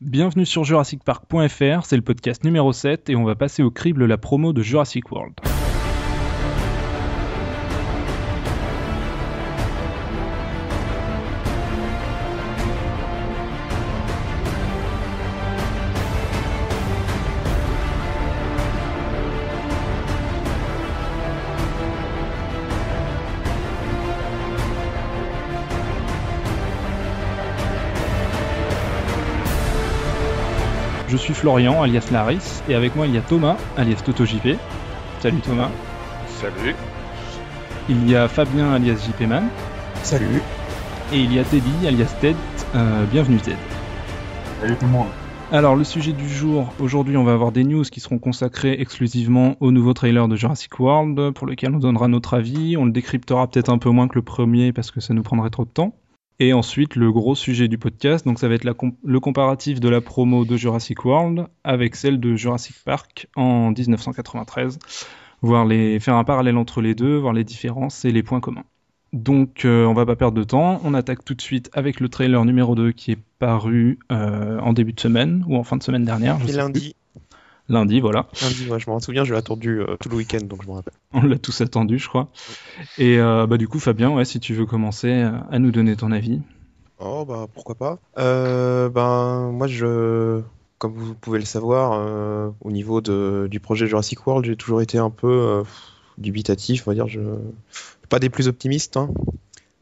Bienvenue sur JurassicPark.fr, c'est le podcast numéro 7 et on va passer au crible la promo de Jurassic World. Florian, alias Laris, et avec moi il y a Thomas, alias TotoJP. Salut Thomas. Salut. Il y a Fabien, alias JP Man. Salut. Et il y a Teddy, alias Ted. Euh, bienvenue Ted. Salut tout le monde. Alors le sujet du jour, aujourd'hui on va avoir des news qui seront consacrées exclusivement au nouveau trailer de Jurassic World, pour lequel on donnera notre avis, on le décryptera peut-être un peu moins que le premier parce que ça nous prendrait trop de temps. Et ensuite, le gros sujet du podcast, donc ça va être la com- le comparatif de la promo de Jurassic World avec celle de Jurassic Park en 1993, voir les, faire un parallèle entre les deux, voir les différences et les points communs. Donc euh, on va pas perdre de temps, on attaque tout de suite avec le trailer numéro 2 qui est paru euh, en début de semaine ou en fin de semaine dernière. je Et sais lundi. plus. Lundi, voilà. Lundi, ouais, je m'en souviens, je l'ai attendu euh, tout le week-end, donc je me rappelle. On l'a tous attendu, je crois. Et euh, bah du coup, Fabien, ouais, si tu veux commencer euh, à nous donner ton avis. Oh, bah pourquoi pas. Euh, ben, moi, je. Comme vous pouvez le savoir, euh, au niveau de, du projet Jurassic World, j'ai toujours été un peu euh, dubitatif, on va dire. Je... Pas des plus optimistes, hein.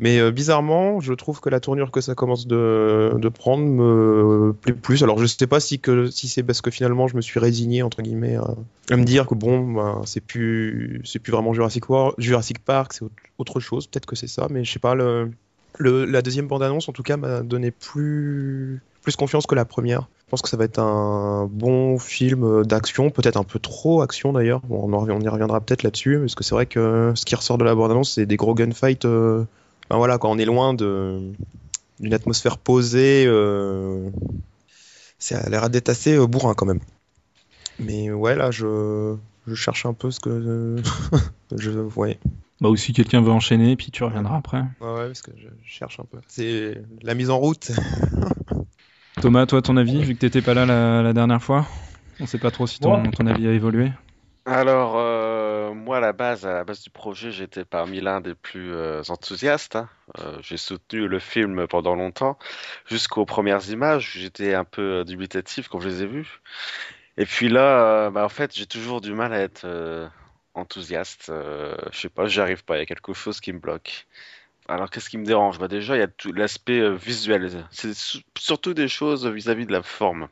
Mais euh, bizarrement, je trouve que la tournure que ça commence de, prendre me plaît plus. Alors je sais pas si, c'est parce que finalement je me suis résigné entre guillemets à, me dire que bon, ben, c'est plus c'est plus vraiment Jurassic Jurassic Park, c'est autre, chose. Peut-être que c'est ça, mais je sais pas. Le, la deuxième bande-annonce en tout cas m'a donné plus plus confiance que la première. Je pense que ça va être un bon film d'action, peut-être un peu trop action d'ailleurs. On y reviendra peut-être là-dessus, parce que c'est vrai que ce qui ressort de la bande-annonce, c'est des gros gunfights. euh, Enfin, voilà, quand on est loin d'une atmosphère posée, euh, ça a l'air d'être assez euh, bourrin quand même. Mais ouais, là, je, je cherche un peu ce que je ouais. Bah ou si quelqu'un veut enchaîner, puis tu reviendras après. Ouais, ouais, parce que je cherche un peu. C'est la mise en route. Thomas, toi, ton avis, vu que t'étais pas là la, la dernière fois? On sait pas trop si ton, ton avis a évolué. Alors, euh, moi, à la base, à la base du projet, j'étais parmi l'un des plus euh, enthousiastes. hein. Euh, j'ai soutenu le film pendant longtemps, jusqu'aux premières images. J'étais un peu euh, dubitatif quand je les ai vues. Et puis là, euh, bah, en fait, j'ai toujours du mal à être euh, enthousiaste. Euh, je sais pas, j'y arrive pas. Il y a quelque chose qui me bloque. Alors, qu'est-ce qui me dérange? Bah, déjà, il y a tout l'aspect euh, visuel. C'est su- surtout des choses vis-à-vis de la forme.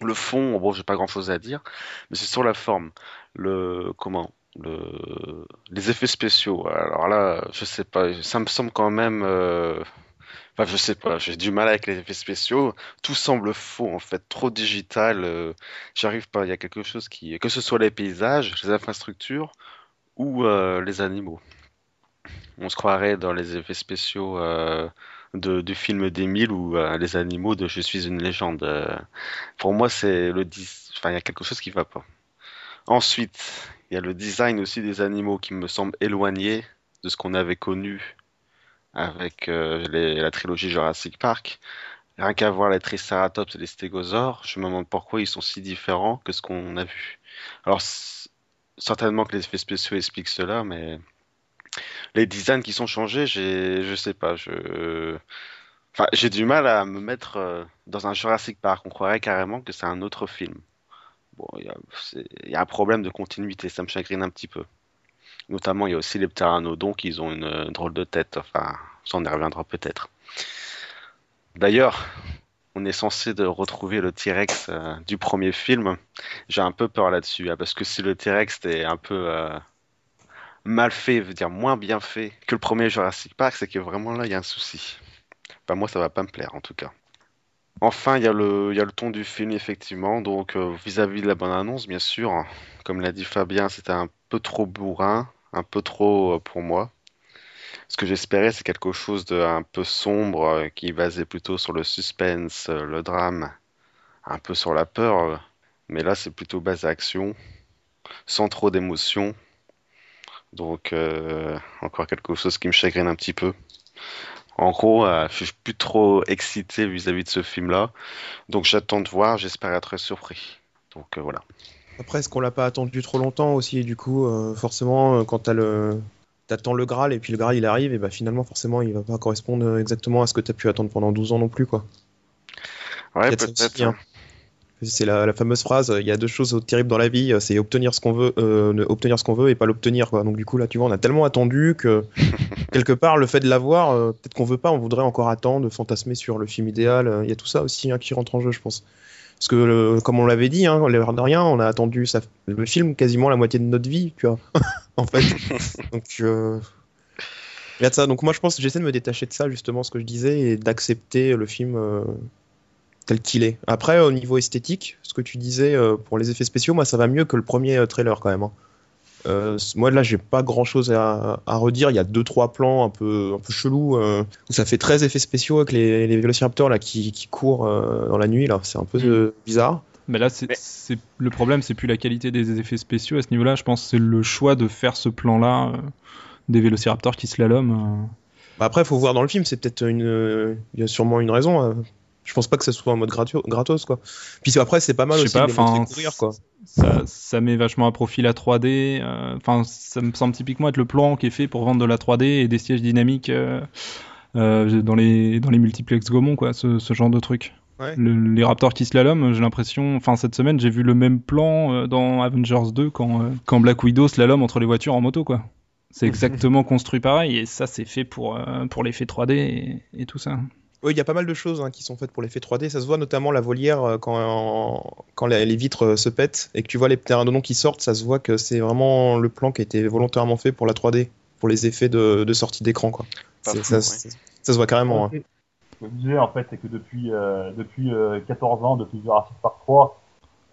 Le fond, bon, j'ai pas grand-chose à dire, mais c'est sur la forme. Le comment? Le, les effets spéciaux. Alors là, je sais pas. Ça me semble quand même. euh, Enfin, je sais pas. J'ai du mal avec les effets spéciaux. Tout semble faux en fait, trop digital. euh, J'arrive pas. Il y a quelque chose qui, que ce soit les paysages, les infrastructures ou euh, les animaux. On se croirait dans les effets spéciaux euh, de, du film d'Émile ou les animaux de Je suis une légende. Pour moi, c'est le dis- enfin, il y a quelque chose qui va pas. Ensuite, il y a le design aussi des animaux qui me semble éloigné de ce qu'on avait connu avec euh, la trilogie Jurassic Park. Rien qu'à voir les Triceratops et les Stégosaures, je me demande pourquoi ils sont si différents que ce qu'on a vu. Alors, certainement que les effets spéciaux expliquent cela, mais les designs qui sont changés, je sais pas, enfin, j'ai du mal à me mettre euh, dans un Jurassic Park. On croirait carrément que c'est un autre film. Il y a, un problème de continuité, ça me chagrine un petit peu. Notamment, il y a aussi les pteranodons qui ont une, drôle de tête. Enfin, ça y reviendra peut-être. D'ailleurs, on est censé retrouver le T-Rex euh, du premier film. J'ai un peu peur là-dessus, hein, parce que si le T-Rex est un peu euh, mal fait, veut dire moins bien fait que le premier Jurassic Park, c'est que vraiment là, il y a un souci. Enfin, moi, ça va pas me plaire en tout cas. Enfin, il y a le, ton du film, effectivement. Donc, euh, vis-à-vis de la bonne annonce, bien sûr, comme l'a dit Fabien, c'était un peu trop bourrin, un peu trop euh, pour moi. Ce que j'espérais, c'est quelque chose de un peu sombre, euh, qui basait plutôt sur le suspense, le drame, un peu sur la peur. Mais là, c'est plutôt basé action, sans trop d'émotion. Donc, encore quelque chose qui me chagrine un petit peu. En gros, euh, je suis plus trop excité vis-à-vis de ce film-là. Donc j'attends de voir, j'espère être surpris. Donc euh, voilà. Après, est-ce qu'on l'a pas attendu trop longtemps aussi et du coup, euh, forcément, euh, quand t'as le... T'attends le Graal et puis le Graal il arrive et bah finalement forcément il va pas correspondre exactement à ce que t'as pu attendre pendant 12 ans non plus quoi. Ouais, peut-être. hein. C'est la, la fameuse phrase, il y a deux choses terribles dans la vie, c'est obtenir ce qu'on veut, euh, obtenir ce qu'on veut et pas l'obtenir quoi. Donc du coup là tu vois on a tellement attendu que quelque part le fait de l'avoir, euh, peut-être qu'on veut pas, on voudrait encore attendre, fantasmer sur le film idéal. euh, Il y a tout ça aussi hein, qui rentre en jeu je pense. Parce que le- comme on l'avait dit, hein, l'air de rien, on a attendu ça, le film quasiment la moitié de notre vie, tu vois. en fait. Donc euh, y a de ça. Donc moi je pense que j'essaie de me détacher de ça justement ce que je disais et d'accepter le film. euh, tel qu'il est. Après, au niveau esthétique, ce que tu disais euh, pour les effets spéciaux, moi, ça va mieux que le premier trailer quand même. hein. Euh, moi, là, j'ai pas grand chose à, à redire. Il y a deux, trois plans un peu, un peu chelous euh, où ça fait très effets spéciaux avec les, les vélociraptors là, qui, qui courent euh, dans la nuit. là. C'est un peu euh, bizarre. Mais là, c'est Mais- c'est- le problème, c'est plus la qualité des effets spéciaux à ce niveau-là. Je pense que c'est le choix de faire ce plan-là euh, des vélociraptors qui slaloment. Bah, après, il faut voir dans le film. C'est peut-être une. euh, Il y a sûrement une raison. Je pense pas que ça soit en mode gratos, quoi. Puis après, c'est pas mal aussi pas, de les montrer enfin, courir, quoi. Ça, ça met vachement à profit la 3D. euh, Enfin, ça me semble typiquement être le plan qui est fait pour vendre de la 3D et des sièges dynamiques euh, euh, dans les dans les multiplex Gaumont, quoi, ce, ce genre de truc. Ouais. Le- les Raptors qui slalom, j'ai l'impression. Enfin, cette semaine, j'ai vu le même plan dans Avengers 2 quand quand Black Widow slalom entre les voitures en moto, quoi. C'est exactement construit pareil et ça, c'est fait pour pour l'effet 3D et, et tout ça. Oui, il y a pas mal de choses hein, qui sont faites pour l'effet 3D. Ça se voit notamment la volière euh, quand, quand les, les vitres euh, se pètent et que tu vois les pteranodons qui sortent. Ça se voit que c'est vraiment le plan qui a été volontairement fait pour la 3D, pour les effets de, de sortie d'écran. quoi. Pas C'est- fou, ça, ouais. ça- ça se voit carrément. hein. Ce que je disais en fait, c'est que depuis euh, depuis euh, 14 ans, depuis Jurassic Park 3,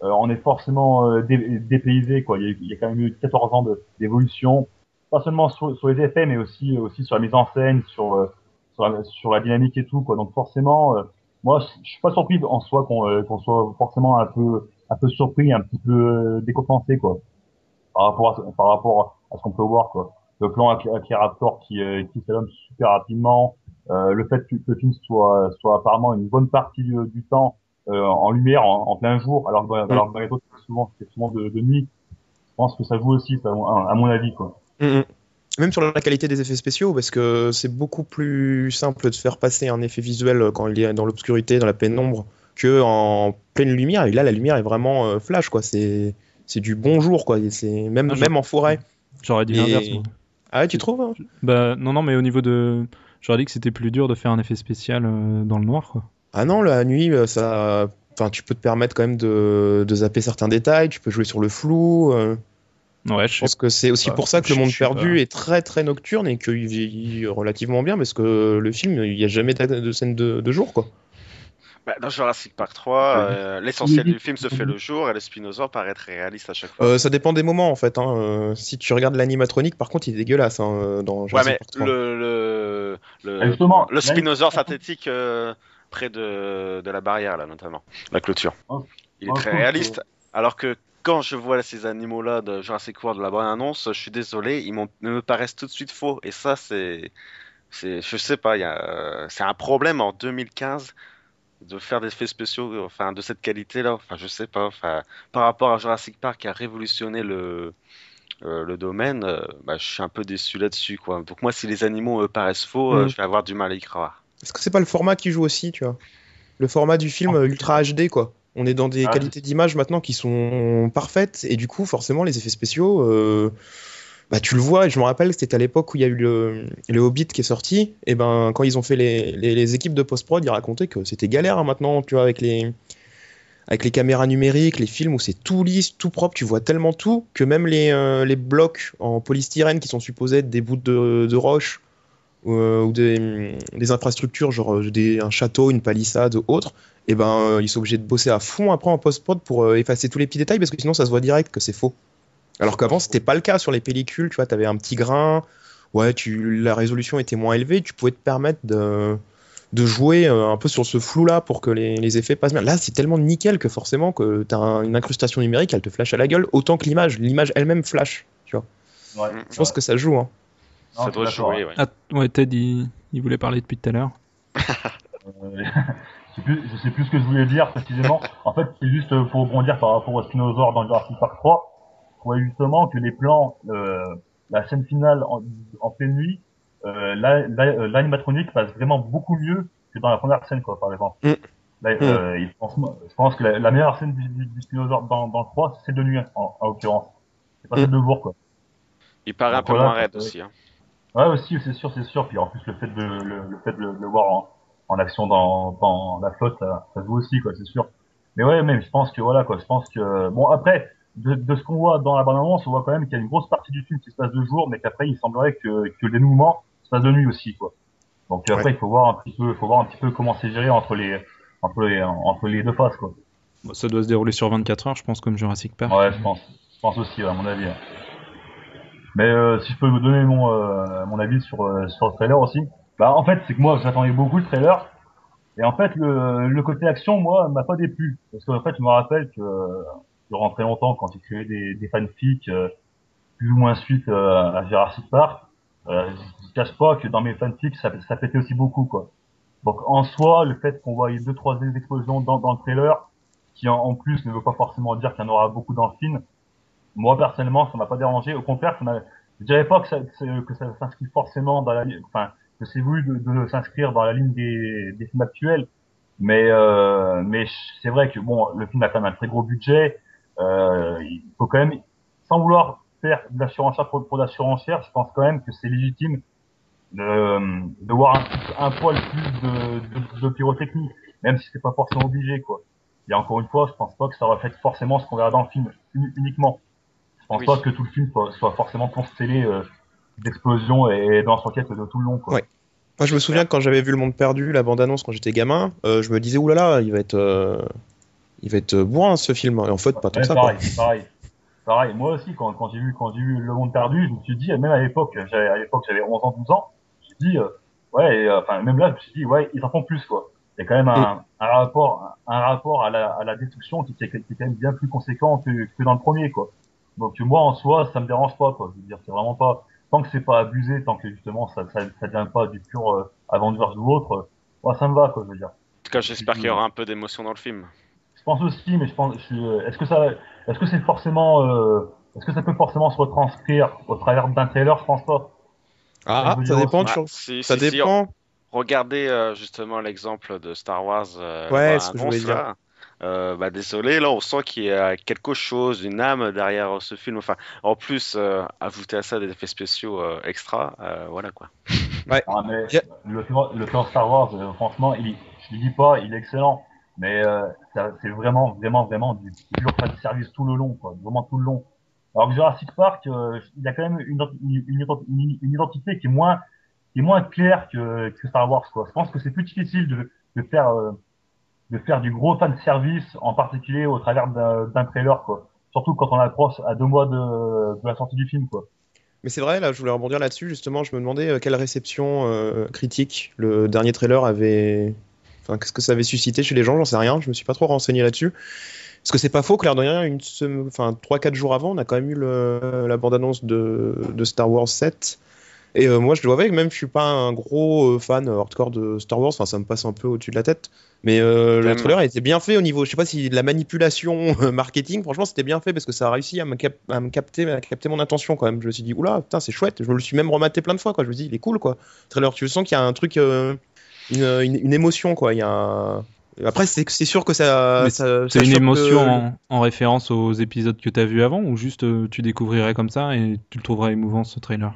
euh, on est forcément euh, dé- dépaysé quoi. Il y, a, eu- il y a quand même eu 14 ans de- d'évolution, pas seulement sur, sur les effets, mais aussi aussi sur la mise en scène, sur euh, sur, la, sur la dynamique et tout quoi. Donc forcément, euh, moi je suis pas surpris en soi qu'on euh, qu'on soit forcément un peu un peu surpris, un petit peu euh, décompensé quoi, par rapport à, par rapport à ce qu'on peut voir quoi. Le plan avec, avec les Raptors qui qui s'allument super rapidement. Euh, le fait que le film soit, soit apparemment une bonne partie du, temps euh, en lumière, en, plein jour, alors que alors dans les autres, c'est souvent, c'est souvent de, de nuit. Je pense que ça joue aussi, à mon avis, quoi. Mm, mm. Même sur la qualité des effets spéciaux, parce que c'est beaucoup plus simple de faire passer un effet visuel quand il est dans l'obscurité, dans la pénombre, que en pleine lumière. Et là, la lumière est vraiment euh, flash, quoi. C'est c'est du bon jour, quoi. Et C'est même Ah, même en forêt. J'aurais dit Et- l'inverse. moi. Ah ouais, tu trouves hein? Bah non, non, mais au niveau de, j'aurais dit que c'était plus dur de faire un effet spécial euh, dans le noir, quoi. Ah non, la nuit, euh, ça, enfin, tu peux te permettre quand même de, de zapper certains détails. Tu peux jouer sur le flou. euh. Ouais, Je pense que c'est aussi pas. pour ça que le monde perdu pas. est très très nocturne et qu'il vieillit relativement bien parce que le film, il n'y a jamais de, scène de, de jour, quoi. Bah, dans Jurassic Park 3, euh, l'essentiel du film se fait le jour et les spinosaures paraissent réalistes à chaque fois. Euh, ça dépend des moments en fait. hein. Euh, si tu regardes l'animatronique, par contre, il est dégueulasse hein, dans ouais, Jurassic mais Park 3. le, le, le, Ah, justement, le il- synthétique euh, près de, de la barrière, là, notamment, la clôture. Oh. Il est Oh, très réaliste. Alors que quand je vois ces animaux-là de Jurassic World, la bande annonce, je suis désolé, ils me paraissent tout de suite faux. Et ça, c'est. je sais pas, euh, c'est un problème en 2015 de faire des effets spéciaux enfin, de cette qualité-là. Enfin, je sais pas. Enfin, par rapport à Jurassic Park qui a révolutionné le. euh, le domaine, euh, bah, je suis un peu déçu là-dessus, quoi. Donc moi, si les animaux me paraissent faux, euh, Mm. je vais avoir du mal à y croire. Est-ce que c'est pas le format qui joue aussi, tu vois? Le format du film Ultra HD, quoi. On est dans des Ah, qualités d'image maintenant qui sont parfaites et du coup, forcément, les effets spéciaux, euh, bah, tu le vois. Je me rappelle, c'était à l'époque où il y a eu le, le Hobbit qui est sorti. Et ben, quand ils ont fait les, les, les équipes de post-prod, ils racontaient que c'était galère hein, maintenant, tu vois, avec les avec les caméras numériques, les films où c'est tout lisse, tout propre, tu vois tellement tout que même les, euh, les blocs en polystyrène qui sont supposés être des bouts de, de roche euh, ou des, des infrastructures, genre des, un château, une palissade ou autre, et ben euh, ils sont obligés de bosser à fond après en post-prod pour euh, effacer tous les petits détails parce que sinon ça se voit direct que c'est faux. Alors qu'avant c'était pas le cas sur les pellicules, tu vois, t'avais un petit grain, ouais, tu, la résolution était moins élevée, tu pouvais te permettre de, de jouer euh, un peu sur ce flou là pour que les, les effets passent bien. Là c'est tellement nickel que forcément que t'as un- une incrustation numérique, elle te flash à la gueule autant que l'image, l'image elle-même flash, tu vois. Ouais. Je pense que ça joue, hein. Non, ça doit jouer, ouais. Ah, ouais, Ted, il, Il voulait parler depuis tout à l'heure. Euh, je, sais plus, je sais plus ce que je voulais dire précisément. En fait, c'est juste pour rebondir par rapport au Spinosaur dans Jurassic Park 3. Je trouvais justement que les plans, euh, la scène finale en, en pleine nuit, euh, la- la- euh, l'animatronique passe vraiment beaucoup mieux que dans la première scène, quoi, par exemple. Mm. Là, euh, il- franchement, je pense que la, la meilleure scène du, du, du Spinosaur dans, dans le 3, c'est celle de nuit, en, en l'occurrence. C'est pas Mm. celle de jour, quoi. Il paraît un Donc peu voilà, moins raide aussi. Hein. Ouais, aussi, c'est sûr, c'est sûr. Puis en plus, le fait de le, le fait de le, de le voir en, en action dans, dans la flotte, ça, ça se voit aussi, quoi, c'est sûr. Mais ouais, même, je pense que voilà, quoi, je pense que bon après, de, de ce qu'on voit dans la bande-annonce, on voit quand même qu'il y a une grosse partie du film qui se passe de jour, mais qu'après, il semblerait que, que le dénouement se passe de nuit aussi, quoi. Donc après, il faut voir un petit peu, il faut voir un petit peu comment c'est géré entre les entre les entre les deux phases, quoi. Ça doit se dérouler sur 24 heures, je pense, comme Jurassic Park. Ouais, je pense. Je pense aussi, à mon avis. Mais euh, si je peux me donner mon, euh, mon avis sur, euh, sur le trailer aussi. Bah, en fait, c'est que moi, j'attendais beaucoup le trailer. Et en fait, le, le côté action, moi, m'a pas déplu. Parce qu'en fait, je me rappelle que euh, durant très longtemps, quand j'écrivais des, des fanfics, euh, plus ou moins suite euh, à Jurassic Park, euh, je cache pas que dans mes fanfics, ça, ça pétait aussi beaucoup, quoi. Donc, en soi, le fait qu'on voit deux, trois explosions dans, dans le trailer, qui en, plus ne veut pas forcément dire qu'il y en aura beaucoup dans le film, moi personnellement ça m'a pas dérangé au contraire ça m'a je dirais pas que ça que, ça s'inscrit forcément dans la enfin c'est voulu de, de s'inscrire dans la ligne des, des films actuels mais euh, mais c'est vrai que bon le film a quand même un très gros budget euh, il faut quand même sans vouloir faire de la surenchère pour, pour de la surenchère je pense quand même que c'est légitime de, de voir un, un poil plus de, de, de pyrotechnie même si c'est pas forcément obligé quoi et encore une fois je pense pas que ça reflète forcément ce qu'on verra dans le film uni- uniquement je pense Oui. pas que tout le film soit, soit forcément constellé euh, d'explosions et d'enquête de tout le long. Quoi. Ouais. Moi, je me souviens que quand j'avais vu Le Monde Perdu, la bande-annonce quand j'étais gamin, euh, je me disais oulala, il va être, euh, il va être bourrin ce film. Et en fait, pas tant que ça. Quoi. pareil, pareil, pareil. Moi aussi, quand, quand j'ai vu, quand j'ai vu Le Monde Perdu, je me suis dit, même à l'époque, j'avais, à l'époque, j'avais 11 ans, 12 ans, je me suis dit, euh, ouais, euh, enfin, même là, je me suis dit, ouais, ils en font plus, quoi. Il y a quand même un, un rapport, un rapport à la, à la destruction qui, qui est quand même bien plus conséquent que, que dans le premier, quoi. Donc, moi, en soi, ça me dérange pas, quoi. Je veux dire, c'est vraiment pas, tant que c'est pas abusé, tant que justement, ça, ça, ça devient pas du pur euh, Avengers ou autre, euh, moi, ça me va, quoi, je veux dire. En tout cas, j'espère qu'il y aura un peu d'émotion dans le film. Je pense aussi, mais je pense, je suis, est-ce que ça, est-ce que c'est forcément, euh, est-ce que ça peut forcément se retranscrire au travers d'un trailer? Je pense pas. Ah, ça dépend. Bah, toujours. si- Ça si- si, dépend. Regardez euh, justement l'exemple de Star Wars. Euh, Ouais, bah, ce que je voulais dire. là. Euh, bah désolé, là on sent qu'il y a quelque chose, une âme derrière ce film. Enfin, en plus, euh, ajouter à ça des effets spéciaux euh, extra, euh, voilà quoi. Ah, mais Yeah. le film, le film Star Wars, euh, franchement, il, je le dis pas, il est excellent, mais euh, c'est vraiment, vraiment, vraiment du pur fan service tout le long, quoi, vraiment tout le long. Alors que Jurassic Park, euh, il y a quand même une, une, une, une- une identité qui est moins, qui est moins claire que, que Star Wars, quoi. Je pense que c'est plus difficile de, de faire, euh, de faire du gros fan service, en particulier au travers d'un trailer, quoi. Surtout quand on approche à deux mois de, la sortie du film, quoi. Mais c'est vrai, là, je voulais rebondir là-dessus. Justement, je me demandais euh, quelle réception euh, critique le dernier trailer avait. Enfin, qu'est-ce que ça avait suscité chez les gens? J'en sais rien. Je me suis pas trop renseigné là-dessus. Parce que c'est pas faux que l'air de rien, une sem- enfin 3-4 jours avant, on a quand même eu le- la bande-annonce de, de Star Wars 7. Et euh, moi, je dois avouer que même je suis pas un gros euh, fan hardcore de Star Wars, enfin, ça me passe un peu au-dessus de la tête. Mais euh, le trailer était bien fait au niveau, je sais pas si de la manipulation euh, marketing, franchement, c'était bien fait parce que ça a réussi à me, cap- à me capter, à capter mon attention quand même. Je me suis dit, oula, putain, c'est chouette. Je me le suis même rematé plein de fois, quoi. Je me dis, il est cool, quoi. Le trailer, tu sens qu'il y a un truc, euh, une, une, une émotion, quoi. Il y a un- Après, c'est sûr que ça. C'est une émotion en, en référence aux épisodes que t'as vus avant ou juste euh, tu découvrirais comme ça et tu le trouveras émouvant ce trailer?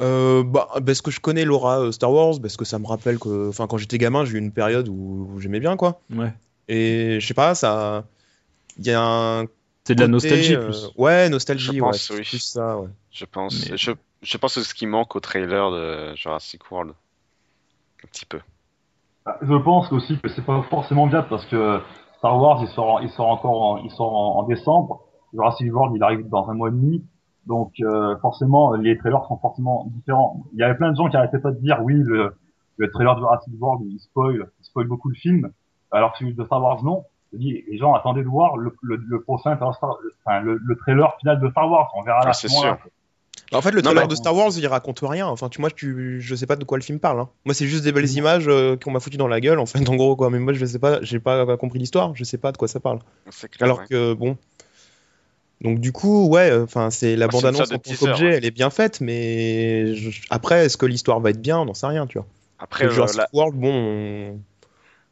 Euh, bah, parce que je connais l'aura euh, Star Wars, parce que ça me rappelle que, enfin, quand j'étais gamin, j'ai eu une période où, où j'aimais bien, quoi. Ouais. Et je sais pas, ça, il y a un C'est de la nostalgie euh, plus. Ouais, nostalgie, Je ouais, pense, c'est oui. plus ça, ouais. Je pense, Mais- je, je pense que c'est ce qui manque au trailer de Jurassic World. Un petit peu. Ah, Je pense aussi que c'est pas forcément bien parce que Star Wars il sort, il sort encore, en, il sort en, en décembre. Jurassic World il arrive dans un mois et demi. Donc euh, forcément les trailers sont forcément différents. Il y avait plein de gens qui arrêtaient pas de dire oui le, le trailer de Jurassic World il spoil, il spoil beaucoup le film. Alors que celui de Star Wars non. Je dis les gens attendaient de voir le, le, le prochain Star- enfin, le, le trailer final de Star Wars. On verra Ah, c'est sûr. Bah, en fait, le Non, trailer mais- de Star Wars, il raconte rien. Enfin, tu, moi, tu, je sais pas de quoi le film parle. hein. Moi, c'est juste des belles images euh, qu'on m'a foutu dans la gueule, en fait, en gros, quoi. Mais moi, je sais pas, j'ai pas compris l'histoire. Je sais pas de quoi ça parle. C'est clair. Alors ouais. que bon. Donc du coup, ouais, enfin c'est la une bande-annonce en tant qu'objet, ouais. elle est bien faite, mais je- après, est-ce que l'histoire va être bien? On n'en sait rien, tu vois. Après, Le euh, Jurassic la- World, bon, on...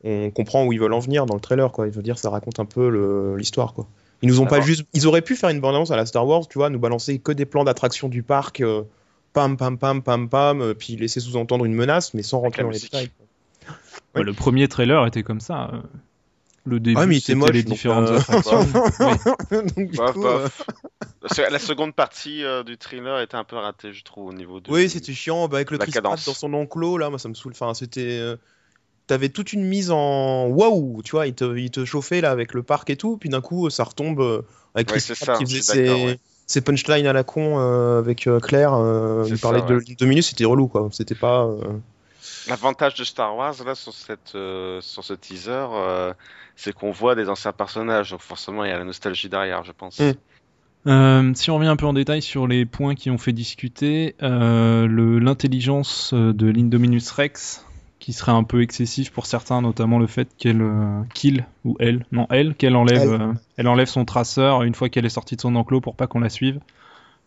on comprend où ils veulent en venir dans le trailer, quoi. Il veut dire, ça raconte un peu le- l'histoire, quoi. Ils nous ont pas juste, ils auraient pu faire une bande-annonce à la Star Wars, tu vois, nous balancer que des plans d'attraction du parc, euh, pam pam pam pam pam, euh, puis laisser sous-entendre une menace, mais sans rentrer dans les détails. Ouais, le premier trailer était comme ça. Le début, Ouais, mais était c'était moche, les différentes euh, attractions. Oui. Donc, du coup, La seconde partie euh, du thriller était un peu ratée, je trouve, au niveau de. Oui, c'était chiant. Bah, avec le Tristrat cadence. dans son enclos, là, moi, ça me saoule. Enfin, c'était. euh, T'avais toute une mise en waouh, tu vois, il te, il te chauffait là avec le parc et tout, puis d'un coup ça retombe euh, avec Chris Pratt ça, qui faisait ses, ouais. ses punchlines à la con euh, avec euh, Claire, euh, il parlait ça, de ouais. deux minutes, c'était relou quoi, c'était pas. L'avantage de Star Wars là sur cette euh, sur ce teaser, euh, c'est qu'on voit des anciens personnages, donc forcément il y a la nostalgie derrière, je pense. Mm. Euh, si on revient un peu en détail sur les points qui ont fait discuter, euh, l'intelligence de l'Indominus Rex, qui serait un peu excessif pour certains, notamment le fait qu'elle euh, qu'il ou elle, non elle, qu'elle enlève, Elle. euh, elle enlève son traceur une fois qu'elle est sortie de son enclos pour pas qu'on la suive.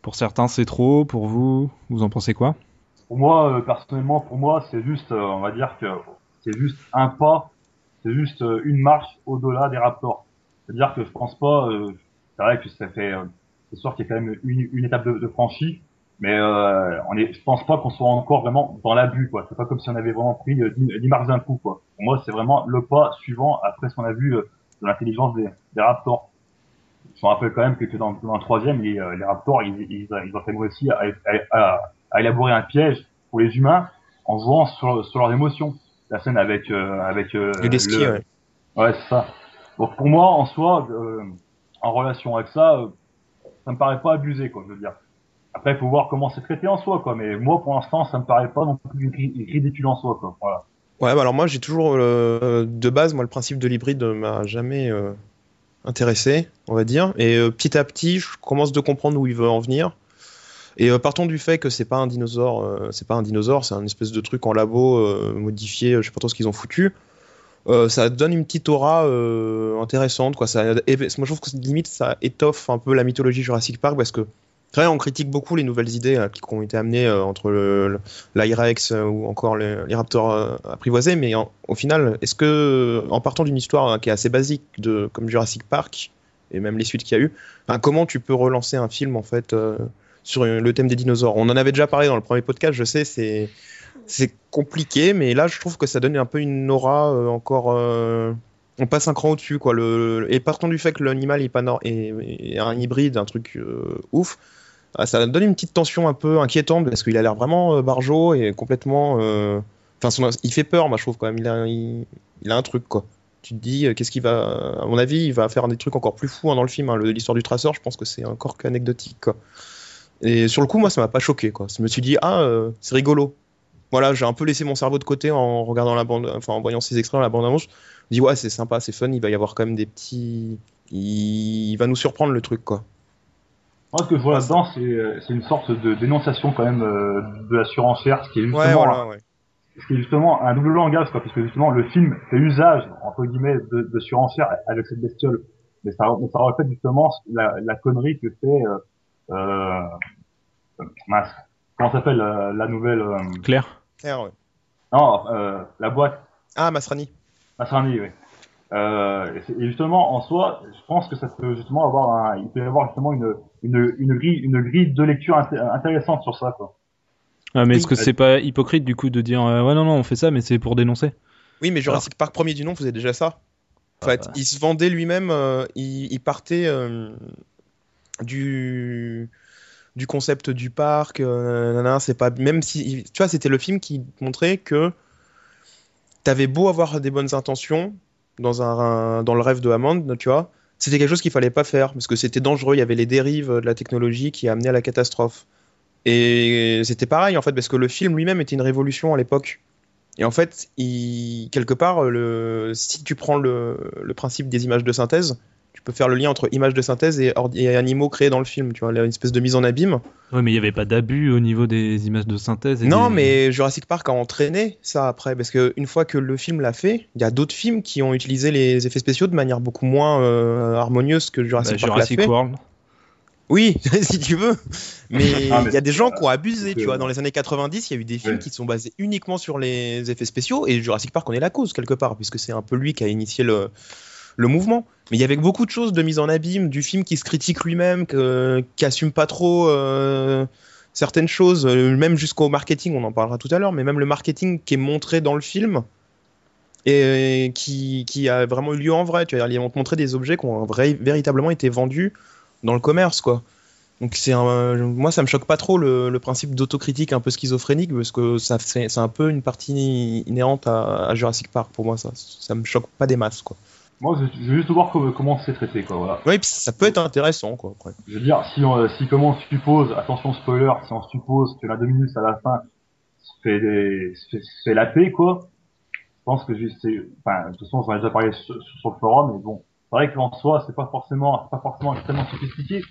Pour certains, c'est trop. Pour vous, vous en pensez quoi? Pour moi, euh, personnellement, pour moi, c'est juste, euh, on va dire que c'est juste un pas, c'est juste euh, une marche au-delà des Raptors. C'est-à-dire que je pense pas, c'est vrai que ça fait, c'est sûr qu'il y a quand même une, une étape de, de franchie, mais euh, on est, je pense pas qu'on soit encore vraiment dans l'abus, quoi. C'est pas comme si on avait vraiment pris euh, 10, 10 marques d'un coup, quoi. Pour moi, c'est vraiment le pas suivant après ce qu'on a vu de l'intelligence des, des Raptors. Je me rappelle quand même que, dans, dans le troisième, les, les Raptors, ils, ils, ils ont réussi à, à- à- à élaborer un piège pour les humains en jouant sur, sur leurs émotions. La scène avec avec, avec euh, skis, le- ouais. Ouais, c'est ça. Donc pour moi, en soi, euh, en relation avec ça, euh, ça me paraît pas abusé, quoi, je veux dire. Après, il faut voir comment c'est traité en soi, quoi. Mais moi, pour l'instant, ça me paraît pas non plus ri- ridicule en soi, quoi. Voilà. Ouais, bah alors moi j'ai toujours euh, de base, moi le principe de l'hybride m'a jamais euh, intéressé, on va dire. Et euh, petit à petit, je commence de comprendre où il veut en venir. Et euh, partons du fait que c'est pas un dinosaure, euh, c'est pas un dinosaure, c'est un espèce de truc en labo euh, modifié, je sais pas trop ce qu'ils ont foutu. Ça donne une petite aura intéressante, quoi. Moi je trouve que limite ça étoffe un peu la mythologie Jurassic Park parce que vrai, on critique beaucoup les nouvelles idées euh, qui ont été amenées entre l'Irex ou encore les, raptors apprivoisés, mais au final, est-ce que, en partant d'une histoire hein, qui est assez basique, de, comme Jurassic Park, et même les suites qu'il y a eu, enfin, comment tu peux relancer un film en fait sur euh, le thème des dinosaures On en avait déjà parlé dans le premier podcast, je sais, c'est compliqué, mais là, je trouve que ça donne un peu une aura euh, encore. euh, on passe un cran au-dessus, quoi. Et partons du fait que l'animal est, un hybride, un truc ouf. Ah, ça donne une petite tension un peu inquiétante parce qu'il a l'air vraiment barjot et complètement. Enfin, il fait peur, moi je trouve quand même. Il a, un truc quoi. Tu te dis, qu'est-ce qu'il va. À mon avis, il va faire des trucs encore plus fous hein, dans le film. hein. L'histoire du traceur, je pense que c'est encore qu'anecdotique quoi. Et sur le coup, moi ça m'a pas choqué quoi. Je me suis dit, ah, euh, c'est rigolo. Voilà, j'ai un peu laissé mon cerveau de côté en regardant la bande, enfin en voyant ces extraits dans la bande annonce. Je me dis, ouais, c'est sympa, c'est fun, il va y avoir quand même des petits. Il, il va nous surprendre le truc quoi. Moi, ce que je vois là-dedans, c'est euh, une sorte de dénonciation quand même euh, de la surenchère, ce qui est justement, Ouais, voilà, ouais. ce qui est justement un double langage, quoi, puisque justement le film fait usage entre guillemets de, de surenchère avec cette bestiole, mais ça, mais ça reflète justement la, la connerie que fait euh, euh, mince, comment s'appelle la, la nouvelle euh, Claire Claire, ouais. non euh, la boîte Ah, Masrani. Masrani, oui. Euh, et, justement, en soi, je pense que ça peut justement avoir un, il peut y avoir justement une, une, une grille, une grille de lecture inté- intéressante sur ça, quoi. Ah, mais Oui. est-ce que c'est pas hypocrite du coup de dire euh, ouais non non on fait ça mais c'est pour dénoncer? Oui, mais Jurassic Park premier du nom faisait déjà ça. En fait, Ah. il se vendait lui-même, euh, il, il partait euh, du concept du parc. euh, c'est pas même si tu vois, c'était le film qui montrait que t'avais beau avoir des bonnes intentions dans un dans le rêve de Hammond, tu vois, c'était quelque chose qu'il fallait pas faire parce que c'était dangereux. Il y avait les dérives de la technologie qui amenaient à la catastrophe. Et c'était pareil en fait parce que le film lui-même était une révolution à l'époque. Et en fait, quelque part, le, si tu prends le principe des images de synthèse, tu peux faire le lien entre images de synthèse et, animaux créés dans le film, tu vois, une espèce de mise en abîme. Ouais, mais il n'y avait pas d'abus au niveau des images de synthèse. et Non, des- mais Jurassic Park a entraîné ça après, parce que une fois que le film l'a fait, il y a d'autres films qui ont utilisé les effets spéciaux de manière beaucoup moins euh, harmonieuse que Bah, Jurassic Park l'a Jurassic fait. World. Oui, si tu veux. Mais il Ah, mais y a des gens qui ont abusé, tu vois. Dans les années 90, il y a eu des films Ouais. qui sont basés uniquement sur les effets spéciaux, et Jurassic Park en est la cause, quelque part, puisque c'est un peu lui qui a initié le, le mouvement. Mais il y avait beaucoup de choses de mise en abîme, du film qui se critique lui-même, qui assume pas trop euh, certaines choses, euh, même jusqu'au marketing, on en parlera tout à l'heure, mais même le marketing qui est montré dans le film et qui, qui a vraiment eu lieu en vrai. Tu vois, ils vont te montrer des objets qui ont véritablement été vendus dans le commerce, quoi. Donc c'est un, moi ça me choque pas trop le, principe d'autocritique un peu schizophrénique parce que ça c'est c'est un peu une partie inhérente à, à Jurassic Park pour moi ça ça me choque pas des masses quoi. Moi, je, je veux juste voir comment, comment c'est traité, quoi. Voilà. Oui, ça peut être intéressant quoi après. Je veux dire, si, on, si comme on suppose, attention spoiler, si on suppose que la Dominus à la fin se fait, des- se fait, se fait la paix, quoi, je pense que juste, c'est, enfin, de toute façon, j'en ai déjà parlé sur, sur le forum, mais bon, c'est vrai qu'en soi, c'est pas forcément, c'est pas forcément extrêmement sophistiqué,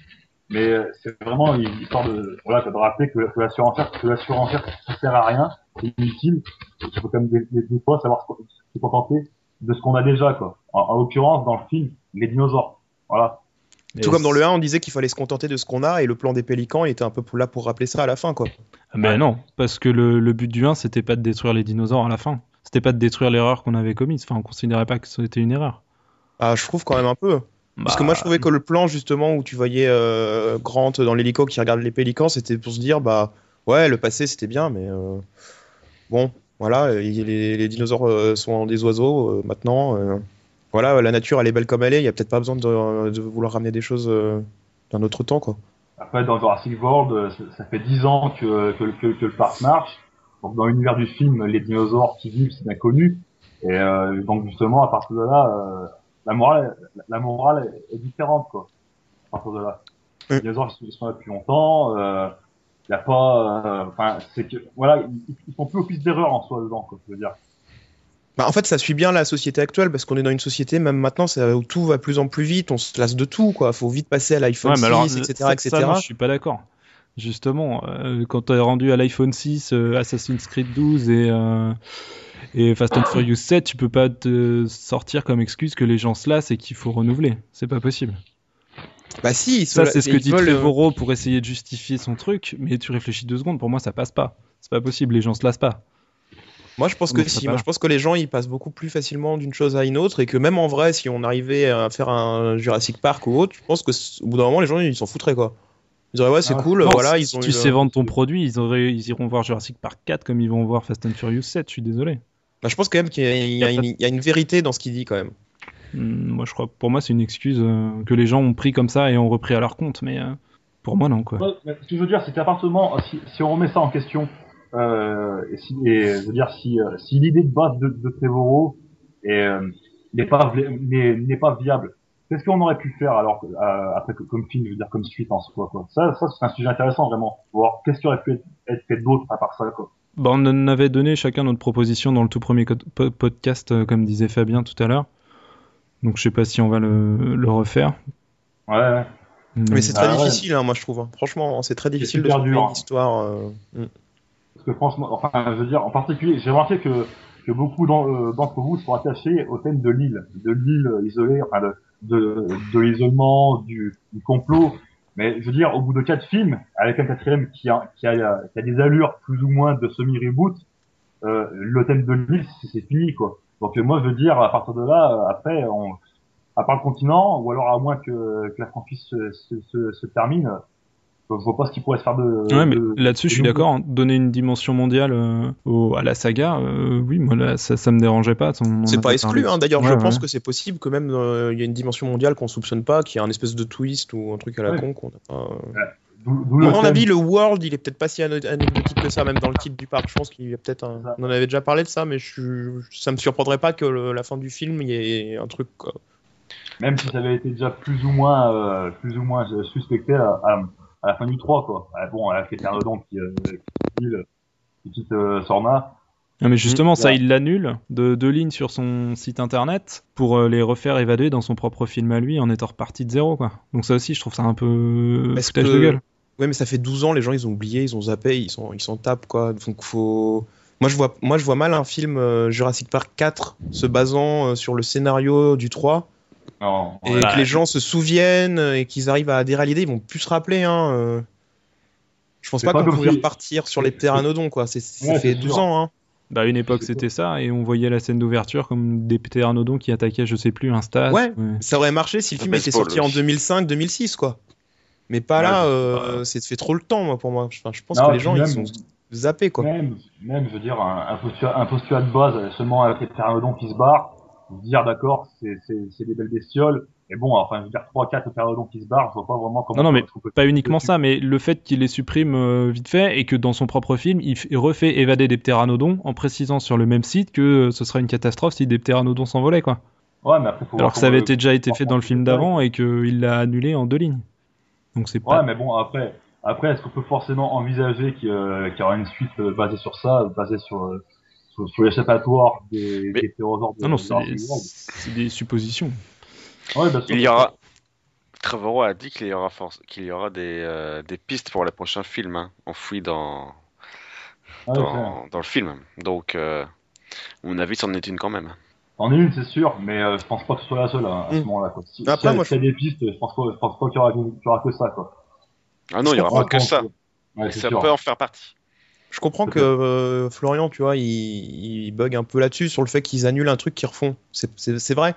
mais euh, c'est vraiment une histoire de, voilà, de rappeler que, que la surenchère, que la surenchère, ça sert à rien, c'est inutile, qu'il faut quand même des, des, des fois savoir se contenter de ce qu'on a déjà, quoi. En, en l'occurrence, dans le film, les dinosaures. Voilà. Tout comme dans le 1 on disait qu'il fallait se contenter de ce qu'on a et le plan des pélicans il était un peu là pour rappeler ça à la fin quoi. Ah Ben non, parce que le, le but du 1, c'était pas de détruire les dinosaures à la fin. C'était pas de détruire l'erreur qu'on avait commise. Enfin, on considérait pas que c'était une erreur. Ah, je trouve quand même un peu. Parce que moi, je trouvais que le plan, justement, où tu voyais euh, Grant dans l'hélico qui regarde les pélicans, c'était pour se dire, bah, ouais, le passé, c'était bien, mais euh, bon, voilà, euh, les, les dinosaures euh, sont des oiseaux euh, maintenant. voilà, la nature, elle est belle comme elle est, il y a peut-être pas besoin de, de vouloir ramener des choses d'un autre temps, quoi. Après, dans Jurassic World, ça, fait dix ans que, que, que, que le parc marche. Donc, dans l'univers du film, les dinosaures qui vivent, c'est bien connu. Et euh, donc, justement, à partir de là, euh, la morale, la morale est, est différente, quoi. À partir de là. Les dinosaures, ils sont là depuis longtemps. euh, Il a pas, euh, enfin, c'est que, voilà, ils, font plus office d'erreur en soi dedans, quoi. Je veux dire. Bah, en fait, ça suit bien la société actuelle parce qu'on est dans une société, même maintenant, ça, où tout va de plus en plus vite, on se lasse de tout, quoi. Faut vite passer à l'iPhone Ouais, 6, mais alors, etc., ça, etc. ça, non, je suis pas d'accord. Justement, euh, quand tu es rendu à l'iPhone 6, euh, Assassin's Creed 12 et, euh, et Fast and Furious 7, tu peux pas te sortir comme excuse que les gens se lassent et qu'il faut renouveler. C'est pas possible. Bah si, Ça, c'est ce que dit veulent, euh, Trevorrow pour essayer de justifier son truc, mais tu réfléchis deux secondes, pour moi, ça passe pas. C'est pas possible, les gens se lassent pas. Moi, je pense que si. Moi, je pense que les gens, ils passent beaucoup plus facilement d'une chose à une autre et que même en vrai, si on arrivait à faire un Jurassic Park ou autre, je pense que au bout d'un moment, les gens, ils s'en foutraient quoi. Ils diraient ouais, c'est Ah, cool, Non, voilà, si ils ont. tu eu, sais euh, vendre ton produit, ils, auraient, ils iront voir Jurassic Park 4 comme ils vont voir Fast and Furious 7, je suis désolé. bah, je pense quand même qu'il y a une vérité dans ce qu'il dit quand même. Hmm, Moi, je crois, pour moi, c'est une excuse euh, que les gens ont pris comme ça et ont repris à leur compte, mais euh, pour moi, non, quoi. Ouais, ce que je veux dire, c'est moment, si, si on remet ça en question, euh, et, si, et je veux dire, si, euh, si l'idée de base de, de Trevorrow euh, n'est pas, n'est, viable, qu'est-ce qu'on aurait pu faire alors euh, après comme film, je veux dire comme suite en soi, quoi. Ça, ça c'est un sujet intéressant vraiment. Voir qu'est-ce qui aurait pu être, être fait d'autre à part ça, quoi. Bah, on avait donné chacun notre proposition dans le tout premier podcast, comme disait Fabien tout à l'heure. Donc, je sais pas si on va le, le refaire. Ouais, ouais. Mais c'est très Ah ouais. difficile, hein, moi je trouve. hein. Franchement, c'est très difficile de trouver dur, une hein. histoire. euh, mm. Parce que franchement, enfin, je veux dire, en particulier, j'ai remarqué que, que beaucoup euh, d'entre vous sont attachés au thème de l'île, de l'île isolée, enfin de, de, de l'isolement, du, du complot. Mais je veux dire, au bout de quatre films, avec un quatrième qui a, qui a, qui a des allures plus ou moins de semi-reboot, euh, le thème de l'île, c'est fini, quoi. Donc euh, moi, je veux dire, à partir de là, euh, après, on, à part le continent, ou alors à moins que, que la franchise se, se, se, se termine, je vois pas ce qu'il pourrait se faire de. Ouais, mais de- là-dessus, je suis d'accord. hein. Donner une dimension mondiale euh, au- à la saga, euh, oui, moi, là, ça, ça me dérangeait pas. On C'est pas exclu, hein. d'ailleurs, je Ouais, pense que c'est possible que même euh, il y a une dimension mondiale qu'on soupçonne pas, qu'il y a un espèce de twist ou un truc à la Ouais. con qu'on n'a pas. Euh. À mon avis, le World, il est peut-être pas si anecdotique que ça, même dans le titre du parc. Je pense qu'il y a peut-être un... On en avait déjà parlé de ça, mais je... ça me surprendrait pas que le- la fin du film, il y ait un truc. quoi. Même si ça avait été déjà plus ou moins, euh, plus ou moins euh, suspecté à, à, à la fin du 3, quoi. Ah, bon, Eternodon qui, euh, qui, qui, qui quitte euh, Sorna. Ah, mais justement, ça, Ouais. il l'annule de deux lignes sur son site internet pour euh, les refaire évaluer dans son propre film à lui en étant reparti de zéro, quoi. Donc ça aussi, je trouve ça un peu Parce foutage que- de gueule. Ouais, mais ça fait 12 ans, les gens ils ont oublié, ils ont zappé, ils s'en ils tapent quoi. Donc faut. Moi je vois, moi, je vois mal un film euh, Jurassic Park 4 se basant euh, sur le scénario du 3 Non, et ouais. Que les gens se souviennent et qu'ils arrivent à adhérer à l'idée, ils vont plus se rappeler. Hein, euh. Je pense pas, pas qu'on pouvait repartir sur les pteranodons quoi. C'est- Ça Ouais, fait c'est 12 sûr. ans. Hein. Bah, à une époque, c'était ça, et on voyait la scène d'ouverture comme des ptéranodons qui attaquaient, je sais plus, un stade. Ouais. Ça aurait marché si le film était sorti en oui. 2005-2006 quoi. Mais pas Ouais, là, c'est- euh, c'est fait trop le temps moi pour moi. Enfin, je pense Non, que les gens même- ils sont zappés quoi. Même, même, je veux dire, un, un, postulat, un postulat de base, seulement avec les pteranodons qui se barrent, dire d'accord, c'est des belles bestioles, mais bon, enfin, je veux dire, 3-4 pteranodons qui se barrent, je vois pas vraiment comment... Non, non, mais Pas uniquement ça, mais le fait qu'il les supprime euh, vite fait et que dans son propre film, il, refait évader des ptéranodons en précisant sur le même site que euh, ce serait une catastrophe si des ptéranodons s'envolaient, quoi. Ouais, mais après, faut Alors que ça avait été, déjà été fait dans le film d'avant et qu'il l'a annulé en deux lignes. Donc c'est Ouais, pas. mais bon, après, après, est-ce qu'on peut forcément envisager qu'il y, euh, y aura une suite basée sur ça, basée sur, sur, sur l'échappatoire des, des ptérosaures de Non, non, des, c'est des suppositions. Ouais, sûr. Il y aura. Trevorrow a dit qu'il y aura, force... qu'il y aura des, euh, des pistes pour le prochain film, hein, enfouies dans, c'est- dans, dans le film. Donc, euh, à mon avis, c'en est une quand même. C'en est une, c'est sûr, mais euh, je pense pas que ce soit la seule hein, à ce Mm. moment-là. Quoi. Si, Après, y a- moi, y a des pistes, je pense pas, je pense pas qu'il y aura, qu'il y aura que ça. Quoi. Ah non, il n'y aura pas que ça. Ouais, Ça sûr. peut en faire partie. Je comprends que euh, Florian, tu vois, il, il bug un peu là-dessus sur le fait qu'ils annulent un truc qu'ils refont. C'est- C'est c'est vrai.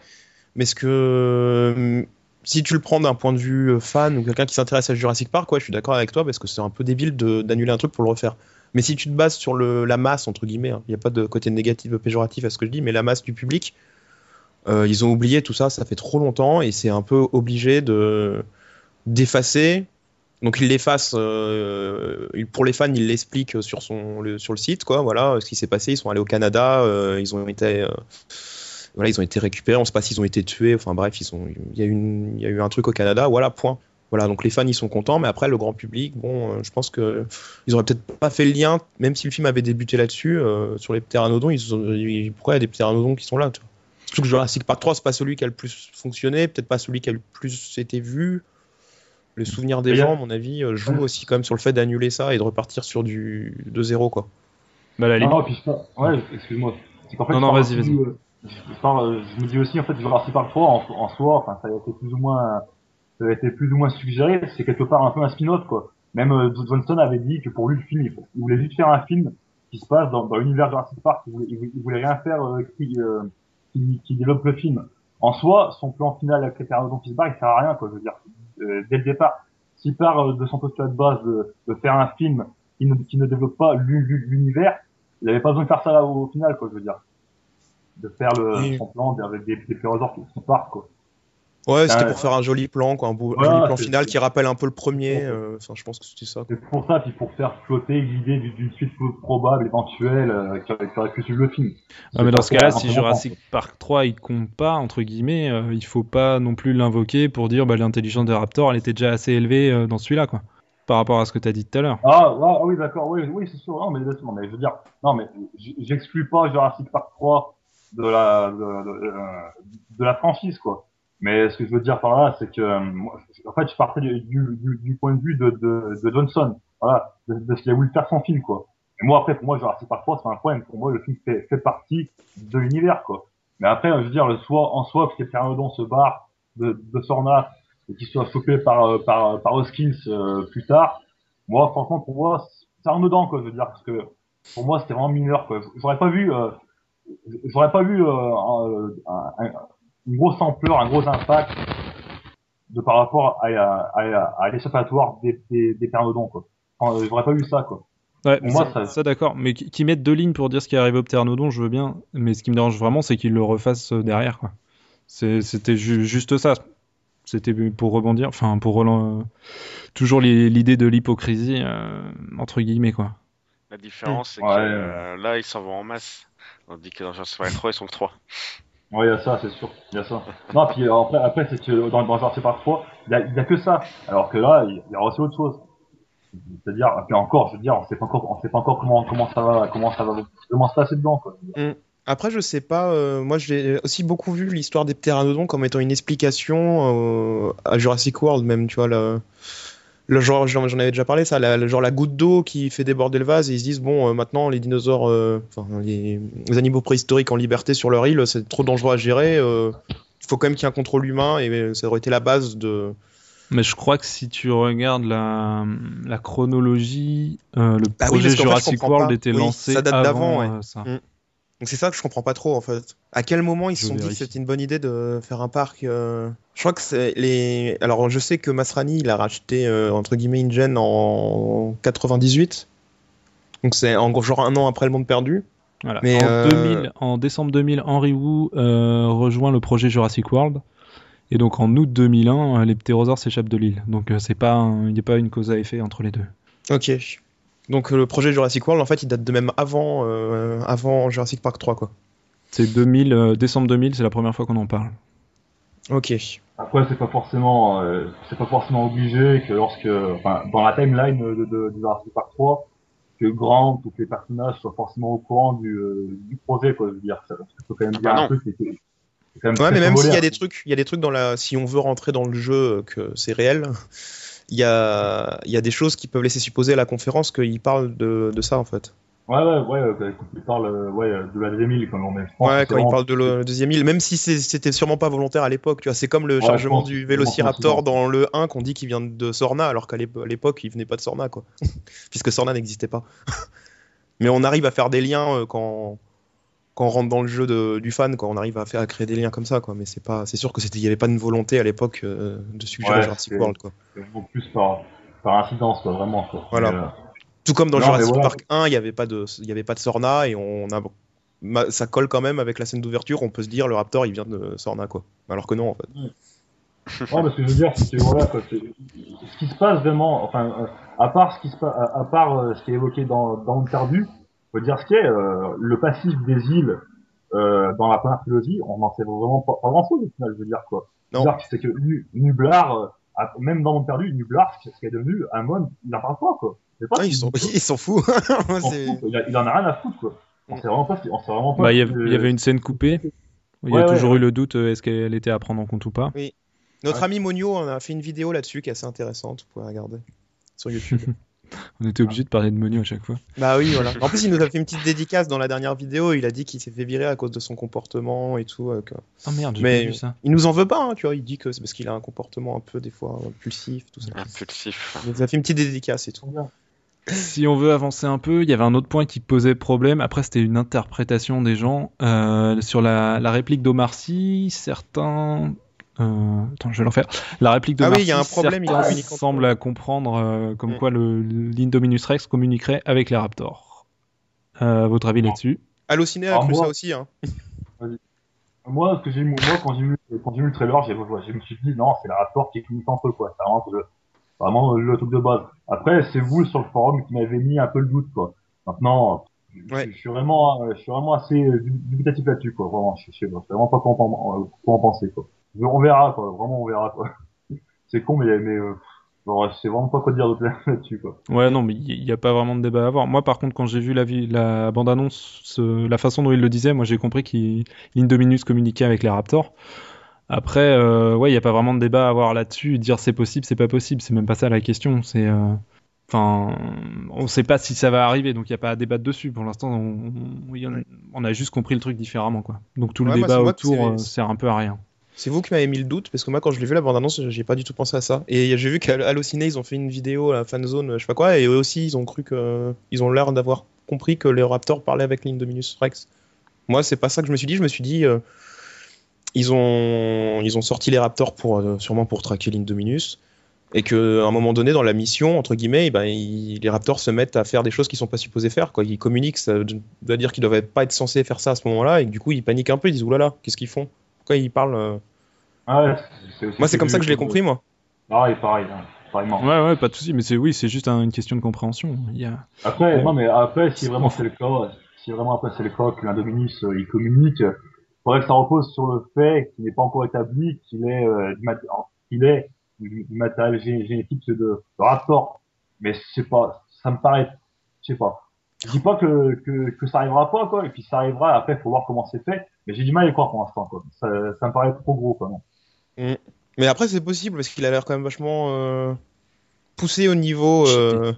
Mais ce que euh, si tu le prends d'un point de vue euh, fan ou quelqu'un qui s'intéresse à Jurassic Park, ouais, je suis d'accord avec toi parce que c'est un peu débile d'annuler un truc pour le refaire. Mais si tu te bases sur la masse entre guillemets, hein, il n'y a pas de côté négatif péjoratif à ce que je dis, mais la masse du public, euh, ils ont oublié tout ça, ça fait trop longtemps et c'est un peu obligé de d'effacer. Donc il l'efface euh, pour les fans, il l'explique sur le, site quoi. Voilà ce qui s'est passé. Ils sont allés au Canada, ils ont été voilà, ils ont été récupérés. On sait pas s'ils ont été tués. Enfin bref, ils sont. Il y a eu une- il y a eu un truc au Canada. Voilà point. Voilà donc les fans ils sont contents, mais après le grand public, bon, euh, je pense que ils auraient peut-être pas fait le lien, même si le film avait débuté là-dessus euh, sur les pteranodons. Ils, ont- ils- pourquoi il y a des pteranodons qui sont là tu vois Surtout que Jurassic Park 3 c'est pas celui qui a le plus fonctionné, peut-être pas celui qui a le plus été vu. Le souvenir des gens, à mon avis, euh, joue aussi quand même sur le fait d'annuler ça et de repartir sur du de zéro quoi. Bah, la Non, limite. non, puis je pense- ouais, excuse-moi. Fait, Non, non, vas-y, vas-y. Euh, Je, me dis aussi, en fait, Jurassic Park 3, en, en soi, enfin, ça a été plus ou moins, ça a été plus ou moins suggéré, c'est quelque part un peu un spin-off, quoi. Même euh, Johnson avait dit que pour lui, le film, il, voulait juste faire un film qui se passe dans, dans l'univers Jurassic Park, il voulait, il voulait, rien faire euh, qui, euh, qui, qui développe le film. En soi, son plan final avec se barrent, il sert à rien, quoi, je veux dire. Euh, dès le départ, s'il part euh, de son postulat de base de, de faire un film qui ne, qui ne développe pas l'u- l'u- l'univers, il avait pas besoin de faire ça là, au final, quoi, je veux dire. De faire le, Oui. son plan avec des, des ptérosaures qui, partent, quoi. Ouais, c'était Ouais. pour faire un joli plan, quoi, un beau un Voilà, joli plan final qui rappelle un peu le premier. Euh, Enfin, je pense que c'était ça. C'est pour ça, puis pour faire flotter l'idée d'une suite probable, éventuelle, euh, qui, aurait, qui aurait pu suivre le film. Ah, mais dans ce cas-là, si très Jurassic Park 3 il compte pas, entre guillemets, euh, il faut pas non plus l'invoquer pour dire bah, l'intelligence des raptors elle était déjà assez élevée euh, dans celui-là, quoi. Par rapport à ce que tu as dit tout à l'heure. Ah, ouais, ah oui, d'accord, oui, oui, c'est sûr. Non, mais, non, mais je veux dire, non, mais j'exclus pas Jurassic Park 3 de la, de, de, euh, de la franchise, quoi. Mais ce que je veux dire par là, c'est que, euh, moi, en fait, je partais du, du, du- point de vue de, de, de Johnson, voilà, de, ce qu'il a voulu faire son film, quoi. Et moi, après, pour moi, Jurassic Park 3, c'est un problème. Pour moi, le film fait, fait partie de l'univers, quoi. Mais après, je veux dire, le soi, en soi, que Pteranodon se barre de, de Sorna et qu'il soit chopé par, euh, par, par Hoskins euh, plus tard, moi, franchement, pour moi, ça rentre dedans, quoi, je veux dire, parce que pour moi, c'était vraiment mineur, quoi. J'aurais pas vu, euh, j'aurais pas vu euh, un, un- un- une grosse ampleur, un gros impact de par rapport à, à, à, à l'échappatoire des, des, des quoi. Enfin, j'aurais pas vu ça, quoi. Ouais, Pour moi, ça, ça- ça, d'accord. Mais qui qui mettent deux lignes pour dire ce qui est arrivé au ptéranodon, je veux bien. Mais ce qui me dérange vraiment, c'est qu'ils le refassent euh, derrière, quoi. C'est- C'était ju- juste ça. C'était pour rebondir, enfin pour toujours l'idée de l'hypocrisie euh, entre guillemets quoi. La différence, c'est Ouais. que euh, là, ils s'en vont en masse. Tandis que dans Jurassic Park 3, ils sont que 3. Ouais, il y a ça, c'est sûr. Il y a ça. Non, puis euh, après, après c'est que dans, dans Jurassic Park 3, il y a, que ça. Alors que là, il y a aussi autre chose. C'est-à-dire, puis encore, je veux dire, on sait pas encore, on sait pas encore comment, comment ça va, comment ça va, comment se passer dedans, quoi. Après, je sais pas, euh, moi j'ai aussi beaucoup vu l'histoire des pteranodons comme étant une explication euh, à Jurassic World, même, tu vois, le, le genre, j'en avais déjà parlé, ça, la, le genre la goutte d'eau qui fait déborder le vase, et ils se disent, bon, euh, maintenant les dinosaures, euh, enfin, les, les animaux préhistoriques en liberté sur leur île, c'est trop dangereux à gérer, euh, il faut quand même qu'il y ait un contrôle humain, et euh, ça aurait été la base de. Mais je crois que si tu regardes la, la chronologie, euh, le Bah oui, projet fait, je Jurassic World pas. était Oui, lancé ça date avant d'avant, ouais. euh, ça. Mm. Donc c'est ça que je comprends pas trop en fait. À quel moment ils se sont dit que c'était une bonne idée de faire un parc euh, Je crois que c'est les. Alors je sais que Masrani il a racheté euh, entre guillemets InGen en 98. Donc c'est en gros genre un an après le monde perdu. Voilà. Mais, en, euh, 2000, en décembre 2000, Henry Wu euh, rejoint le projet Jurassic World. Et donc en août 2001, euh, les ptérosaures s'échappent de l'île. Donc euh, c'est pas, un- il n'y a pas une cause à effet entre les deux. Ok. Donc euh, le projet Jurassic World en fait il date de même avant euh, avant Jurassic Park 3 quoi. C'est 2000, euh, décembre 2000, c'est la première fois qu'on en parle. Ok. Après, c'est pas forcément, euh, c'est pas forcément obligé que lorsque, enfin, dans la timeline de, de, de Jurassic Park 3, que Grant ou que les personnages soient forcément au courant du, euh, du projet, quoi. Je veux dire, ça, il faut quand même dire un truc, même Ouais, mais même s'il y a des trucs, il y a des trucs dans la, si on veut rentrer dans le jeu que c'est réel, il y a, y a des choses qui peuvent laisser supposer à la conférence qu'il parle de, de ça en fait. Ouais, ouais, ouais, euh, quand il parle, euh, ouais, euh, de la deuxième île, quand même. Ouais, quand c'est il vraiment- parle de le deuxième île, même si c'était sûrement pas volontaire à l'époque, tu vois, c'est comme le Ouais, chargement pense du Vélociraptor dans le 1 qu'on dit qu'il vient de Sorna, alors qu'à l'époque il venait pas de Sorna, quoi. Puisque Sorna n'existait pas. Mais on arrive à faire des liens euh, quand, quand on rentre dans le jeu de- du fan, quand on arrive à, faire, à créer des liens comme ça, quoi. Mais c'est pas, c'est sûr que c'était, il y avait pas une volonté à l'époque euh, de suggérer Ouais, Jurassic World, quoi. vraiment plus par, par incidence, quoi, vraiment, quoi. Voilà. Euh, Tout comme dans Non, Jurassic voilà. Park 1, il n'y avait pas de, il y avait pas de Sorna et on a, ça colle quand même avec la scène d'ouverture. On peut se dire le Raptor, il vient de Sorna, quoi. Alors que non, en fait. Ouais, parce que je veux dire, c'est que voilà, quoi, ce qui se passe vraiment, enfin, euh, à part ce qui se passe, à, à part ce qui est évoqué dans dans le perdu, faut dire ce qui est euh, le passif des îles euh, dans la première trilogie, on n'en sait vraiment pas, pas grand chose au final, je veux dire quoi. Non. C'est-à-dire que c'est que Nu- Nublar, euh, même dans le perdu, Nublar, ce qui est devenu Amon, il en parle pas quoi. Pas Ah, il s'en fout, il, en a rien à foutre quoi. On sait vraiment pas, on sait vraiment pas. Bah, il y avait- que- il y avait une scène coupée. Il y a Ouais, toujours ouais, eu le doute, euh, est-ce qu'elle était à prendre en compte ou pas Notre Ouais. ami Monio on a fait une vidéo là-dessus qui est assez intéressante. Vous pouvez regarder sur YouTube. On était obligé de parler de Monio à chaque fois. bah oui, voilà. En plus, il nous a fait une petite dédicace dans la dernière vidéo. Il a dit qu'il s'est fait virer à cause de son comportement et tout. euh, que- Oh merde, j'ai vu ça. il nous en veut pas, hein, tu vois. Il dit que c'est parce qu'il a un comportement un peu des fois impulsif, tout ça. Impulsif. Il nous a fait une petite dédicace et tout. Si on veut avancer un peu, il y avait un autre point qui posait problème. Après, c'était une interprétation des gens. Euh, sur la, la réplique d'Omar Sy, certains. Euh, attends, je vais l'en faire. La réplique Ah d'Omar oui, il y a un problème, il certains à comprendre euh, comme Mm. quoi le l'Indominus Rex communiquerait avec les Raptors. Euh, votre avis là-dessus? Allociné a Alors, cru moi- ça aussi. Hein. Moi, ce que j'ai, moi, quand j'ai vu, quand j'ai vu le trailer, j'ai, je me suis dit, non, c'est la rapport qui communique entre eux, quoi. C'est vraiment, le, vraiment le truc de base. Après, c'est vous, sur le forum, qui m'avez mis un peu le doute, quoi. Maintenant, je- Ouais. je, suis vraiment, je suis vraiment assez dub- dubitatif là-dessus, quoi. Vraiment, je, je sais pas, vraiment pas quoi en, quoi en penser, quoi. On verra, quoi. Vraiment, on verra, quoi. C'est con, mais, mais, euh, bon, sais vraiment pas quoi dire d'autre là- là-dessus, quoi. Ouais, non, mais il n'y a pas vraiment de débat à avoir. Moi, par contre, quand j'ai vu la, la bande-annonce, ce- la façon dont il le disait, moi j'ai compris qu'il l'Indominus communiquait avec les Raptors. Après, euh, ouais, il n'y a pas vraiment de débat à avoir là-dessus. Dire c'est possible, c'est pas possible, c'est même pas ça la question. C'est, euh, enfin, on sait pas si ça va arriver, donc il n'y a pas à débattre dessus. Pour l'instant, on, a juste compris le truc différemment, quoi. Donc tout le Ouais, débat c'est autour c'est- sert un peu à rien. C'est vous qui m'avez mis le doute, parce que moi, quand je l'ai vu la bande-annonce, j'ai pas du tout pensé à ça. Et j'ai vu qu'à Allociné, ils ont fait une vidéo à la fanzone, je sais pas quoi, et eux aussi, ils ont cru que. Ils ont l'air d'avoir compris que les Raptors parlaient avec l'Indominus Rex. Moi, c'est pas ça que je me suis dit. Je me suis dit. euh, ils, ont, ils ont sorti les Raptors pour, euh, sûrement pour traquer l'Indominus. Et qu'à un moment donné, dans la mission, entre guillemets, eh ben, les Raptors se mettent à faire des choses qu'ils sont pas supposés faire. Quoi. Ils communiquent, ça veut dire qu'ils doivent pas être censés faire ça à ce moment-là, et du coup, ils paniquent un peu. Ils disent Oulala, qu'est-ce qu'ils font? Pourquoi ils parlent Ah moi, c'est comme ça que je l'ai compris, moi. Pareil, pareil, hein. pareillement. Ouais, ouais, pas de souci. Mais c'est oui, c'est juste un- une question de compréhension. Il y a... Après, non, mais après, si vraiment c'est le cas, si vraiment après c'est le cas que l'Indominus euh, il communique, il faudrait que ça repose sur le fait qu'il n'est pas encore établi qu'il est, euh, qu'il est du, du matériel gé- génétique de, de Raptor. mais c'est pas, ça me paraît, je sais pas. Je dis pas que, que, que ça arrivera pas, quoi, et puis ça arrivera, après, faut voir comment c'est fait, mais j'ai du mal à y croire pour l'instant, quoi. Ça, ça me paraît trop gros, quoi, non. Mais après, c'est possible parce qu'il a l'air quand même vachement euh, poussé au niveau. Euh...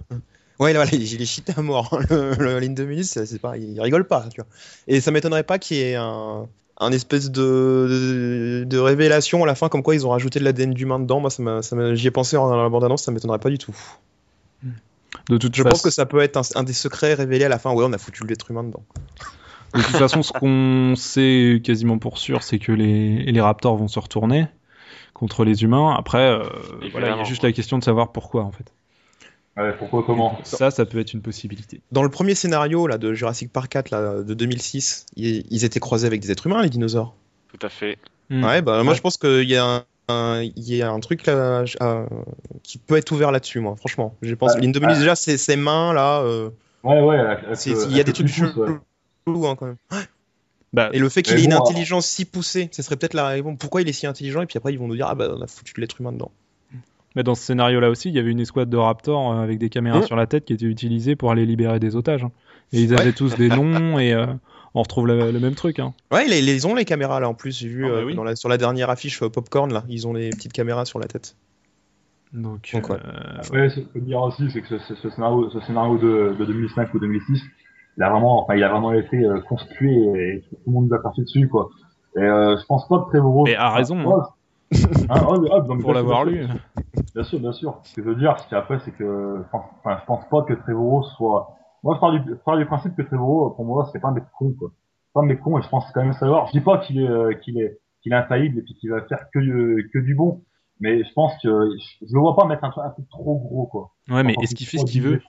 Ouais, voilà, il est cheaté à mort. hein. Le, le ligne de minutes, c'est pas, il rigole pas, tu vois. Et ça m'étonnerait pas qu'il y ait un, un espèce de, de, de révélation à la fin, comme quoi ils ont rajouté de l'ADN d'humain dedans. Moi, ça j'y ai pensé dans la bande-annonce, ça m'étonnerait pas du tout. De toute Je façon, pense que ça peut être un, un des secrets révélés à la fin. Ouais, on a foutu l'être humain dedans. De toute façon, ce qu'on sait quasiment pour sûr, c'est que les, les raptors vont se retourner contre les humains. Après, euh, voilà, il y a juste la question de savoir pourquoi en fait. Ouais, pourquoi, comment? Ça, ça peut être une possibilité. Dans le premier scénario là, de Jurassic Park 4 là, de 2006, ils, ils étaient croisés avec des êtres humains, les dinosaures. Tout à fait. Hmm. Ouais, bah moi je pense qu'il y a un, un- il y a un truc là, euh, qui peut être ouvert là-dessus, moi, franchement. Je pense. Déjà, ses, ses mains là, euh, Ouais, ouais, il y a des trucs pouce, ouais. chelous hein, quand même. Bah, Et le fait qu'il ait une intelligence si poussée, ce serait peut-être la raison. Pourquoi il est si intelligent Et puis après, ils vont nous dire, ah bah on a foutu de l'être humain dedans. mais dans ce scénario-là aussi, il y avait une escouade de raptors euh, avec des caméras Hmm. sur la tête qui étaient utilisées pour aller libérer des otages. hein. Et ils avaient Ouais. tous des noms et euh, on retrouve le, le même truc. Hein. Ouais, ils, ils ont les caméras là en plus. J'ai vu Ah bah euh, oui. dans la- sur la dernière affiche euh, Popcorn là, ils ont les petites caméras sur la tête. Donc, Donc, ouais. ce qu'il faut dire aussi, c'est que ce, ce- ce scénario, ce scénario de, de 2005 ou 2006, il a vraiment, enfin, il a vraiment été euh, conspué et tout le monde nous a parti dessus, quoi. Et euh, je pense pas que Trevorrow. Mais a raison. Hein, ouais, non, mais pour l'avoir lu. Bien sûr, bien sûr. Ce que je veux dire, c'est qu'après, c'est que, enfin, je pense pas que Trevorrow soit. Moi, je pars du, je pars du principe que Trevorrow, pour moi, c'est pas un mec con, quoi. C'est pas un mec con, et je pense quand même savoir. Je dis pas qu'il est, euh, qu'il est, qu'il est infaillible et puis qu'il va faire que, du- que du bon. Mais je pense que je, je le vois pas mettre un, truc- un truc trop gros, quoi. Ouais, mais est-ce qu'il fait ce qu'il veut.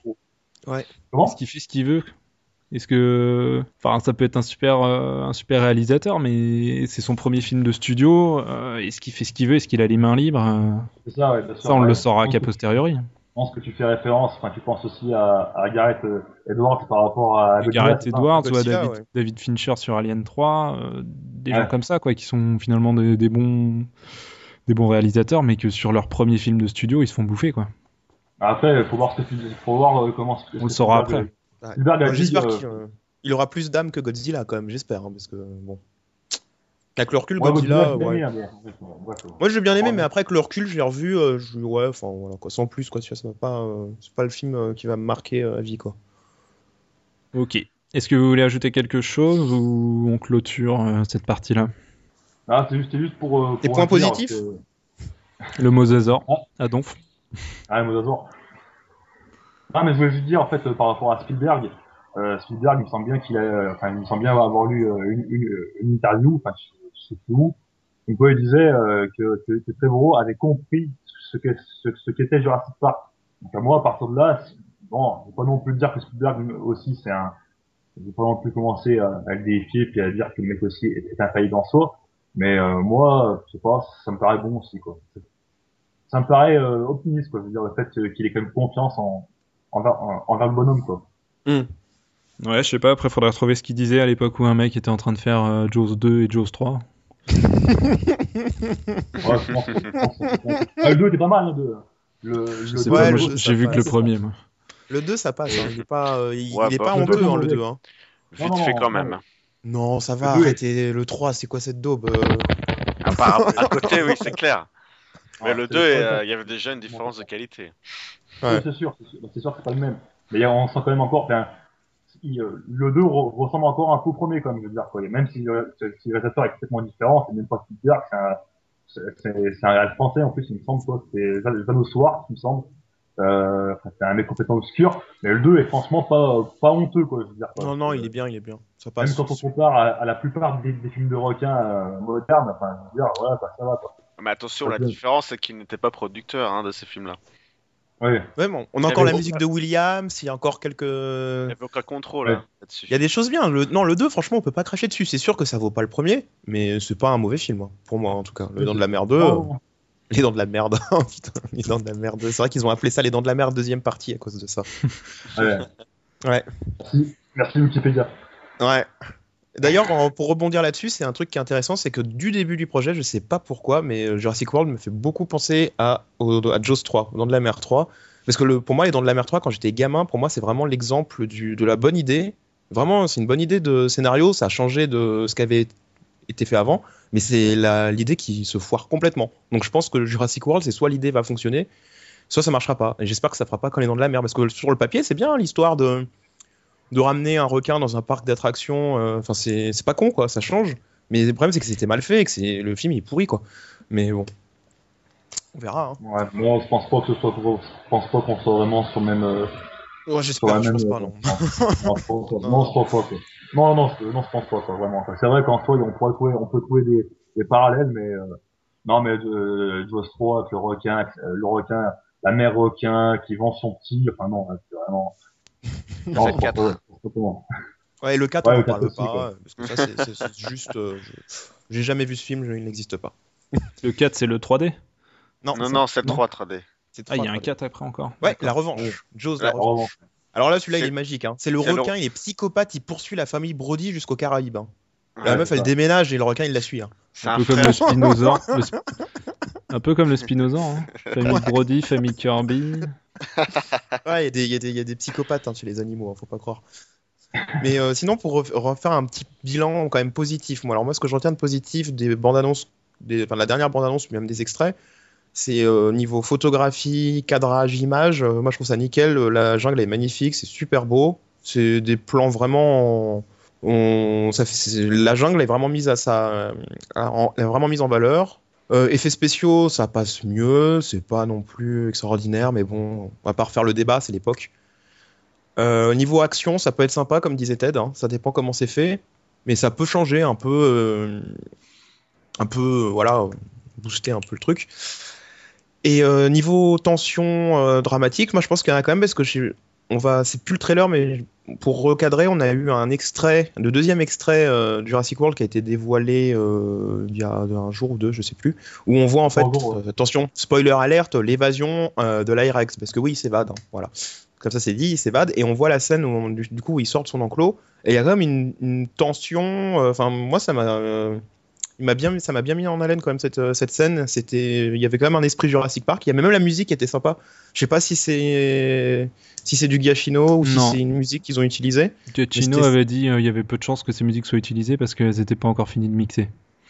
Ouais. Comment? Est-ce qu'il fait ce qu'il veut? Est-ce que, enfin, ça peut être un super, euh, un super réalisateur, mais c'est son premier film de studio. euh, est-ce qu'il fait ce qu'il veut? Est-ce qu'il a les mains libres? Euh, C'est ça, ouais, sûr. Ça, on Ouais. le saura qu'à posteriori. Je pense que tu fais référence, enfin, tu penses aussi à, à Gareth euh, Edwards par rapport à Gareth Edwards ou à David, ouais. David Fincher sur Alien 3, euh, des Ouais. gens comme ça, quoi, qui sont finalement des, des bons, des bons réalisateurs, mais que sur leur premier film de studio, ils se font bouffer, quoi. Après, faut voir ce que tu, faut voir comment. ce On le ce saura après. Ouais. Dit, J'espère euh, qu'il euh, il aura plus d'âme que Godzilla quand même, j'espère, hein, parce que bon. Avec le recul, Ouais, Godzilla, Godzilla, ouais. j'ai bien bon, Moi j'ai bien aimé, mais après avec le recul, je l'ai revu, euh, je... ouais, enfin voilà quoi, sans plus quoi, tu vois, ça va pas, euh, c'est pas le film euh, qui va me marquer euh, à vie quoi. Ok. Est-ce que vous voulez ajouter quelque chose ou on clôture euh, cette partie-là? Ah, c'est juste, juste pour. Des points positifs? que- Le mosasaure, Ah. à Donf. Ah, mot d'azur. Ah, mais je voulais juste dire, en fait, euh, par rapport à Spielberg, euh, Spielberg, il me semble bien qu'il a, euh, enfin, il me semble bien avoir lu euh, une, une, une interview, enfin, je, sais plus où, où il disait euh, que, que, Trevorrow avait compris ce que ce, qu'était Jurassic Park. Donc à moi, à partir de là, bon, je vais pas non plus dire que Spielberg aussi c'est un, je vais pas non plus commencer à, le défier puis à dire que le mec aussi est, est infaillible en soi, mais euh, moi, je sais pas, ça me paraît bon aussi quoi. Ça me paraît euh, optimiste quoi, je veux dire le fait qu'il ait quand même confiance en envers, en- envers le bonhomme quoi. Ouais, je sais pas, après faudrait retrouver ce qu'il disait à l'époque où un mec était en train de faire euh, Jaws 2 et Jaws 3. Ouais, je pense je pense Ah, le 2 était pas mal, le 2. Le, Je le pas, Ouais, le j'ai vu que le premier. moi. Le 2 ça passe, hein, il est pas, euh, il, Ouais, il est bah, pas le honteux hein, le non, 2 mais- hein. Vite Non, non, fait quand même. Non, ça va, Le arrêtez, le 3 c'est quoi cette daube euh, À, part- à côté, oui, c'est clair. Mais Ah, le c'est- 2, ouais, euh, il y avait déjà une différence de qualité. Ouais. c'est sûr, c'est sûr, c'est sûr que c'est pas le même. Mais on sent quand même encore, il, euh, le 2 re- ressemble encore un peu au premier, quand même, je veux dire, quoi. Et même si, le- si le réalisateur est complètement différent, c'est même pas Spielberg, c'est un, c'est, un réalisateur français, en plus, il me semble, quoi. C'est Jeannot Swart, il me semble. Euh, enfin, c'est un mec complètement obscur. Mais le 2 est franchement pas, pas honteux, quoi, je veux dire. quoi. Non, non, il est bien, il est bien. Ça Même passe. quand on compare à, à la plupart des, des films de requins euh, modernes, enfin, je veux dire, ouais, bah, ça va, quoi. Mais attention, la différence, c'est qu'il n'était pas producteur hein, de ces films-là. Ouais. Ouais, bon, on a y encore la musique de Williams, il y a encore quelques. Il n'y avait aucun contrôle Ouais. hein, là-dessus. Il y a des choses bien. Le... Non, le 2, franchement, on peut pas cracher dessus. C'est sûr que ça vaut pas le premier, mais c'est pas un mauvais film, hein, pour moi en tout cas. Le Dents de la Mer 2, euh, Oh, les Dents de la Merde. Oh, putain, les Dents de la Merde. C'est vrai qu'ils ont appelé ça les Dents de la Merde deuxième partie à cause de ça. ouais. Ouais. Merci, merci Wikipédia. Ouais. D'ailleurs, pour rebondir là-dessus, c'est un truc qui est intéressant, c'est que du début du projet, je sais pas pourquoi, mais euh, Jurassic World me fait beaucoup penser à, à Jaws 3, au Dents de la Mer 3, Parce que le, pour moi, Dents de la Mer 3, quand j'étais gamin, pour moi, c'est vraiment l'exemple de la bonne idée. Vraiment, c'est une bonne idée de scénario. Ça a changé de ce qui avait été fait avant. Mais c'est l'idée qui se foire complètement. Donc je pense que Jurassic World, c'est soit l'idée va fonctionner, soit ça marchera pas. Et j'espère que ça fera pas quand les dents de la mer. Parce que sur le papier, c'est bien l'histoire de, de ramener un requin dans un parc d'attractions. euh, Enfin, c'est c'est pas con, quoi. Ça change. Mais le problème, c'est que c'était mal fait et que c'est- le film il est pourri, quoi. Mais bon. On verra. Hein. Ouais, moi, je pense pas que ce soit, je pense pas qu'on soit vraiment sur le même, euh, Ouais, j'espère, je même. pense pas, non. non, je pense pas. Non, je pense pas. Quoi. Non, non, je, non, je pense pas. Quoi, vraiment. C'est vrai qu'en soi, on pourrait trouver, on peut trouver des, des parallèles, mais euh, non, mais euh, Jaws 3 avec le requin, euh, le requin, la mère requin qui vend son petit. Enfin non, c'est vraiment. Non, C'est pas comment. Ouais, et le 4, Ouais, on le en parle 4 aussi, pas. quoi. Parce que ça, c'est- c'est c'est juste. euh, J'ai jamais vu ce film, je- il n'existe pas. Le 4, c'est le 3D Non, Non, ça- non, c'est le non. 3 3D. c'est Ah, il y a un 4 après encore. Ouais, la revanche. Jaws, la Ouais, revanche. vraiment. Alors là, celui-là, il C'est- est magique. Hein. C'est le c'est le- requin, il est psychopathe, il poursuit la famille Brody jusqu'aux Caraïbes. hein. La Ouais, meuf, c'est elle déménage et le requin, il la suit. hein. C'est Un un peu comme frère. le Spinosaure. le sp- Un peu comme le Spinosaure. Hein. Famille Brody, famille Kirby. Ouais, il y a des- y, y a psychopathes hein, chez les animaux, hein, faut pas croire. Mais euh, sinon, pour ref- refaire un petit bilan quand même positif, moi, alors moi, ce que je retiens de positif des bandes annonces, des, enfin, de la dernière bande annonce, même des extraits, c'est euh, niveau photographie, cadrage, image. euh, moi, je trouve ça nickel. euh, La jungle est magnifique, c'est super beau. C'est des plans vraiment. On, ça fait, c'est- la jungle est vraiment mise à sa, à- en- est vraiment mise en valeur. Euh, effets spéciaux, ça passe mieux, c'est pas non plus extraordinaire, mais bon, on va pas refaire le débat, c'est l'époque. Euh, niveau action, ça peut être sympa, comme disait Ted, hein, ça dépend comment c'est fait, mais ça peut changer un peu, euh, un peu, euh, voilà, booster un peu le truc. Et euh, niveau tension dramatique, moi je pense qu'il y en a quand même parce que on va, c'est plus le trailer, mais pour recadrer, on a eu un extrait, le deuxième extrait euh, Jurassic World qui a été dévoilé euh, il y a un jour ou deux, je sais plus, où on voit en fait, En gros, ouais. euh, attention, spoiler alerte, l'évasion euh, de l'Aerex, parce que oui, il s'évade, hein, voilà. Comme ça c'est dit, il s'évade, et on voit la scène où on- du, coup il sort de son enclos, et il y a quand même une, une tension, enfin moi ça m'a... euh, il m'a bien, ça m'a bien mis en haleine quand même cette, euh, cette scène. C'était, il y avait quand même un esprit Jurassic Park. Il y a même la musique qui était sympa. Je sais pas si c'est, si c'est du Giacchino ou si c'est une musique qu'ils ont utilisée. Giacchino avait dit euh, il y avait peu de chances que ces musiques soient utilisées parce qu'elles n'étaient pas encore finies de mixer.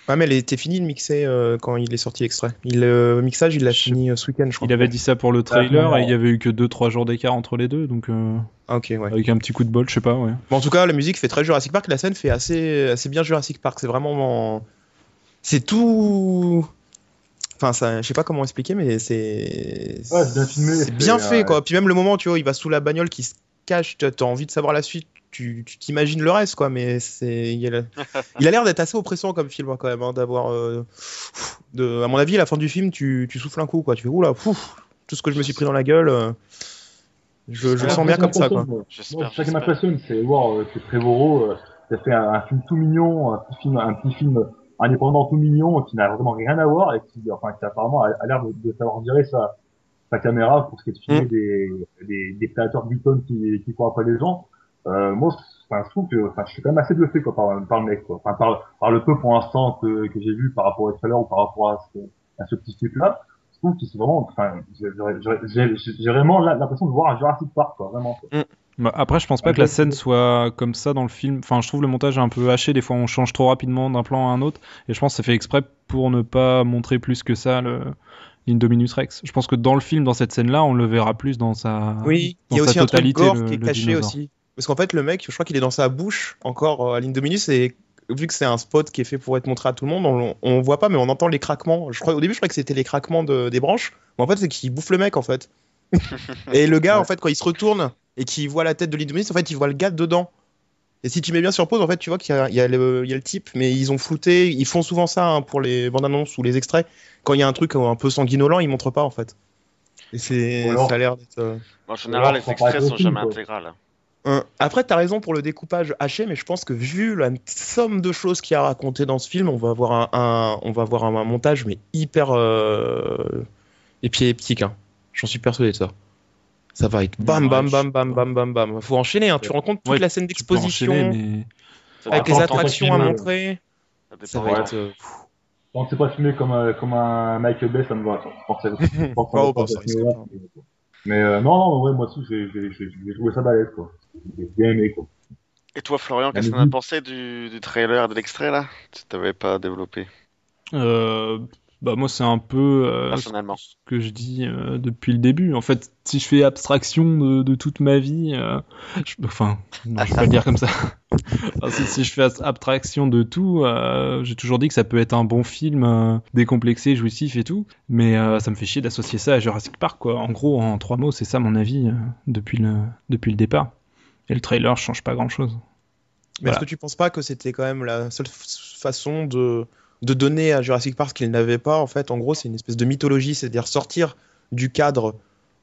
Ouais, mais elle était finie de mixer euh, quand il est sorti l'extrait. Il, le mixage, il l'a fini euh, ce week-end, je crois. Il avait dit ça pour le trailer non. et il y avait eu que 2-3 jours d'écart entre les deux, donc euh, Ah, ok, ouais. avec un petit coup de bol, je sais pas, ouais. Bon, en tout cas, la musique fait très Jurassic Park. La scène fait assez, assez bien Jurassic Park. C'est vraiment, c'est tout. Enfin, ça, je sais pas comment expliquer, mais c'est. Ouais, c'est bien filmé, C'est bien fait, quoi. Puis même le moment, tu vois, il va sous la bagnole qui se cache. T'as envie de savoir la suite. Tu tu t'imagines le reste, quoi. Mais c'est, il a, il a l'air d'être assez oppressant comme film, hein, quand même, hein, d'avoir. euh, de, à mon avis, à la fin du film, tu, tu souffles un coup, quoi. Tu fais oula, pouf, tout ce que je me suis pris dans la gueule. euh, je, je le Ouais, sens bien comme ça, quoi. Moi, j'espère. m'impressionne, c'est voir euh, que Trevorrow, euh, fait un, un film tout mignon, un petit film, un petit film indépendant tout mignon, qui n'a vraiment rien à voir et qui, enfin, qui apparemment a, a l'air de, de savoir gérer sa, sa caméra pour ce qui est de filmer Mm. des, des, des prédateurs glutons qui, qui courent après les gens. Euh, moi, enfin, je trouve que, enfin, je suis quand même assez bluffé, quoi, par, par le mec, quoi. Enfin, par, par le peu pour l'instant que, que j'ai vu par rapport au trailer ou par rapport à ce, à ce petit truc-là. Je trouve que c'est vraiment, enfin, j'ai- vraiment l'impression de voir un Jurassic Park, quoi, vraiment. quoi. Bah, après, je pense pas que la scène soit comme ça dans le film. Enfin, je trouve le montage un peu haché. Des fois, on change trop rapidement d'un plan à un autre. Et je pense que c'est fait exprès pour ne pas montrer plus que ça le l'Indominus Rex. Je pense que dans le film, dans cette scène-là, on le verra plus dans sa. Oui, dans il y a aussi un truc totalité, gore le- qui est caché dinosaure. aussi. Parce qu'en fait, le mec, je crois qu'il est dans sa bouche encore euh, à l'Indominus et vu que c'est un spot qui est fait pour être montré à tout le monde, on, on voit pas, mais on entend les craquements. Je crois, au début, je croyais que c'était les craquements de- des branches, mais en fait, c'est qu'il bouffe le mec en fait. et le gars, Ouais. en fait, quand il se retourne et qu'il voit la tête de l'Indominus, en fait, il voit le gars dedans. Et si tu mets bien sur pause, en fait, tu vois qu'il y, a- y, le- il y a le type, mais ils ont flouté. Ils font souvent ça hein, pour les bandes annonces ou les extraits. Quand il y a un truc un peu sanguinolent, ils montrent pas en fait. Et c'est, ça a l'air d'être. euh, En général, les extraits sont jamais intégrales. Hein. Après, t'as raison pour le découpage haché, mais je pense que vu la somme de choses qu'il y a raconté dans ce film, on va avoir un, un- on va avoir un, un montage mais hyper euh, épileptique. Hein. J'en suis persuadé de ça. Ça va être bam, bam, bam, bam, bam, bam, bam. Faut enchaîner. Hein. Tu compte toute Ouais, la scène d'exposition mais avec les attractions à montrer. ça dépend Ça va être. euh, Tant que c'est pas filmé comme, euh, comme un Michael Bay, ça me va. là. Mais euh, non, non, ouais, moi aussi, j'ai trouvé ça balèze, quoi. J'ai bien aimé, quoi. Et toi, Florian, qu'est-ce que as musique. pensé du, du trailer, de l'extrait là? Tu t'avais pas développé Euh, bah moi c'est un peu euh, personnellement. ce que je dis euh, depuis le début. En fait, si je fais abstraction de, de toute ma vie, euh, je- enfin, non, je vais pas le dire comme ça. Enfin, si, si je fais abstraction de tout, euh, j'ai toujours dit que ça peut être un bon film euh, décomplexé, jouissif et tout, mais euh, ça me fait chier d'associer ça à Jurassic Park quoi. En gros, en trois mots, c'est ça mon avis euh, depuis le depuis le départ. Et le trailer change pas grand chose. Mais Voilà. est-ce que tu penses pas que c'était quand même la seule façon de, de donner à Jurassic Park ce qu'il n'avait pas En fait, en gros, c'est une espèce de mythologie, c'est-à-dire sortir du cadre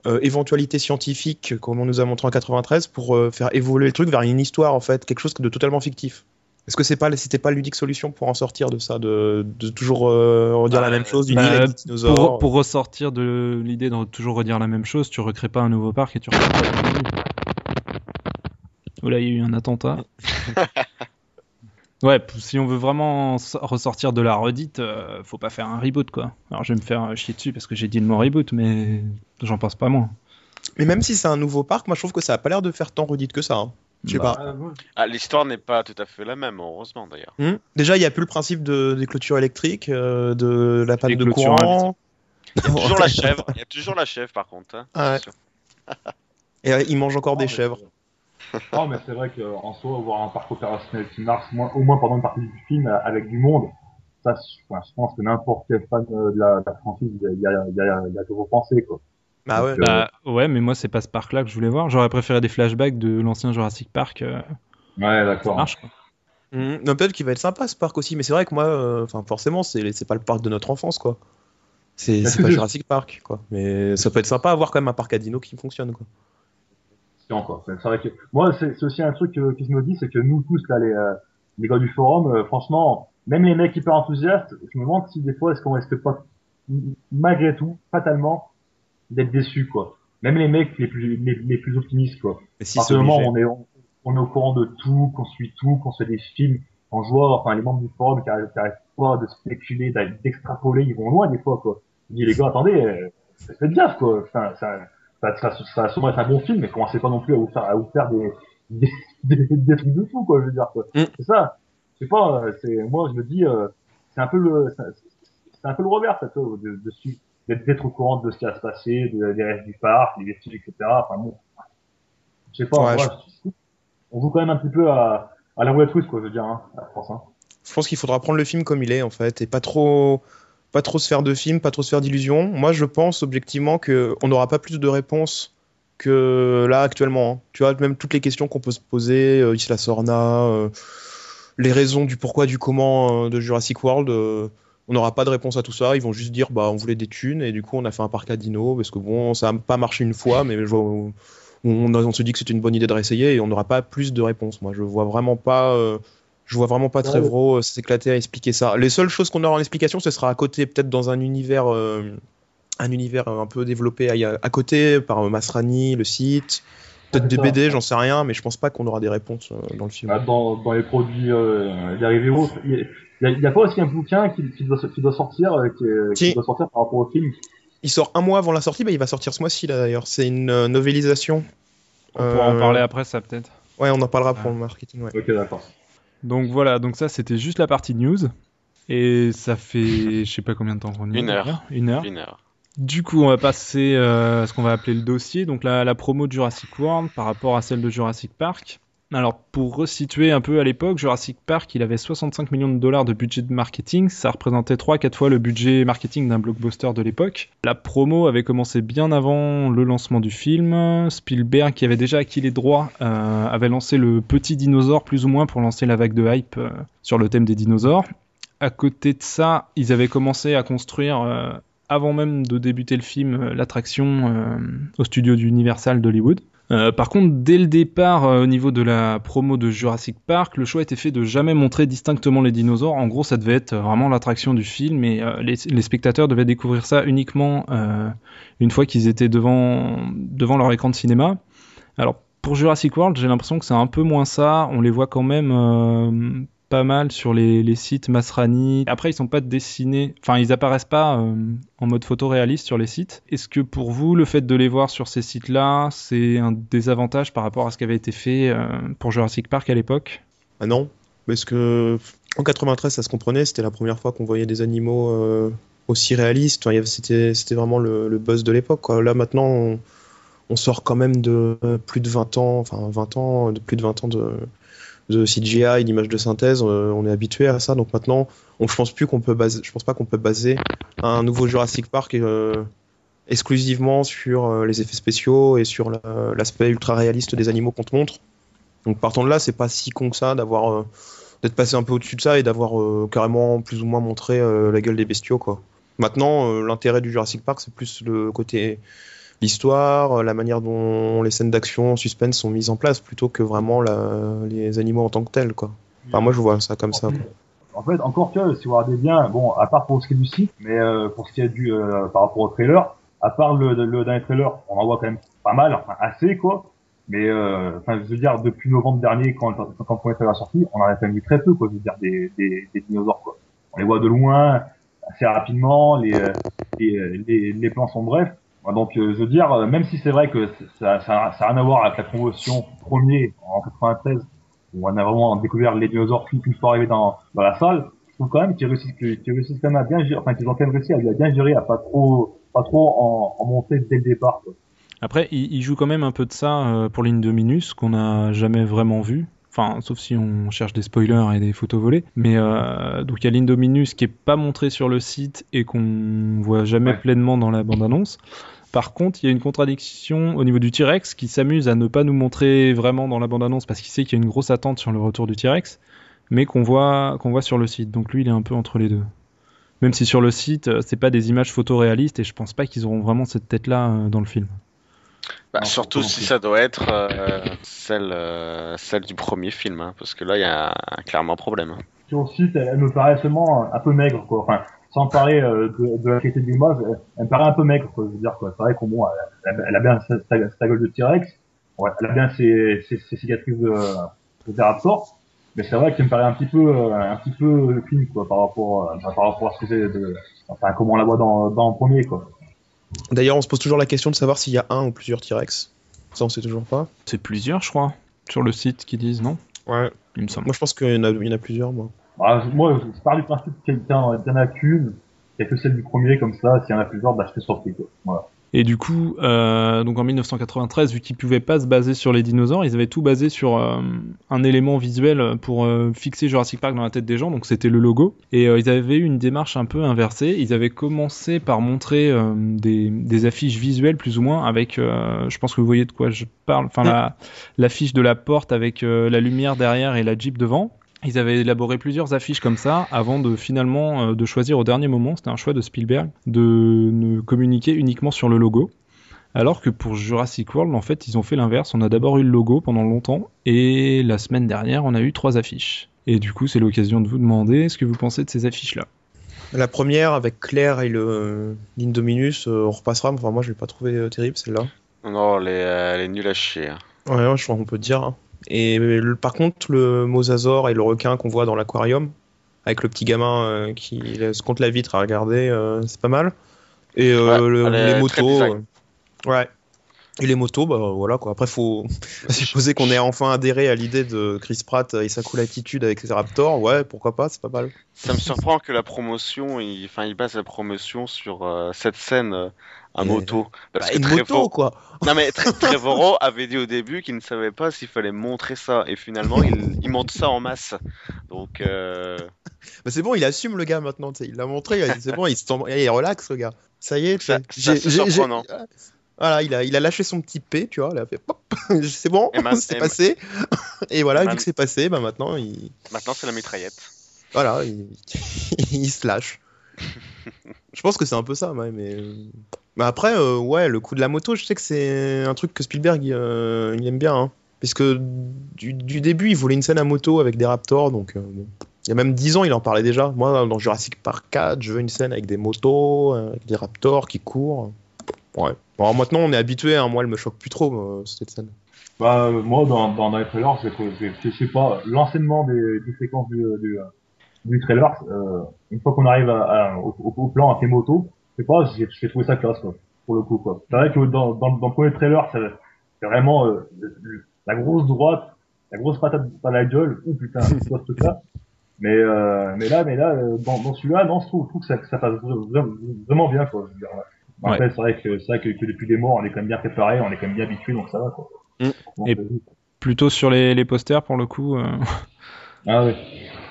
euh, éventualité scientifique, comme on nous a montré en 93, pour euh, faire évoluer le truc vers une histoire, en fait, quelque chose de totalement fictif. Est-ce que c'est pas, c'était pas l'unique solution pour en sortir de ça, de, de toujours euh, redire la Bah, même chose, d'une bah, île avec des dinosaures Pour, pour ressortir de l'idée de toujours redire la même chose, tu recrées pas un nouveau parc et tu recrées pas. Oh là, il y a eu un attentat. ouais, si on veut vraiment ressortir de la redite, euh, faut pas faire un reboot quoi. Alors je vais me faire euh, chier dessus parce que j'ai dit le mot reboot, mais j'en pense pas moins. Mais même si c'est un nouveau parc, moi je trouve que ça a pas l'air de faire tant redite que ça. hein. Je sais Bah, pas. Ah, l'histoire n'est pas tout à fait la même, heureusement d'ailleurs. Hmm Déjà, il n'y a plus le principe de, des clôtures électriques, euh, de la panne de courant. Il y a toujours la chèvre. Il y a toujours la chèvre par contre. hein, Ah ouais. c'est sûr. Et euh, ils mangent encore des mais chèvres. Non, mais c'est vrai qu'en soi, avoir un parc opérationnel qui marche moins- au moins pendant une partie du film avec du monde, ça, je, enfin, je pense que n'importe quel fan euh, de la, de la franchise, il y a, y a, y a, il y a de repenser, quoi. Bah ouais. Euh, Bah ouais, mais moi c'est pas ce parc là que je voulais voir. J'aurais préféré des flashbacks de l'ancien Jurassic Park. euh, Ouais, ça d'accord. marche quoi. Non, peut-être qu'il va être sympa ce parc aussi, mais c'est vrai que moi, euh, enfin forcément, c'est c'est pas le parc de notre enfance, quoi. C'est que pas Jurassic Park, quoi. Mais ça peut être sympa à avoir quand même un parc à dino qui fonctionne, quoi. C'est vrai que moi, c'est aussi un truc que, que je me dis, c'est que nous tous là, les, euh, les gars du forum, euh, franchement, même les mecs hyper enthousiastes, je me demande si des fois est-ce qu'on risque pas, malgré tout, fatalement, d'être déçus, quoi. Même les mecs les plus les, les plus optimistes, quoi. Si À c'est ce moment, obligé. on est on, on est au courant de tout, qu'on suit tout, qu'on se fait des films, on voit, enfin les membres du forum qui arrêtent qui pas de spéculer, d'extrapoler, ils vont loin des fois, quoi. Je dis les gars, attendez, euh, faites gaffe, quoi. Enfin, ça, ça, ça, ça va sûrement être un bon film, mais commencez pas non plus à vous faire, à vous faire des, des, des, des trucs de fou, quoi, je veux dire, quoi. Mm. C'est ça. Je sais pas, euh, c'est, moi, je me dis, euh, c'est un peu le, c'est c'est un peu le revers, ça, de, de suivre- d'être, d'être au courant de ce qui va se passer, de, des restes du parc, des vestiges, etc. Enfin bon. Je sais pas, Ouais, moi, je- on joue quand même un petit peu à, à la roulette russe, quoi, je veux dire, hein, à France, hein. Je pense qu'il faudra prendre le film comme il est, en fait, et pas trop, pas trop se faire de films, pas trop se faire d'illusions. Moi, je pense objectivement que on n'aura pas plus de réponses que là actuellement. hein. Tu vois, même toutes les questions qu'on peut se poser, euh, Isla Sorna, euh, les raisons du pourquoi, du comment euh, de Jurassic World, euh, on n'aura pas de réponse à tout ça. Ils vont juste dire, bah, on voulait des thunes, et du coup, on a fait un parc à dino, parce que bon, ça n'a pas marché une fois, mais on, se dit que c'était une bonne idée de réessayer, et on n'aura pas plus de réponses. Moi, je vois vraiment pas. Euh, je vois vraiment pas Ouais. Trevorrow euh, s'éclater à expliquer ça. Les seules choses qu'on aura en explication, ce sera à côté, peut-être dans un univers, euh, un univers un peu développé à, à côté par euh, Masrani, le site, peut-être Ouais, des. BD, j'en sais rien, mais je pense pas qu'on aura des réponses euh, dans le film. Bah, dans, dans les produits euh. Il y a- a, il y a pas aussi un bouquin qui, qui, doit, qui doit sortir, euh, qui, doit sortir par rapport au film? Il sort un mois avant la sortie, bah, il va sortir ce mois-ci là d'ailleurs. C'est une euh, novélisation. On pourra en Euh, parler après ça peut-être. Ouais, on en parlera Ah. pour le marketing. Ouais. Ok, d'accord. Donc voilà, donc ça c'était juste la partie news. Et ça fait je sais pas combien de temps qu'on y est. Une heure. Une heure. Une heure. Du coup, on va passer euh, à ce qu'on va appeler le dossier, donc la, la promo de Jurassic World par rapport à celle de Jurassic Park. Alors, pour resituer un peu à l'époque, Jurassic Park, il avait 65 millions de dollars de budget marketing, ça représentait 3-4 fois le budget marketing d'un blockbuster de l'époque. La promo avait commencé bien avant le lancement du film. Spielberg, qui avait déjà acquis les droits, euh, avait lancé le petit dinosaure plus ou moins pour lancer la vague de hype euh, sur le thème des dinosaures. À côté de ça, ils avaient commencé à construire euh, avant même de débuter le film, l'attraction au studio d'Universal d'Hollywood. Euh, par contre, dès le départ, euh, au niveau de la promo de Jurassic Park, le choix était fait de jamais montrer distinctement les dinosaures. En gros, ça devait être vraiment l'attraction du film et euh, les, spectateurs devaient découvrir ça uniquement une fois qu'ils étaient devant, leur écran de cinéma. Alors, pour Jurassic World, j'ai l'impression que c'est un peu moins ça. On les voit quand même pas mal sur les, sites Masrani. Après, ils sont pas dessinés, enfin, ils apparaissent pas euh, en mode photoréaliste sur les sites. Est-ce que pour vous, le fait de les voir sur ces sites-là, c'est un désavantage par rapport à ce qui avait été fait euh, pour Jurassic Park à l'époque? Ah non, parce que en 93, ça se comprenait, c'était la première fois qu'on voyait des animaux euh, aussi réalistes. C'était, vraiment le, buzz de l'époque. Là, maintenant, on, on sort quand même de plus de 20 ans, enfin 20 ans, de plus de 20 ans de, de CGI, d'images de synthèse. euh, on est habitué à ça, donc maintenant, on, je pense plus qu'on peut baser, je pense pas qu'on peut baser un nouveau Jurassic Park euh, exclusivement sur euh, les effets spéciaux et sur la- l'aspect ultra réaliste des animaux qu'on te montre. Donc partant de là, c'est pas si con que ça d'avoir d'être passé un peu au-dessus de ça et d'avoir carrément plus ou moins montré la gueule des bestiaux quoi. Maintenant, l'intérêt du Jurassic Park, c'est plus le côté l'histoire, euh, la manière dont les scènes d'action, suspense sont mises en place, plutôt que vraiment les animaux en tant que tels quoi. Enfin, moi, je vois ça comme ça. En fait, encore que, si vous regardez bien, bon, à part pour ce qui est du site, mais euh, pour ce qui est du euh, par rapport au trailer, à part le, le dernier trailer, on en voit quand même pas mal, enfin assez quoi. Mais enfin, je veux dire, depuis novembre dernier, quand, quand, quand le premier trailer est sorti, on en a quand même vu très peu, quoi. Je veux dire, des, dinosaures, quoi. On les voit de loin, assez rapidement, les, les, les plans sont brefs. Donc, euh, je veux dire, euh, même si c'est vrai que ça, ça, ça a rien à voir avec la promotion premier en 93, où on a vraiment découvert les dinosaures une fois arrivés dans, dans la salle, je trouve quand même qu'ils réussissent, quand même à bien gérer, enfin qu'ils ont quand même réussi à bien gérer, à pas trop, pas trop en, monter dès le départ. Après, il, il joue quand même un peu de ça euh, pour l'Indominus, qu'on n'a jamais vraiment vu. Enfin, sauf si on cherche des spoilers et des photos volées. Mais euh, donc il y a l'Indominus qui est pas montré sur le site et qu'on voit jamais Ouais. pleinement dans la bande-annonce. Par contre, il y a une contradiction au niveau du T-Rex qui s'amuse à ne pas nous montrer vraiment dans la bande-annonce parce qu'il sait qu'il y a une grosse attente sur le retour du T-Rex, mais qu'on voit, qu'on voit sur le site. Donc lui, il est un peu entre les deux. Même si sur le site, euh, c'est pas des images photoréalistes et je pense pas qu'ils auront vraiment cette tête-là euh, dans le film. Bah, Non, surtout si plus. ça doit être euh, celle, euh, celle du premier film, hein, parce que là, il y a un- clairement un problème. hein. Sur le site, elle, elle me paraît seulement un peu maigre, quoi. Enfin, sans parler euh, de, de la qualité de l'image, elle, elle me paraît un peu maigre, quoi. Je veux dire, quoi. C'est vrai qu'on bon, elle, a bien sa, sa, sa gueule de T-Rex, ouais, elle a bien ses, ses, ses cicatrices de, de Raptor, mais c'est vrai qu'elle me paraît un petit peu, euh, un petit peu fine, quoi, par rapport, euh, par rapport à ce que c'est de, enfin, comment on la voit dans, dans le premier, quoi. D'ailleurs, on se pose toujours la question de savoir s'il y a un ou plusieurs T-Rex. Ça, on sait toujours pas. C'est plusieurs, je crois, sur le site qui disent, non? Ouais. Il me semble. Moi, je pense qu'il y, en a- il y en a plusieurs, moi. Bah, moi, je pars du principe qu'il y en a qu'une, qu'il y a que celle du premier, comme ça, s'il y en a plusieurs, bah, je surpris, quoi. Voilà. Et du coup, euh, donc en 1993, vu qu'ils pouvaient pas se baser sur les dinosaures, ils avaient tout basé sur euh, un élément visuel pour euh, fixer Jurassic Park dans la tête des gens, donc c'était le logo. Et ils avaient eu une démarche un peu inversée. Ils avaient commencé par montrer des, des affiches visuelles plus ou moins avec, je pense que vous voyez de quoi je parle, enfin la l'affiche de la porte avec la lumière derrière et la Jeep devant. Ils avaient élaboré plusieurs affiches comme ça avant de finalement euh, de choisir au dernier moment, c'était un choix de Spielberg, de ne communiquer uniquement sur le logo. Alors que pour Jurassic World, en fait, ils ont fait l'inverse. On a d'abord eu le logo pendant longtemps et la semaine dernière, on a eu trois affiches. Et du coup, c'est l'occasion de vous demander ce que vous pensez de ces affiches-là. La première, avec Claire et le l'Indominus, euh, on repassera. Enfin, moi, je l'ai pas trouvé euh, terrible, celle-là. Non, elle est, euh, elle est nulle à chier. hein. Ouais, ouais, je crois qu'on peut dire. hein. Et le- par contre, le mosasaure et le requin qu'on voit dans l'aquarium, avec le petit gamin euh, qui laisse contre la vitre à regarder, euh, c'est pas mal. Et euh, Ouais, le- les motos. euh, ouais. Et les motos, bah voilà quoi. Après, faut supposer qu'on ait enfin adhéré à l'idée de Chris Pratt et sa cool attitude avec ses Raptors. Ouais, pourquoi pas, c'est pas mal. Ça me surprend que la promotion, il, enfin, il base la promotion sur euh, cette scène euh, Mais- moto. Parce Bah, que une Trevor- moto quoi. Non mais Tre- Trevorrow avait dit au début qu'il ne savait pas s'il fallait montrer ça et finalement il, il monte ça en masse. Donc euh, Bah, c'est bon, il assume le gars maintenant. Il l'a montré, c'est bon, il, se tombe- il relaxe le gars. Ça y est, Ça- c'est surprenant. Voilà, il a, il a lâché son petit P, tu vois, il a fait pop, c'est bon, c'est passé. Et voilà, vu que c'est passé, bah maintenant il, maintenant c'est la mitraillette. voilà, il, il se lâche. Je pense que c'est un peu ça, ouais, mais. Mais après, euh, ouais, le coup de la moto, je sais que c'est un truc que Spielberg euh, il aime bien, hein. Puisque du, début, il voulait une scène à moto avec des Raptors, donc euh. Il y a même 10 ans, il en parlait déjà. Moi, dans Jurassic Park 4, je veux une scène avec des motos, euh, avec des Raptors qui courent. Ouais. Bon, maintenant, on est habitué, hein. moi, elle me choque plus trop, euh, cette scène. Bah, euh, moi, dans, dans, les trailers, je, sais pas, l'enseignement des, séquences du, du, trailer, euh, une fois qu'on arrive au, au, plan avec les motos, je sais pas, j'ai trouvé ça classe, quoi, pour le coup, quoi. C'est vrai que dans, dans, dans le premier trailer, c'est vraiment euh, la grosse droite, la grosse patate à la gueule, ou putain, c'est quoi ce truc-là? Mais, euh, mais là, mais là, euh, dans, dans celui-là, non, je trouve, je trouve que ça, que ça passe vraiment bien, quoi. Je veux dire, Après, ouais. c'est vrai que c'est vrai que, que, depuis des mois, on est quand même bien préparé, on est quand même bien habitué, donc ça va, quoi. Mm. Donc, Et plutôt sur les, les posters, pour le coup. Euh... Ah oui.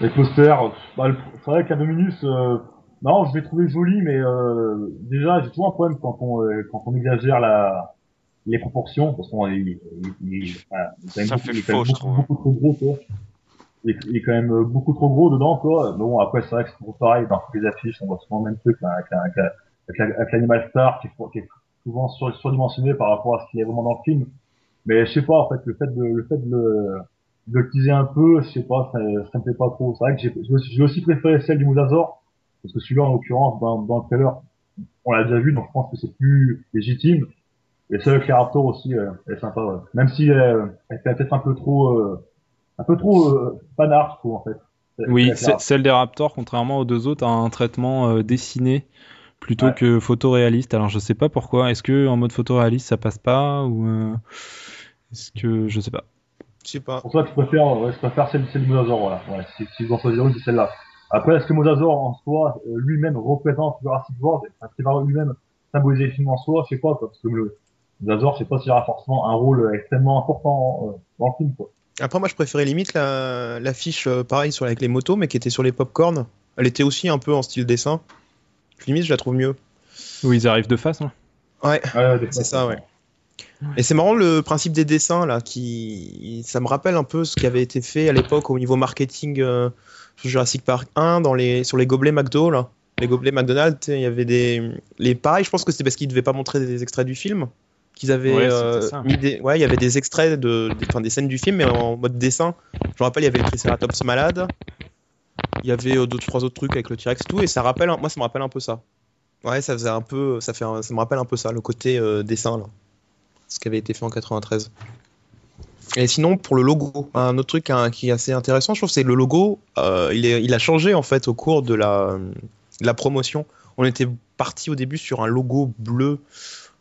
Les posters, bah, c'est vrai qu'à Dominus, euh, non, je l'ai trouvé joli, mais euh, déjà, j'ai toujours un problème quand on, euh, quand on exagère la, les proportions, parce qu'on il, il, il, voilà, ça beaucoup, fait il faux, beaucoup, je trouve. beaucoup trop gros, quoi. Il, est quand même beaucoup trop gros dedans, quoi. Mais bon, après, c'est vrai que c'est toujours pareil, dans toutes les affiches, on voit souvent le même truc, là, avec, avec, avec, avec l'Animal Star, qui, qui est souvent sur, surdimensionné par rapport à ce qu'il y a vraiment dans le film. Mais je sais pas, en fait, le fait de, le fait de le, de le teaser un peu, je sais pas, ça, ça me plaît pas trop. C'est vrai que j'ai, j'ai aussi préféré celle du Mosasaur, parce que celui-là, en l'occurrence, dans, dans le trailer, on l'a déjà vu, donc je pense que c'est plus légitime. Et celle avec les Raptors aussi, euh, elle est sympa, ouais. Même si euh, elle fait peut-être un peu trop, euh, un peu trop euh, panard, je trouve, en fait. Oui, celle des Raptors, contrairement aux deux autres, a un traitement euh, dessiné plutôt ouais. que photoréaliste. Alors je sais pas pourquoi. Est-ce que en mode photoréaliste ça passe pas ou euh, est-ce que je sais pas. Je sais pas. Pour toi, tu préfères, ouais, je préfère celle, celle du Mosasaur, voilà. Ouais, si, si je dois choisir une, c'est celle-là. Après, est-ce que Mosasaur en soi, euh, lui-même représente Jurassic World, est-ce qu'il va lui-même symboliser le film en soi, je sais pas, quoi, parce que le Mosasaur, je sais pas s'il aura forcément un rôle extrêmement important euh, dans le film, quoi. Après, moi, je préférais limite la, la fiche, euh, pareil, sur, avec les motos, mais qui était sur les popcorn. Elle était aussi un peu en style dessin. Limite, je la trouve mieux. Où ils arrivent de face, hein. Ouais, Ouais, c'est ça, ouais. Et c'est marrant le principe des dessins là, qui ça me rappelle un peu ce qui avait été fait à l'époque au niveau marketing euh, sur Jurassic Park 1 dans les sur les gobelets McDo là, les gobelets McDonald's, il y avait des les pareils, je pense que c'était parce qu'ils devaient pas montrer des extraits du film qu'ils avaient Ouais, euh, mis des ouais, il y avait des extraits de des, enfin, des scènes du film mais en mode dessin. Je me rappelle, il y avait le Triceratops malade. Il y avait euh, d'autres trois autres trucs avec le T-Rex et tout et ça rappelle moi ça me rappelle un peu ça. Ouais, ça faisait un peu ça fait un- ça me rappelle un peu ça le côté euh, dessin là ce qui avait été fait en 93. Et sinon, pour le logo, un autre truc hein, qui est assez intéressant, je trouve, c'est le logo. euh, il, est, il a changé en fait au cours de la, de la promotion. On était parti au début sur un logo bleu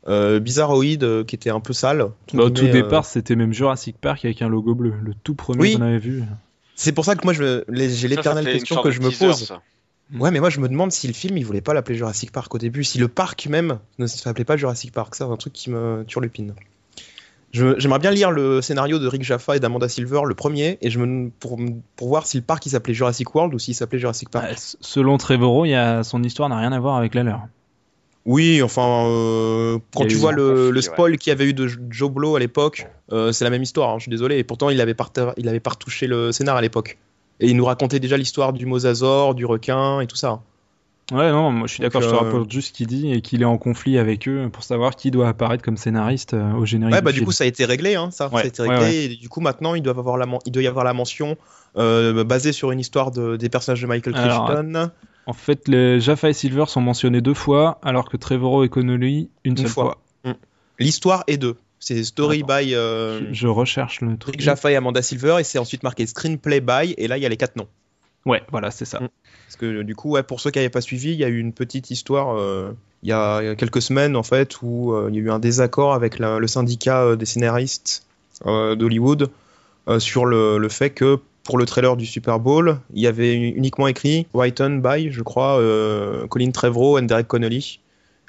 euh, bizarroïde euh, qui était un peu sale. entre Bah, au tout euh. départ, c'était même Jurassic Park avec un logo bleu, le tout premier Oui. qu'on avait vu. C'est pour ça que moi, j'ai l'éternelle question que je me teaser, pose. ça. Ouais, mais moi, je me demande si le film, il voulait pas l'appeler Jurassic Park au début, si le parc même ne s'appelait pas Jurassic Park. Ça, c'est un truc qui me turlupine. J'aimerais bien lire le scénario de Rick Jaffa et d'Amanda Silver, le premier, et je me, pour, pour voir si le parc il s'appelait Jurassic World ou s'il s'appelait Jurassic Park. Ah, s- selon Trevorrow, il y a... son histoire n'a rien à voir avec la leur. Oui, enfin, euh, quand tu vois le, le ouais. spoil qu'il y avait eu de Joe Blow à l'époque, euh, c'est la même histoire, hein, je suis désolé. Et pourtant, il avait, pas, il avait pas retouché le scénar à l'époque. Et il nous racontait déjà l'histoire du mosasaure, du requin et tout ça. Ouais, non, moi je suis d'accord, je te euh, rapporte juste ce qu'il dit et qu'il est en conflit avec eux pour savoir qui doit apparaître comme scénariste euh, au générique. Ouais, bah du film. coup, ça a été réglé, hein, ça. Ouais, ça a été ouais, réglé. ouais. Et du coup, maintenant, ils doivent avoir la il doit y avoir la mention euh, basée sur une histoire de, des personnages de Michael Alors, Crichton. En fait, les Jaffa et Silver sont mentionnés deux fois, alors que Trevorrow et Connolly une, seule fois. fois. L'histoire est deux. C'est Story Attends. by euh, Je, je recherche le truc. Rick Jaffa et Amanda Silver, et c'est ensuite marqué Screenplay by, et là, il y a les quatre noms. Ouais, voilà, c'est ça. Mm. Parce que du coup, ouais, pour ceux qui n'avaient pas suivi, il y a eu une petite histoire euh, il y, a il y a quelques semaines en fait où euh, il y a eu un désaccord avec la- le syndicat euh, des scénaristes euh, d'Hollywood euh, sur le, le fait que pour le trailer du Super Bowl, il y avait uniquement écrit Written by, je crois, euh, Colin Trevorrow et Derek Connolly.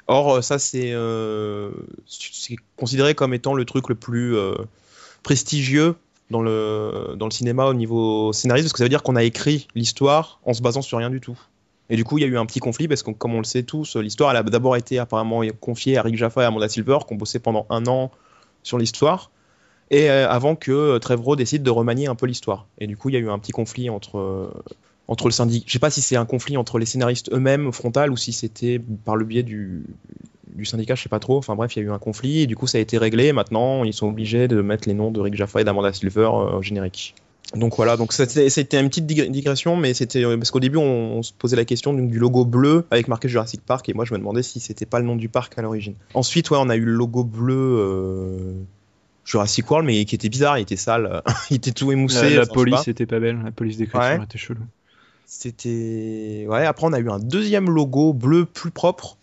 Or, euh, ça c'est euh, c'est considéré comme étant le truc le plus euh, prestigieux dans le, dans le cinéma au niveau scénariste, parce que ça veut dire qu'on a écrit l'histoire en se basant sur rien du tout. Et du coup, il y a eu un petit conflit, parce que comme on le sait tous, l'histoire, elle a d'abord été apparemment confiée à Rick Jaffa et à Amanda Silver, qui ont bossé pendant un an sur l'histoire, et avant que Trevorrow décide de remanier un peu l'histoire. Et du coup, il y a eu un petit conflit entre, entre le syndic. Je sais pas si c'est un conflit entre les scénaristes eux-mêmes frontal ou si c'était par le biais du, du syndicat, je sais pas trop. Enfin bref, il y a eu un conflit et du coup ça a été réglé. Maintenant, ils sont obligés de mettre les noms de Rick Jaffa et d'Amanda Silver euh, au générique. Donc voilà, donc c'était une petite dig- digression, mais c'était parce qu'au début on, on se posait la question donc, du logo bleu avec marqué Jurassic Park et moi je me demandais si c'était pas le nom du parc à l'origine. Ensuite ouais on a eu le logo bleu euh, Jurassic World mais qui était bizarre, il était sale, il était tout émoussé. La, police pas. était pas belle, la police d'écriture Ouais. était chelou. C'était ouais après on a eu un deuxième logo bleu plus propre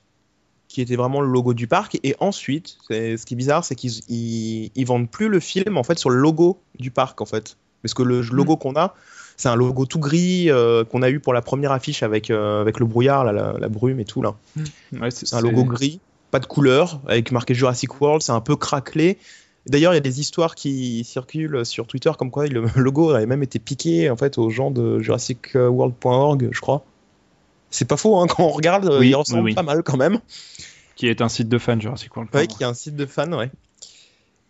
qui était vraiment le logo du parc. Et ensuite ce qui est bizarre c'est qu'ils ils, ils vendent plus le film en fait sur le logo du parc en fait. Parce que le logo qu'on a c'est un logo tout gris euh, qu'on a eu pour la première affiche avec euh, avec le brouillard là, la, la brume et tout là. Ouais, c'est un logo gris pas de couleur avec marqué Jurassic World c'est un peu craquelé D'ailleurs, il y a des histoires qui circulent sur Twitter comme quoi le logo avait même été piqué en fait aux gens de JurassicWorld.org, je crois. C'est pas faux, hein, quand on regarde, euh, Oui, il ressemble oui, oui. pas mal quand même. Qui est un site de fans Jurassic World. Ouais, qui est un site de fans, ouais.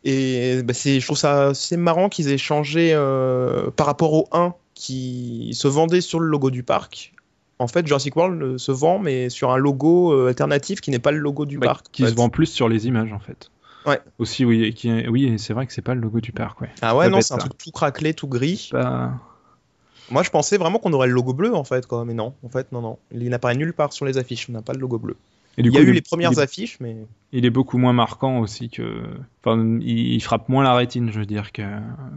Et bah, c'est, je trouve ça assez marrant qu'ils aient changé euh, par rapport au 1 qui se vendait sur le logo du parc. En fait, Jurassic World euh, se vend, mais sur un logo alternatif qui n'est pas le logo du Bah, parc. qui en se vend plus sur les images en fait. Ouais. Aussi, oui, qui est- oui, c'est vrai que c'est pas le logo du parc, ouais. Ah ouais, non, c'est un truc tout craquelé, tout gris. Pas- Moi, je pensais vraiment qu'on aurait le logo bleu en fait, quoi. Mais non, en fait, non, non. Il n'apparaît nulle part sur les affiches. On n'a pas le logo bleu. Et du Il y a coup, eu est- les premières est, affiches, mais il est beaucoup moins marquant aussi que. Enfin, il, il frappe moins la rétine, je veux dire, que,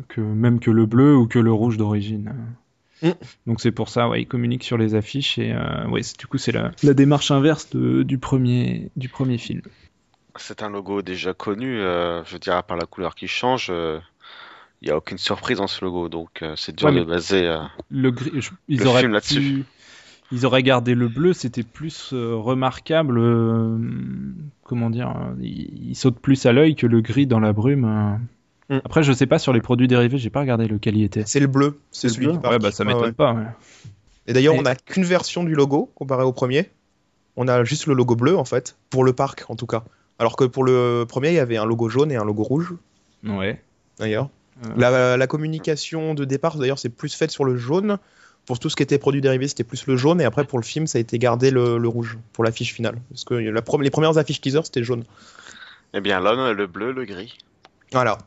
que même que le bleu ou que le rouge d'origine. Mm. Donc c'est pour ça, ouais, il communique sur les affiches et euh, ouais, c'est- du coup c'est la, la démarche inverse de- du premier du premier film. C'est un logo déjà connu, euh, je veux dire, à part la couleur qui change, il n'y a aucune surprise dans ce logo, donc euh, c'est dur Ouais, de baser. euh, le gris, je- ils Le auraient film pu- là-dessus. ils auraient gardé le bleu, c'était plus euh, remarquable. euh, comment dire, euh, il, il saute plus à l'œil que le gris dans la brume. euh. Mm. Après, je sais pas sur les produits dérivés, j'ai pas regardé lequel il était. c'est le bleu. C'est celui bleu. Ouais, bah ça m'étonne ouais. pas. ouais. Et d'ailleurs, Et- on n'a qu'une version du logo comparé au premier. On a juste le logo bleu en fait, pour le parc en tout cas. Alors que pour le premier, il y avait un logo jaune et un logo rouge Ouais. d'ailleurs. Euh. La, la communication de départ d'ailleurs, c'est plus faite sur le jaune. Pour tout ce qui était produit dérivé, c'était plus le jaune. Et après, pour le film, ça a été gardé le, le rouge pour l'affiche finale. Parce que la les premières affiches teaser, c'était jaune. Eh bien, là, on a le bleu, le gris. Voilà.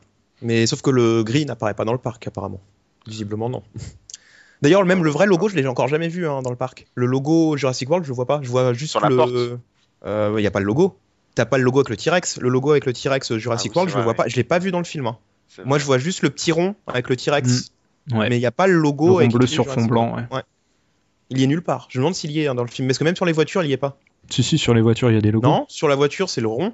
Mais sauf que le gris n'apparaît pas dans le parc, apparemment. Visiblement, non. D'ailleurs, même le vrai logo, je l'ai encore jamais vu hein, dans le parc. Le logo Jurassic World, je le vois pas. Je vois juste Sur la le. porte. Il n'y a pas le logo. T'as pas le logo avec le T-Rex. Le logo avec le T-Rex Jurassic Ah World, je le vois oui. pas. Je l'ai pas vu dans le film. hein. Moi, vrai. je vois juste le petit rond avec le T-Rex. Ouais. Mais il n'y a pas le Le logo rond avec bleu sur fond blanc. Ouais. Il y est nulle part. Je me demande s'il y est hein, dans le film. Parce que même sur les voitures, il y est pas? Si si, sur les voitures, il y a des logos. Non, sur la voiture, c'est le rond.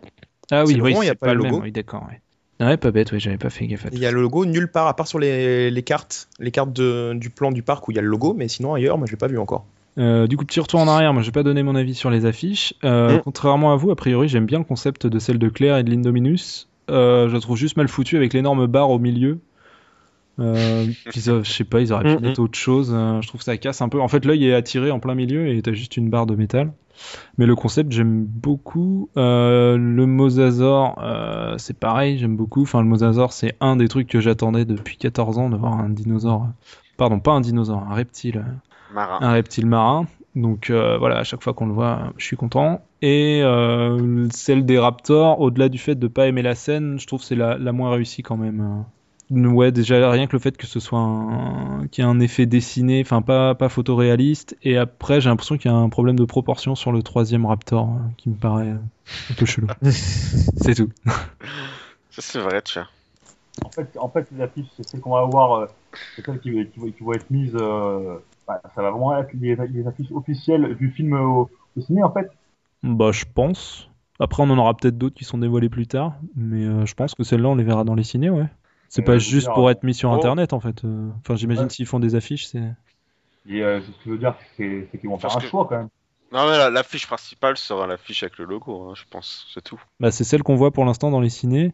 Ah oui, le oui, rond, il y a pas pas le le même. logo. Oui, d'accord. Ouais. Ouais, pas bête. Ouais, j'avais pas fait gaffe à Il y a le logo nulle part, à part sur les, les cartes, les cartes de- du plan du parc où il y a le logo, mais sinon ailleurs, moi je l'ai pas vu encore. Euh, du coup, petit retour en arrière, moi j'ai pas donné mon avis sur les affiches. Euh, Mm. Contrairement à vous, a priori, j'aime bien le concept de celle de Claire et de l'Indominus. Euh, je la trouve juste mal foutu avec l'énorme barre au milieu. Puis je sais pas, ils auraient pu mettre autre chose. je trouve que ça casse un peu. En fait, l'œil est attiré en plein milieu et t'as juste une barre de métal. Mais le concept, j'aime beaucoup. Le mosasaure, euh, c'est pareil, j'aime beaucoup. Enfin, le mosasaure, c'est un des trucs que j'attendais depuis 14 ans de voir un dinosaure. Pardon, pas un dinosaure, un reptile Marin. un reptile marin. Donc euh, voilà, à chaque fois qu'on le voit, je suis content. Et euh, celle des Raptors, au-delà du fait de pas aimer la scène, je trouve que c'est la, la moins réussie quand même. Euh, Ouais, déjà rien que le fait que ce soit un... qu'il y ait un effet dessiné, enfin pas pas photoréaliste. Et après, j'ai l'impression qu'il y a un problème de proportion sur le troisième Raptor, euh, qui me paraît un peu chelou. c'est tout. Ça, c'est vrai, tiens. En fait, en fait, les affiches, c'est celles qu'on va avoir, euh, c'est celles qui, qui, vont être mises. Bah, ça va vraiment être les, les affiches officielles du film au, au ciné, en fait. Bah, je pense. Après, on en aura peut-être d'autres qui sont dévoilés plus tard, mais euh, je pense que celle-là, on les verra dans les ciné, ouais. C'est Euh, pas juste dire, pour être mis sur oh. internet en fait. euh. Enfin, j'imagine Ouais. s'ils font des affiches, c'est. Et euh, ce que je veux dire, c'est qu'ils vont faire Parce un que- choix quand même. Non, mais la- l'affiche principale sera l'affiche avec le logo, hein, je pense. C'est tout. Bah, c'est celle qu'on voit pour l'instant dans les ciné.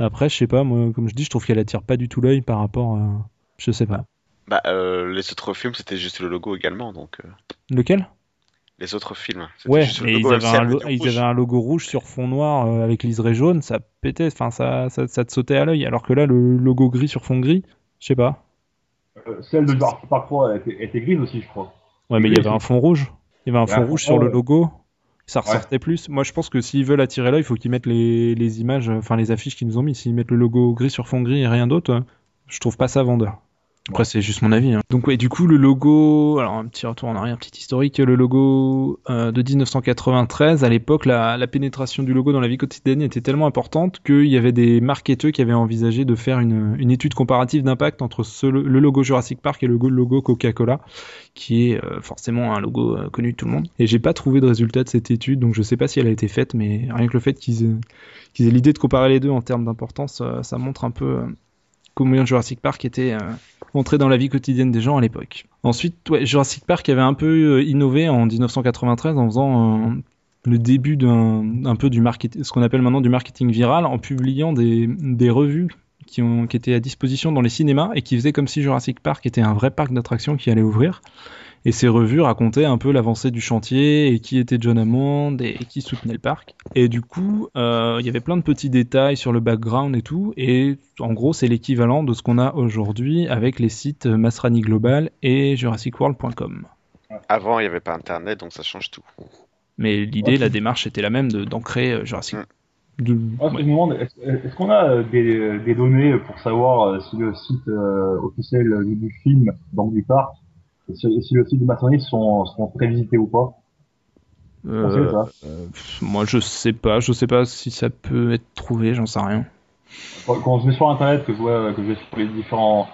Après, je sais pas, moi, comme je dis, je trouve qu'elle attire pas du tout l'œil par rapport. à... Je sais pas. Bah, euh, les autres films, c'était juste le logo également, donc. euh, Lequel? Les autres films. Ouais, juste le mais ils logo, avaient, un elle lo- était ils rouge. avaient un logo rouge sur fond noir euh, avec liseré jaune, ça pétait, enfin ça, ça, ça te sautait à l'œil. Alors que là, le logo gris sur fond gris, je sais pas. Euh, celle de 3 elle était, grise aussi, je crois. Ouais, mais il y avait un fond rouge. Il y avait un Il y a fond rouge sur le logo. Ça ressortait plus. Moi, je pense que s'ils veulent attirer l'œil, il faut qu'ils mettent les, les images, enfin les affiches qu'ils nous ont mis. S'ils mettent le logo gris sur fond gris et rien d'autre, je trouve pas ça vendeur. Après, c'est juste mon avis. Hein. Donc, ouais, du coup, le logo, alors un petit retour en arrière, un petit historique, le logo euh, de 1993, à l'époque, la, la, pénétration du logo dans la vie quotidienne était tellement importante qu'il y avait des marketeurs qui avaient envisagé de faire une, une étude comparative d'impact entre le logo Jurassic Park et le logo Coca-Cola, qui est euh, forcément un logo euh, connu de tout le monde. Et j'ai pas trouvé de résultat de cette étude, donc je sais pas si elle a été faite, mais rien que le fait qu'ils qu'ils aient l'idée de comparer les deux en termes d'importance, ça montre un peu combien Jurassic Park était entrer dans la vie quotidienne des gens à l'époque. Ensuite, Jurassic Park avait un peu euh, innové en 1993 en faisant le début d'un un peu du marketing, ce qu'on appelle maintenant du marketing viral, en publiant des, revues qui, qui étaient à disposition dans les cinémas et qui faisaient comme si Jurassic Park était un vrai parc d'attractions qui allait ouvrir. Et ces revues racontaient un peu l'avancée du chantier et qui était John Hammond et, qui soutenait le parc. Et du coup, euh, il y avait plein de petits détails sur le background et tout. Et en gros, c'est l'équivalent de ce qu'on a aujourd'hui avec les sites Masrani Global et JurassicWorld.com. Avant, il n'y avait pas Internet, donc ça change tout. Mais l'idée, la démarche était la même d'ancrer euh, Jurassic. Mm. Demande, est-ce qu'on a euh, des, données pour savoir si le site officiel du, film, donc du parc, si, si le site de Maçonnerie sont, sont très visités ou pas? euh, euh, moi je sais pas, je sais pas si ça peut être trouvé, j'en sais rien. Quand je vais sur internet, que je vois, que je vais sur les différents,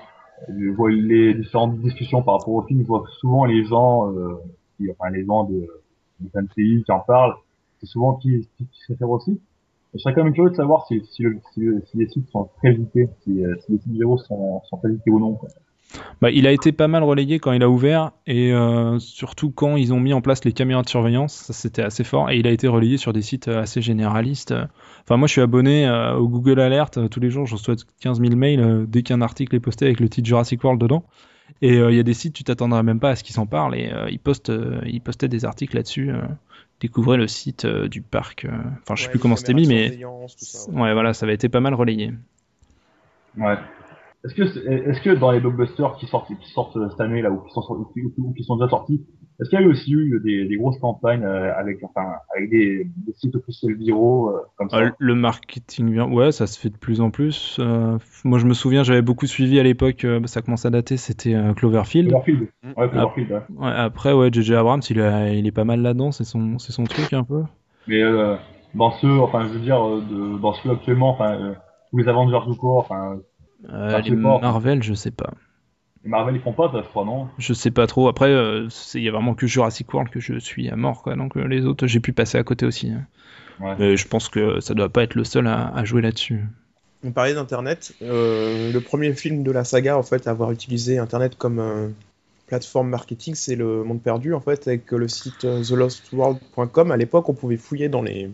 je vois les différentes discussions par rapport au film, je vois souvent les gens, euh, qui, enfin les gens de, de pays qui en parlent, c'est souvent qui, qui, qui se réfèrent aussi. Je serais quand même curieux de savoir si, si, si, si les sites sont très visités, si, si les sites vidéo sont, sont très visités ou non. Quoi. Bah, il a été pas mal relayé quand il a ouvert et euh, surtout quand ils ont mis en place les caméras de surveillance, ça c'était assez fort et il a été relayé sur des sites euh, assez généralistes. Enfin moi je suis abonné euh, au Google Alert tous les jours, je reçois 15 000 mails dès qu'un article est posté avec le titre Jurassic World dedans. Et il y a des sites tu t'attendrais même pas à ce qu'ils s'en parlent et ils postent ils postaient des articles là-dessus. découvrez le site du parc. Enfin je sais plus comment c'était mis mais ouais. voilà ça avait été pas mal relayé. Ouais. Est-ce que, est-ce que dans les blockbusters qui sortent, qui sortent cette année là ou qui sont, ou qui sont déjà sortis, est-ce qu'il y a eu aussi eu des, des grosses campagnes euh, avec, enfin, avec des, des sites officiels viraux euh, comme ça? Ah, Le marketing, ouais, ça se fait de plus en plus. Euh, moi, je me souviens, j'avais beaucoup suivi à l'époque, ça commence à dater, c'était Cloverfield. Cloverfield. Ouais, Cloverfield. Ouais. après, ouais, JJ Abrams, il, il est pas mal là-dedans, c'est son, c'est son truc un peu. Mais dans ceux, enfin, je veux dire, de, dans ceux actuellement, enfin, tous les Avengers du corps, enfin euh, les Marvel, je sais pas. Les Marvel, ils font pas, ça, je crois, non? Je sais pas trop. Après, euh, il y a vraiment que Jurassic World que je suis à mort, quoi. Donc euh, les autres, j'ai pu passer à côté aussi. Hein. Mais je pense que ça doit pas être le seul à, jouer là-dessus. On parlait d'Internet. le premier film de la saga, en fait, à avoir utilisé Internet comme plateforme marketing, c'est Le Monde Perdu, en fait, avec le site thelostworld.com. À l'époque, on pouvait fouiller dans les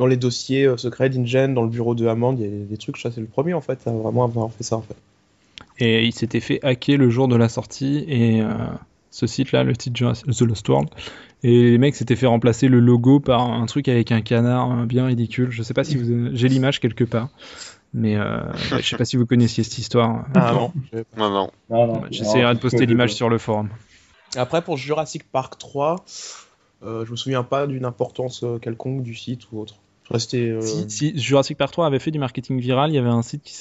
dans les dossiers euh, secrets d'Ingen, dans le bureau de Hammond, il y a des trucs, ça c'est le premier en fait, à vraiment avoir fait ça en fait. Et il s'était fait hacker le jour de la sortie, et euh, ce site-là, le titre The Lost World, et les mecs s'étaient fait remplacer le logo par un truc avec un canard bien ridicule. Je sais pas si vous, j'ai l'image quelque part. Mais euh, je sais pas si vous connaissiez cette histoire. Ah non. non, non. J'essaierai de poster l'image sur le forum. Après, pour Jurassic Park 3, euh, je me souviens pas d'une importance quelconque du site ou autre. Euh, si, Jurassic Park 3 avait fait du marketing viral, il y avait un site qui.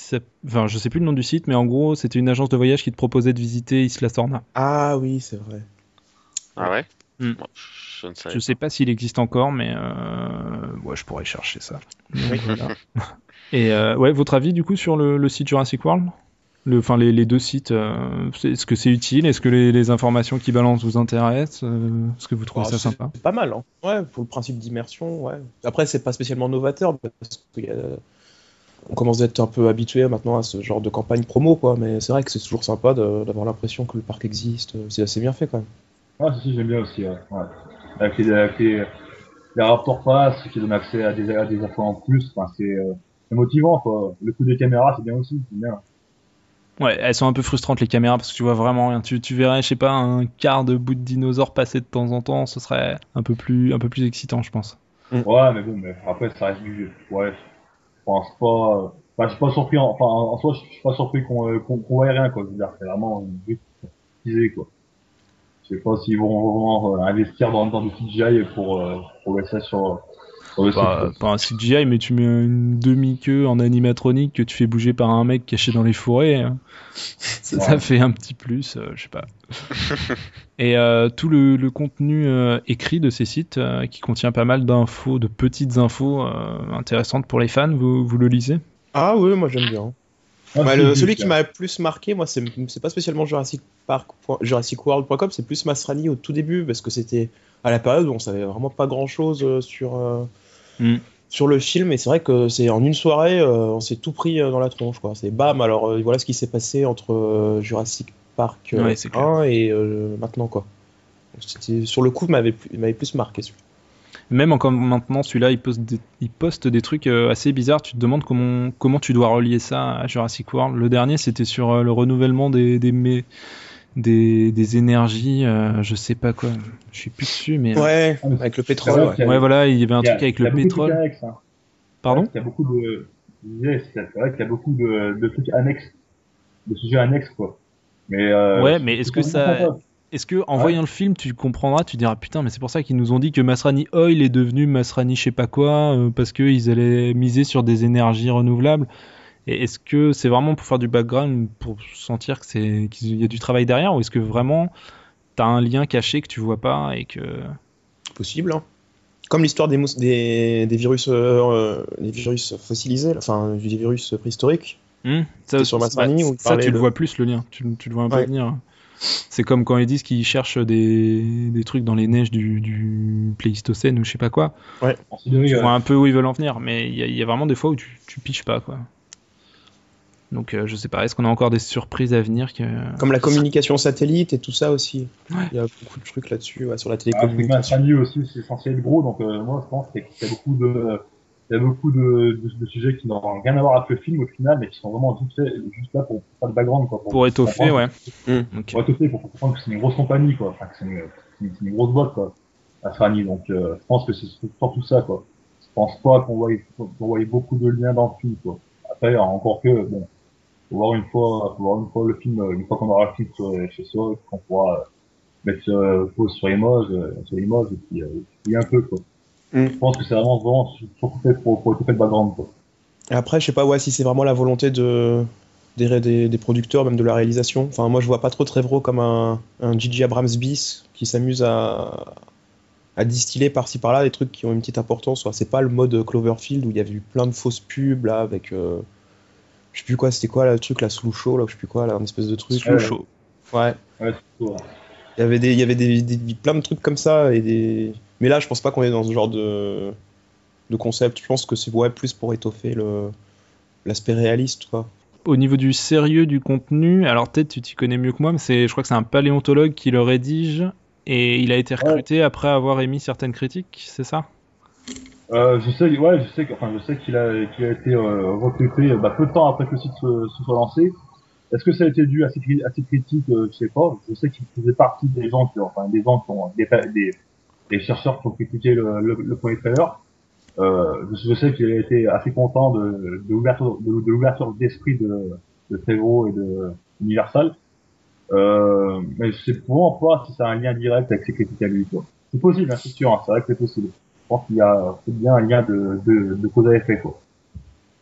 Enfin, je sais plus le nom du site, mais en gros, c'était une agence de voyage qui te proposait de visiter Isla Sorna. Ah oui, c'est vrai. Ah ouais? Hmm. Je ne sais, je sais pas s'il existe encore, mais euh... ouais, je pourrais chercher ça. Et euh, ouais, votre avis du coup sur le, le site Jurassic World? Enfin les, les, deux sites, euh, est-ce que c'est utile? Est-ce que les, les, informations qui balancent vous intéressent? Euh, Est-ce que vous trouvez ah, ça sympa? C'est pas mal, hein. ouais, pour le principe d'immersion, ouais. Après, c'est pas spécialement novateur parce qu'on commence d'être un peu habitué maintenant à ce genre de campagne promo, quoi. Mais c'est vrai que c'est toujours sympa d'avoir l'impression que le parc existe. C'est assez bien fait, quand même. Ah, si, j'aime bien aussi, ouais. Avec, les, avec les, les, rapports pass qui donnent accès à des, à des infos en plus, enfin, c'est euh, motivant, quoi. Le coup des caméras, c'est bien aussi, c'est bien. Ouais, elles sont un peu frustrantes les caméras parce que tu vois vraiment rien. Tu, tu verrais, je sais pas, un quart de bout de dinosaure passer de temps en temps, ce serait un peu plus, un peu plus excitant, je pense. Mm. Ouais, mais bon, mais après ça reste du jeu. Ouais, je pense pas. Enfin, je suis pas surpris. Enfin, en soi, je suis pas surpris qu'on euh, qu'on voit rien quoi. C'est vraiment une quoi. Je sais pas s'ils vont vraiment euh, investir dans, dans du CGI pour euh, pour ça sur Ouais, Pas, un CGI, mais tu mets une demi-queue en animatronique que tu fais bouger par un mec caché dans les forêts. hein. Ça, fait un petit plus, euh, je sais pas. Et euh, tout le, le contenu euh, écrit de ces sites, euh, qui contient pas mal d'infos, de petites infos euh, intéressantes pour les fans, vous, vous le lisez? Ah oui, moi j'aime bien. Ah, le- si, celui qui m'a le plus marqué, moi, c'est c'est pas spécialement Jurassic Park, Jurassic World.com, c'est plus Masrani au tout début, parce que c'était à la période où on savait vraiment pas grand chose sur, euh, Mm. sur le film, et c'est vrai que c'est en une soirée, euh, on s'est tout pris euh, dans la tronche, quoi. C'est bam, alors euh, voilà ce qui s'est passé entre euh, Jurassic Park euh, Ouais, c'est clair. 1 et euh, maintenant, quoi. Donc, Sur le coup, il m'avait m'avait plus marqué celui Même encore maintenant, celui-là, il poste des, il poste des trucs euh, assez bizarres. Tu te demandes comment, comment tu dois relier ça à Jurassic World. Le dernier, c'était sur euh, le renouvellement des, des, mé- des, des énergies, euh, je sais pas quoi. Je suis plus dessus, mais. Ouais, Ah, mais avec le pétrole, vrai ouais. voilà, il y avait un il y a- truc avec le pétrole. annexes, hein. Pardon? Il y a beaucoup de, je disais, c'est c'est vrai qu'il y a beaucoup de, de trucs annexes, de sujets annexes, quoi. Mais, euh, Ouais, mais est-ce que ça- Est-ce que en Ouais. voyant le film, tu comprendras, tu diras putain, mais c'est pour ça qu'ils nous ont dit que Masrani Oil est devenu Masrani je sais pas quoi, euh, parce qu'ils allaient miser sur des énergies renouvelables. Et est-ce que c'est vraiment pour faire du background, pour sentir que c'est qu'il y a du travail derrière, ou est-ce que vraiment t'as un lien caché que tu vois pas et que possible. hein. Comme l'histoire des, des, des virus, euh, des virus fossilisés, enfin des virus préhistoriques. Hmm, ça, sur il ça tu le vois plus le lien, tu, tu le vois un peu Ouais. venir. C'est comme quand ils disent qu'ils cherchent des, des trucs dans les neiges du, du Pléistocène ou je sais pas quoi. Ouais. vois un peu où ils veulent en venir, mais il y, a- il y a vraiment des fois où tu, tu piches pas, quoi. Donc euh, je sais pas, est-ce qu'on a encore des surprises à venir que... Comme la communication satellite et tout ça aussi. Ouais. Il y a beaucoup de trucs là-dessus, ouais, sur la Ah, télécommunication. Masrani aussi, c'est censé être gros, donc euh, moi je pense qu'il y a beaucoup de, il y a beaucoup de, de, de sujets qui n'ont rien à voir avec le film au final, mais qui sont vraiment juste, juste là pour faire le background, quoi. Pour étoffer, ouais. Mm. Pour étoffer, pour comprendre que c'est une grosse compagnie, quoi. Enfin, que c'est une, c'est une, c'est une grosse boîte, quoi. Masrani, donc euh, je pense que c'est surtout ça, quoi. Je pense pas qu'on voit, qu'on voit beaucoup de liens dans le film, quoi. Après, encore que, bon, faut voir une fois, faut voir une fois le film, euh, une fois qu'on aura le film sur- chez soi, qu'on pourra euh, mettre euh, pause sur euh, sur et puis, puis un peu, quoi. Mm. Je pense que c'est vraiment, vraiment surtout fait pour, pour étoffer le background, quoi. Après, je sais pas ouais, si c'est vraiment la volonté de, des, des, des producteurs, même de la réalisation. Enfin, moi, je vois pas trop Trevro comme un, un Gigi Abrams bis qui s'amuse à, à distiller par-ci par-là des trucs qui ont une petite importance. C'est pas le mode Cloverfield où il y avait eu plein de fausses pubs là avec. euh, je sais plus quoi, c'était quoi là, le truc, la Sloucho, là, je sais plus quoi, là, une espèce de truc. Chaud. Ouais. Ouais. Il y avait des, il y avait des, des- plein de trucs comme ça et des. Mais là, je pense pas qu'on est dans ce genre de, de concept. Je pense que c'est ouais, plus pour étoffer le l'aspect réaliste, quoi. Au niveau du sérieux du contenu, alors peut-être tu t'y connais mieux que moi, mais c'est, je crois que c'est un paléontologue qui le rédige et il a été recruté après avoir émis certaines critiques, c'est ça? Euh, je sais, ouais, je sais, enfin, je sais qu'il a, qu'il a été euh, recruté euh, bah, peu de temps après que le site se, soit lancé. Est-ce que ça a été dû à ces, critiques euh, Je sais pas. Je sais qu'il faisait partie des gens qui, enfin, des gens qui ont, des, des, des chercheurs qui ont critiqué le, le, le premier trailer. Euh, je, sais qu'il a été assez content de, de l'ouverture, de, de l'ouverture d'esprit de, de et de Universal. Euh, mais je sais vraiment pas si ça a un lien direct avec ses critiques à lui. C'est possible, hein, c'est sûr. hein, c'est vrai que c'est possible. Je pense qu'il y a bien un lien de, de, de cause à effet, quoi.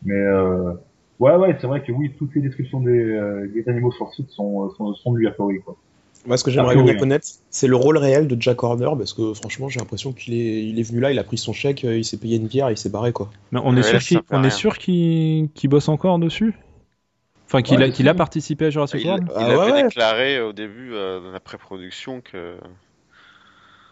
Mais euh, ouais, ouais, c'est vrai que oui, toutes les descriptions des, euh, des animaux sur le site sont, sont, sont de lui a priori, quoi. Moi, ce que j'aimerais bien connaître, c'est le rôle réel de Jack Horner, parce que franchement, j'ai l'impression qu'il est, il est venu là, il a pris son chèque, euh, il s'est payé une bière, et il s'est barré, quoi. Mais on est Ouais, sûr qu'il, on est sûr qu'il, qu'il bosse encore dessus? Enfin, qu'il, Ouais, a, qu'il a participé à Jurassic Il, World? il Ah avait ouais, déclaré au début euh, de la pré-production que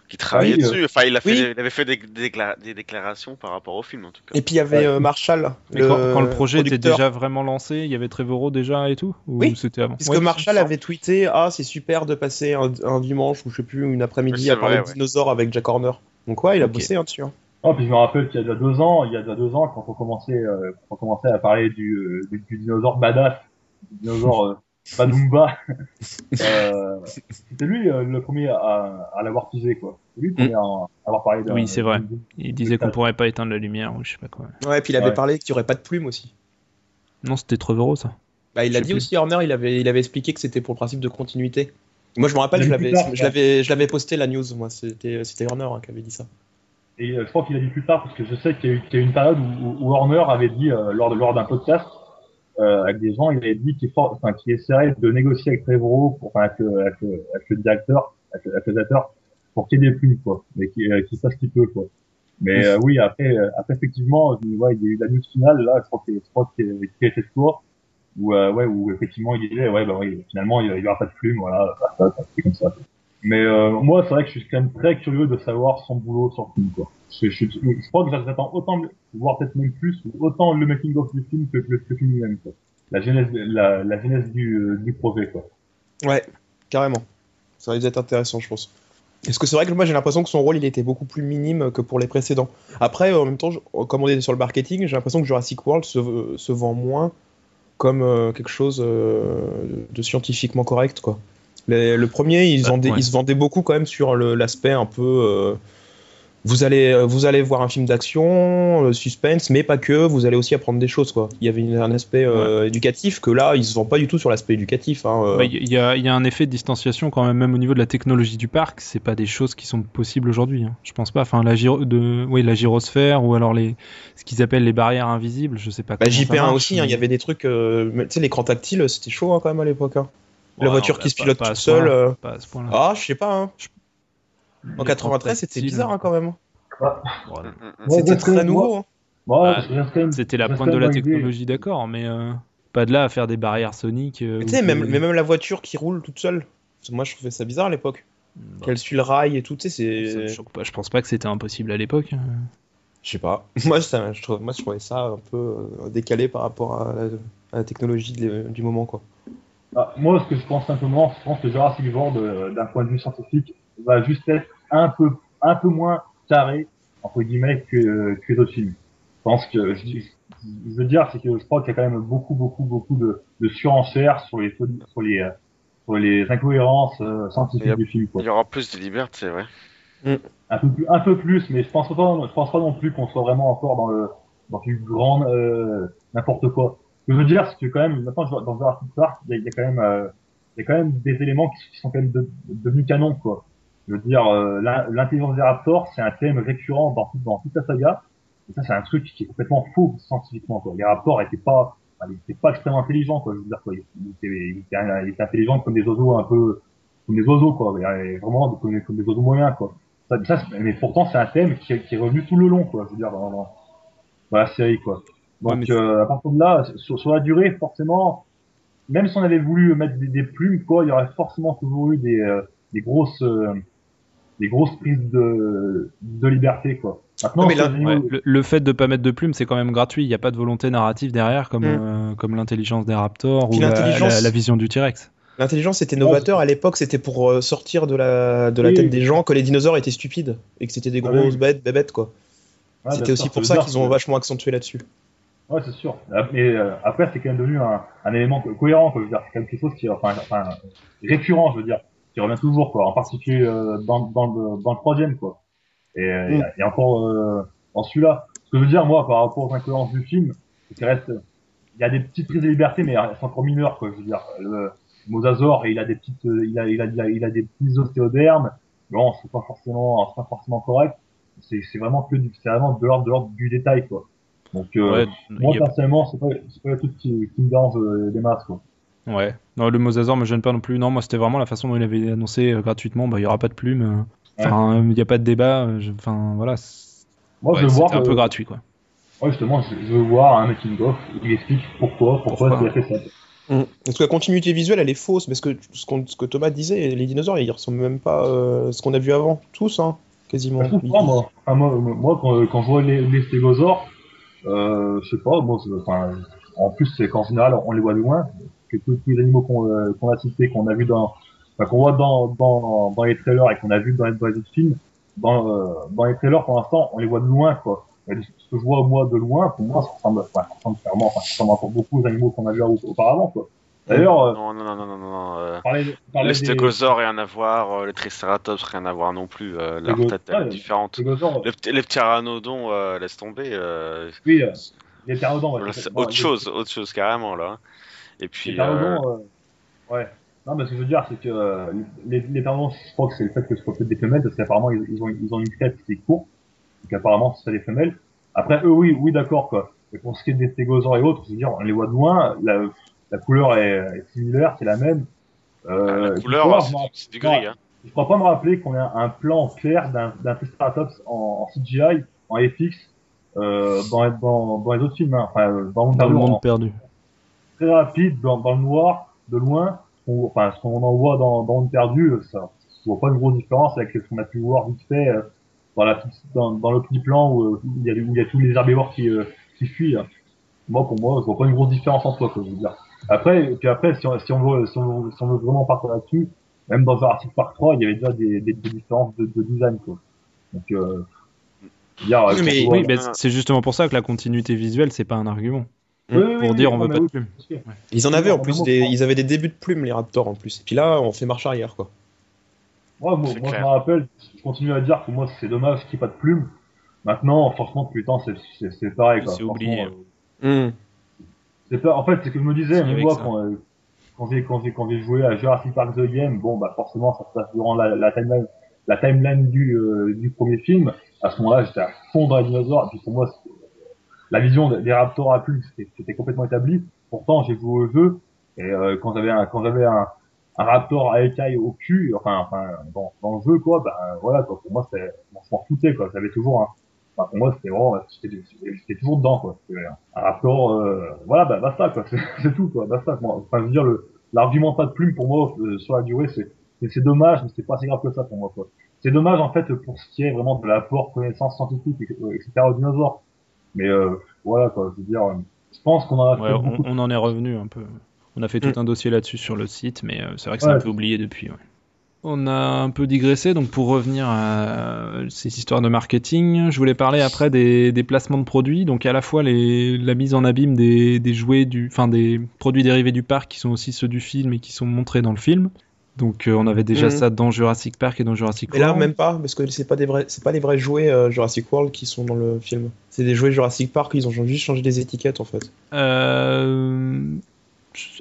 qu'il travaillait Ah oui, euh, dessus. Enfin, il, a fait oui. des- il avait fait des, des décla- des déclarations par rapport au film en tout cas. Et puis il y avait Ouais. euh, Marshall, Mais quand, quand le projet était déjà vraiment lancé, il y avait Trevorrow déjà et tout Ou Oui, c'était avant? Puisque Ouais, Marshall avait tweeté Ah, c'est super de passer un, un dimanche ou je sais plus, une après-midi à parler de dinosaures avec Jack Horner. Donc, ouais, il a Ok. bossé hein, dessus. hein. Ah, puis je me rappelle qu'il y a déjà deux ans, il y a déjà deux ans, quand on commençait, euh, quand on commençait à parler du, euh, du, du dinosaure badass, du dinosaure Badumba, euh, c'était lui euh, le premier à, à l'avoir teasé, quoi. C'est lui le premier à, à avoir parlé de. Oui, c'est vrai. de- Il disait qu'on pourrait pas éteindre la lumière ou je sais pas quoi. Ouais, et puis il avait Ouais. parlé qu'il y aurait pas de plumes aussi. Non, c'était Trevorrow ça. Bah, il l'a dit plus. aussi, Horner, il avait, il avait expliqué que c'était pour le principe de continuité. Moi, je me rappelle, je l'avais, plus tard, je l'avais, je l'avais posté la news, moi, c'était, c'était Horner hein, qui avait dit ça. et euh, je crois qu'il a dit plus tard, parce que je sais qu'il y, a eu- qu'il y a eu une période où, où Warner avait dit, euh, lors, de- lors d'un podcast, euh, avec des gens, il avait dit qu'il enfin, qu'il essaierait de négocier avec Trevorrow, pour, enfin, avec, le- avec, le- avec le directeur, avec, le- avec le réalisateur, pour qu'il y ait des plumes, quoi, mais qu'il euh, fasse ce qu'il peut, quoi. Mais euh, oui, après, euh, après effectivement, ouais, il y a eu la news finale, là, je crois qu'il je crois qu'il qu'il a fait ce tour, où, euh, ouais, où effectivement il disait, ouais, bah oui, finalement, il y aura pas de plume, voilà, ça, ça, c'est comme ça. quoi. Mais euh, moi, c'est vrai que je suis quand même très curieux de savoir son boulot sur film, quoi. Je, crois que j'attends autant, voire peut-être même plus, autant le making of du film que, le film lui-même. La genèse, la, genèse du, euh, du projet, quoi. Ouais, carrément. Ça risque d'être intéressant, je pense. Parce que c'est vrai que moi j'ai l'impression que son rôle il était beaucoup plus minime que pour les précédents. Après, en même temps, je- comme on est sur le marketing, j'ai l'impression que Jurassic World se, se vend moins comme euh, quelque chose de scientifiquement correct, quoi. Les- le premier, il, se Bah, vendait, ouais. il se vendait beaucoup quand même sur l'aspect un peu. euh, vous allez, euh, vous allez voir un film d'action, euh, suspense, mais pas que. Vous allez aussi apprendre des choses, quoi. Il y avait un aspect euh, éducatif que là, il se vend pas du tout sur l'aspect éducatif. hein, euh. Bah, Il y, a, y a un effet de distanciation quand même, même au niveau de la technologie du parc. C'est pas des choses qui sont possibles aujourd'hui. hein. Je pense pas. Enfin, la, gyro, de, oui, la gyrosphère ou alors les, ce qu'ils appellent les barrières invisibles. Je sais pas. Bah, comment ça JP1 marche, aussi, hein, il y avait des trucs. euh, tu sais, l'écran tactile, c'était chaud hein, quand même à l'époque. La Ouais, voiture qui se pas- pilote toute seule. euh. Pas à ce point-là. Ah, je sais pas. Hein. En Les 93, c'était bizarre hein, quand même. Mm, mm, mm. C'était très nouveau. hein. Bah, C'était la pointe de la technologie, d'accord, mais euh, pas de là à faire des barrières soniques. euh, Mais ou tu sais, même, des- mais même la voiture qui roule toute seule. Moi, je trouvais ça bizarre à l'époque. Bah, Qu'elle suit le rail et tout, tu sais, c'est. Je pense pas que c'était impossible à l'époque. Je sais pas. Moi, ça, je trouve, moi, je trouvais ça un peu décalé par rapport à la, à la technologie de- du moment, quoi. Ah, moi, ce que je pense simplement, je pense que Jurassic World, euh, d'un point de vue scientifique, va juste être un peu, un peu moins carré, entre guillemets, que, que les autres films. Je pense que, je, je veux dire, c'est que je crois qu'il y a quand même beaucoup, beaucoup, beaucoup de, de surenchères sur les, sur les, euh, sur les incohérences euh, scientifiques a- du film, quoi. Il y aura plus de liberté, c'est vrai. Un peu plus, un peu plus, mais je pense pas, je pense pas non plus qu'on soit vraiment encore dans le, dans du grand, euh, n'importe quoi. Je veux dire, c'est que quand même, maintenant, dans Jurassic Park, il y a, quand même, euh, il y a quand même des éléments qui, sont quand même de- devenus canon, quoi. Je veux dire, euh, l'in- l'intelligence des raptors, c'est un thème récurrent dans, toute- la saga. Et ça, c'est un truc qui est complètement faux scientifiquement, quoi. Les raptors étaient pas, enfin, ils étaient pas extrêmement intelligents, quoi. Je veux dire, quoi. Ils, étaient, ils étaient- intelligents comme des oiseaux un peu, comme des oiseaux, quoi. Vraiment, comme, des oiseaux moyens, quoi. Mais pourtant, c'est un thème qui, est- revenu tout le long, quoi. Je veux dire, dans, dans la série, quoi. Donc, Ouais, euh, à partir de là, sur, sur la durée, forcément, même si on avait voulu mettre des, des plumes, quoi, il y aurait forcément toujours eu des, euh, des grosses, euh, des grosses prises de, de liberté, quoi. Maintenant, Ouais, mais sur là- le niveau- Ouais, le, le fait de pas mettre de plumes, c'est quand même gratuit. Il n'y a pas de volonté narrative derrière, comme, Mm. euh, comme l'intelligence des raptors Puis ou la, l'intelligence- la- la vision du T-Rex. L'intelligence était novateur à l'époque, c'était pour sortir de la, de la Oui. tête des gens que les dinosaures étaient stupides et que c'était des Ah grosses oui. bêtes, bébêtes quoi. Ouais, c'était bien aussi pour ça qu'ils ont vachement accentué là-dessus. Ouais, c'est sûr. Mais euh, après, c'est quand même devenu un, un élément co- cohérent, quoi. Je veux dire, c'est quand même quelque chose qui, enfin, enfin, récurrent, je veux dire, qui revient toujours, quoi. En particulier euh, dans, dans, le, dans le troisième, quoi. Et, euh, Mm. et encore euh, dans celui-là. Ce que je veux dire, moi, par rapport aux incohérences du film, c'est qu'il reste, il y a des petites prises de liberté, mais elles sont encore mineures, quoi. Je veux dire, le Mosasaur, il a des petites, il a, il a, il a, il a des petits ostéodermes. Bon, c'est pas forcément, c'est pas forcément correct. C'est, c'est vraiment que c'est vraiment de l'ordre, de l'ordre du détail, quoi. Donc, euh, Ouais, moi, a- personnellement, c'est pas, pas le truc qui, qui me dérange euh, des masses, quoi. ouais. Non, le mosasaure me gêne pas non plus. Non, moi, c'était vraiment la façon dont il avait annoncé euh, gratuitement. Bah, il y aura pas de plumes. euh. Enfin, il n'y a pas de débat. euh, Enfin, voilà. c'est- Moi, ouais, je veux voir, c'était un euh, peu gratuit, quoi. ouais, justement, je, je veux voir un making of il explique pourquoi, pourquoi, Pourquoi. il a fait ça. Parce que la continuité visuelle elle est fausse, parce que ce, qu'on- ce que Thomas disait, les dinosaures ils ressemblent même pas à ce qu'on a vu avant, tous hein, quasiment. Moi. Enfin, moi, moi, quand, quand je vois les, les stégosaures, euh, je sais pas, enfin, en plus, c'est qu'en général, on les voit de loin, que tous les animaux qu'on euh, a cités, qu'on a vu dans, enfin, qu'on voit dans, dans, dans les trailers et qu'on a vu dans, les- dans les autres films, dans, euh, dans les trailers, pour l'instant, on les voit de loin, quoi. Et ce que je vois, moi, de loin, pour moi, ça ressemble, enfin, ça ressemble enfin, ça ressemble encore beaucoup aux animaux qu'on a vus au- auparavant, quoi. D'ailleurs, euh, Non, non, non, non, non, euh, Le des stégosaure, rien à voir. euh, Le triceratops, rien à voir non plus. euh, leur tête, est différente. Les, pteranodons, euh, laisse tomber. euh, oui, euh, les pteranodons, autre chose, autre chose carrément là. Et puis, Les euh, pteranodons, euh, ouais. Non, mais ce que je veux dire, c'est que euh, les, les je crois que c'est le fait que ce soit peut-être des femelles, parce qu'apparemment, ils, ont, ils ont une tête qui est courte. Donc apparemment, c'est les femelles. Après, eux, oui, oui, d'accord, quoi. Et pour ce qui est des stégosaures et autres, je veux dire, on les voit de loin, la, la couleur est, est similaire, c'est la même. Euh, la je couleur, crois, c'est du gris. Hein. Je crois pas me rappeler qu'on a un plan clair d'un d'un Triceratops en, en CGI, en FX, euh, dans, dans, dans les autres films. Hein. Enfin, euh, dans, Dans le en- monde perdu. très rapide, dans, dans le noir, de loin. On, enfin, ce qu'on en voit dans, dans Monde perdu, euh, ça, je vois pas une grosse différence avec ce qu'on a pu voir vite fait euh, dans, la, dans, dans le petit plan où, euh, il y a, où il y a tous les herbivores qui, euh, qui fuient. hein. Moi, pour moi, je vois pas une grosse différence en soi, quoi, je veux dire. Après, et puis après, si on, si on veut, si on, veut- si on veut vraiment partir là-dessus, même dans Jurassic Park 3, il y avait déjà des, des, des différences de, de design, quoi. Donc, euh, dire, Oui, mais- Oui, bah, c'est justement pour ça que la continuité visuelle, c'est pas un argument. Oui, Pour oui, dire oui, on veut pas de plumes. Ils en avaient en plus, des, ils avaient des débuts de plumes, les Raptors en plus. Et puis là, on fait marche arrière, quoi. Ouais, moi, moi je me rappelle, je continue à dire que moi c'est dommage qu'il n'y ait pas de plumes. Maintenant, franchement, temps, c'est- pareil. quoi. C'est oublié. euh. C'est pas... En fait, c'est que je me disais, C'est moi, quand, euh, quand j'ai quand j'ai quand j'ai joué à Jurassic Park The Game, bon, bah forcément, ça se passe durant la, la timeline, la timeline du euh, du premier film. À ce moment-là, j'étais à fond dans les dinosaures. Et puis pour moi, la vision des des raptors à plumes, c'était complètement établi. Pourtant, j'ai joué au jeu et euh, quand j'avais un, quand j'avais un un raptor à écailles au cul, enfin, enfin dans, dans le jeu, quoi, ben voilà, quoi, pour moi, c'était, on s'en foutait, quoi. J'avais toujours un, enfin, pour moi, c'était vraiment, j'étais toujours dedans, quoi. Un raptor, euh, voilà, bah, basta, quoi. C'est c'est tout, quoi. Basta, moi. Enfin, je veux dire, le, l'argument pas de plume, pour moi, euh, sur la durée, c'est, c'est, c'est dommage, mais c'est pas si grave que ça, pour moi, quoi. C'est dommage, en fait, pour ce qui est vraiment de l'apport connaissance scientifique, etc., aux dinosaures. Mais, euh, voilà, quoi. Je veux dire, euh, je pense qu'on en a Ouais, fait on, beaucoup. on en est revenu un peu. On a fait tout Mm. un dossier là-dessus sur le site, mais euh, c'est vrai que c'est Ouais. un peu oublié depuis. ouais. On a un peu digressé, donc pour revenir à ces histoires de marketing, je voulais parler après des, des placements de produits, donc à la fois les, la mise en abîme des, des jouets, du, enfin des produits dérivés du parc qui sont aussi ceux du film et qui sont montrés dans le film. Donc euh, on avait déjà Mhm. ça dans Jurassic Park et dans Jurassic Mais là, World. même pas, parce que c'est pas des vrais, c'est pas les vrais jouets euh, Jurassic World qui sont dans le film. C'est des jouets Jurassic Park, ils ont juste changé des étiquettes en fait. Euh,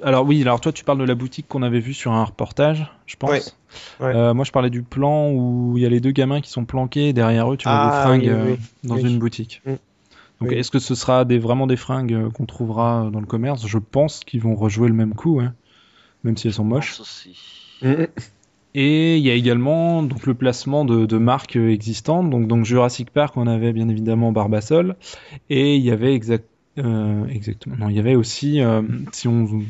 Alors oui, alors toi tu parles de la boutique qu'on avait vue sur un reportage, je pense. Ouais, ouais. Euh, moi je parlais du plan où il y a les deux gamins qui sont planqués derrière eux, tu vois Ah, des fringues oui, euh, oui, dans oui. une boutique. Mm. Donc Oui. est-ce que ce sera des, vraiment des fringues euh, qu'on trouvera dans le commerce? Je pense qu'ils vont rejouer le même coup, hein, même si elles sont moches. Mhm. Et il y a également donc le placement de, de marques existantes. Donc, donc Jurassic Park, on avait bien évidemment Barbasol, et il y avait exact, euh, exactement. Non, il y avait aussi, euh, si on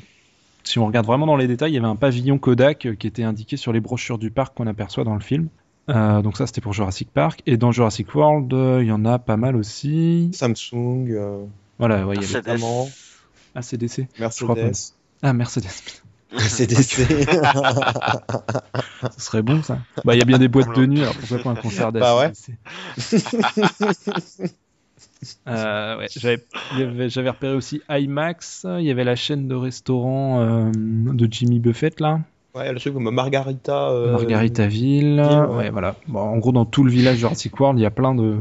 si on regarde vraiment dans les détails, il y avait un pavillon Kodak euh, qui était indiqué sur les brochures du parc qu'on aperçoit dans le film. Euh, donc ça c'était pour Jurassic Park et dans Jurassic World euh, il y en a pas mal aussi. Samsung, euh, Voilà, ouais, il y avait Mercedes. notamment ACDC. crois pas. Mercedes, Ah Mercedes, CDC. ce serait bon ça. Bah il y a bien des boîtes de nuit, alors pourquoi pas un concert Bah ouais. Euh, ouais, j'avais, repéré aussi IMAX, il y avait la chaîne de restaurants euh, de Jimmy Buffett là, ouais, le truc comme Margarita. euh, Margaritaville, ouais. ouais voilà. Bon, en gros dans tout le village Jurassic World il y a plein de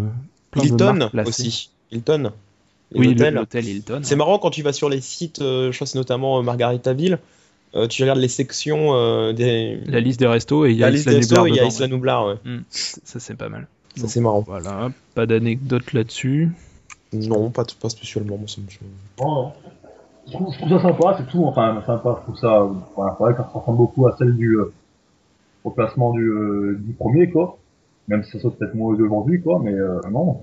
plein de Hilton placées. aussi. Hilton. Les Oui, l'hôtel Hilton. C'est marrant quand tu vas sur les sites, euh, je crois c'est notamment euh, Margaritaville, euh, tu regardes les sections euh, des. La liste des restos et il y a Isla Nublar il y a Isla Nublar, ouais. ouais. Hmm, ça c'est pas mal. Ça c'est marrant. Voilà, pas d'anecdote là-dessus. Non, pas, pas spécialement. Moi, ça me... Non, non. Je trouve, je trouve ça sympa, c'est tout. Enfin, sympa, je trouve ça. euh, Voilà, c'est vrai que ça ressemble beaucoup à celle du. Euh, au placement du, euh, du premier, quoi. Même si ça saute peut-être moins d'aujourd'hui, quoi, mais euh, non.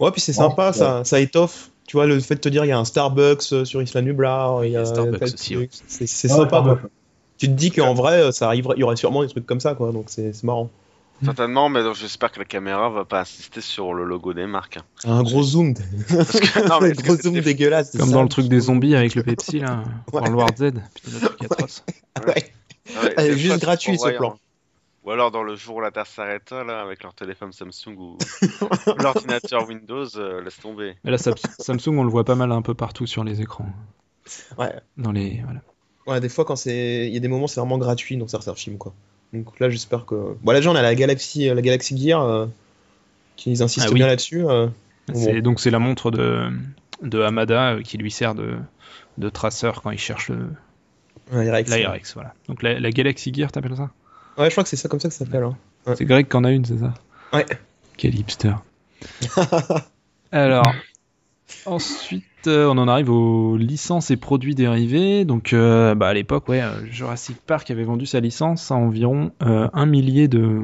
Ouais, puis c'est sympa, ça, ça étoffe. Tu vois, le fait de te dire il y a un Starbucks euh, sur Isla Nublar, il y a, Starbucks aussi, ouais. C'est Ah, sympa. quoi. Tu te dis qu'en vrai, ça arriverait, il y aurait sûrement des trucs comme ça, quoi. Donc c'est c'est marrant. Certainement, mais donc, j'espère que la caméra va pas insister sur le logo des marques. Un gros zoom, Parce que, non, mais un gros zoom dégueulasse. c'est Comme ça. dans le truc des zombies avec le Pepsi là, Ouais. World Z. Putain, le truc atroce. Ouais. Ah ouais, Euh, des juste gratuit, ce plan. Ou alors dans le jour où la Terre s'arrêta, là, avec leur téléphone Samsung ou l'ordinateur Windows, euh, laisse tomber. Mais là, Sam- Samsung, on le voit pas mal un peu partout sur les écrans. Ouais. Dans les, voilà. Ouais, des fois, quand c'est, il y a des moments, c'est vraiment gratuit dans certains films, quoi. Donc là, j'espère que. Bon, là, déjà, on a la Galaxy, la Galaxy Gear, euh, qui insistent Ah oui. bien là-dessus. euh. Donc c'est la montre de, de Hamada euh, qui lui sert de, de traceur quand il cherche le, Rex, ouais. l'ARX. Voilà. Donc la, la Galaxy Gear, t'appelles ça? Ouais, je crois que c'est ça comme ça que ça s'appelle. hein. Ouais. C'est Greg qui en a une, c'est ça? Ouais. Quel hipster. Alors, ensuite, on en arrive aux licences et produits dérivés. Donc, euh, bah, à l'époque, euh, Jurassic Park avait vendu sa licence à environ euh, un millier de,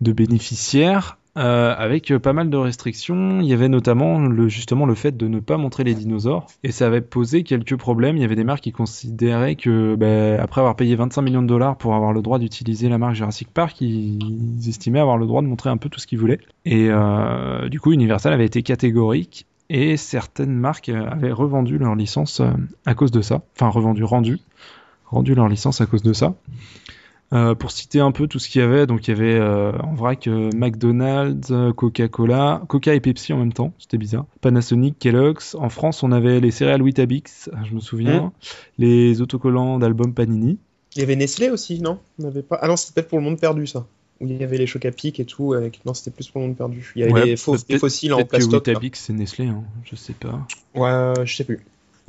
bénéficiaires. euh, avec euh, pas mal de restrictions, il y avait notamment le, justement le fait de ne pas montrer les dinosaures, et ça avait posé quelques problèmes. Il y avait des marques qui considéraient que, bah, après avoir payé 25 millions de dollars pour avoir le droit d'utiliser la marque Jurassic Park, ils, estimaient avoir le droit de montrer un peu tout ce qu'ils voulaient. Et euh, du coup, Universal avait été catégorique et certaines marques euh, avaient revendu leur licence euh, à cause de ça. Enfin, revendu, rendu. Rendu leur licence à cause de ça. Euh, pour citer un peu tout ce qu'il y avait, donc il y avait euh, en vrac euh, McDonald's, Coca-Cola, Coca et Pepsi en même temps, c'était bizarre. Panasonic, Kellogg's. En France, on avait les céréales Weetabix, je me souviens. Les autocollants d'album Panini. Il y avait Nestlé aussi, non? On avait pas... Ah non, c'était peut-être pour le monde perdu, ça. Où il y avait les chocs à pic et tout. Avec... Non, c'était plus pour le monde perdu. Il y avait Ouais, les, faux... les fossiles en Peut-être que plastoc. là. Weetabix c'est Nestlé, hein, je sais pas. Ouais, je sais plus.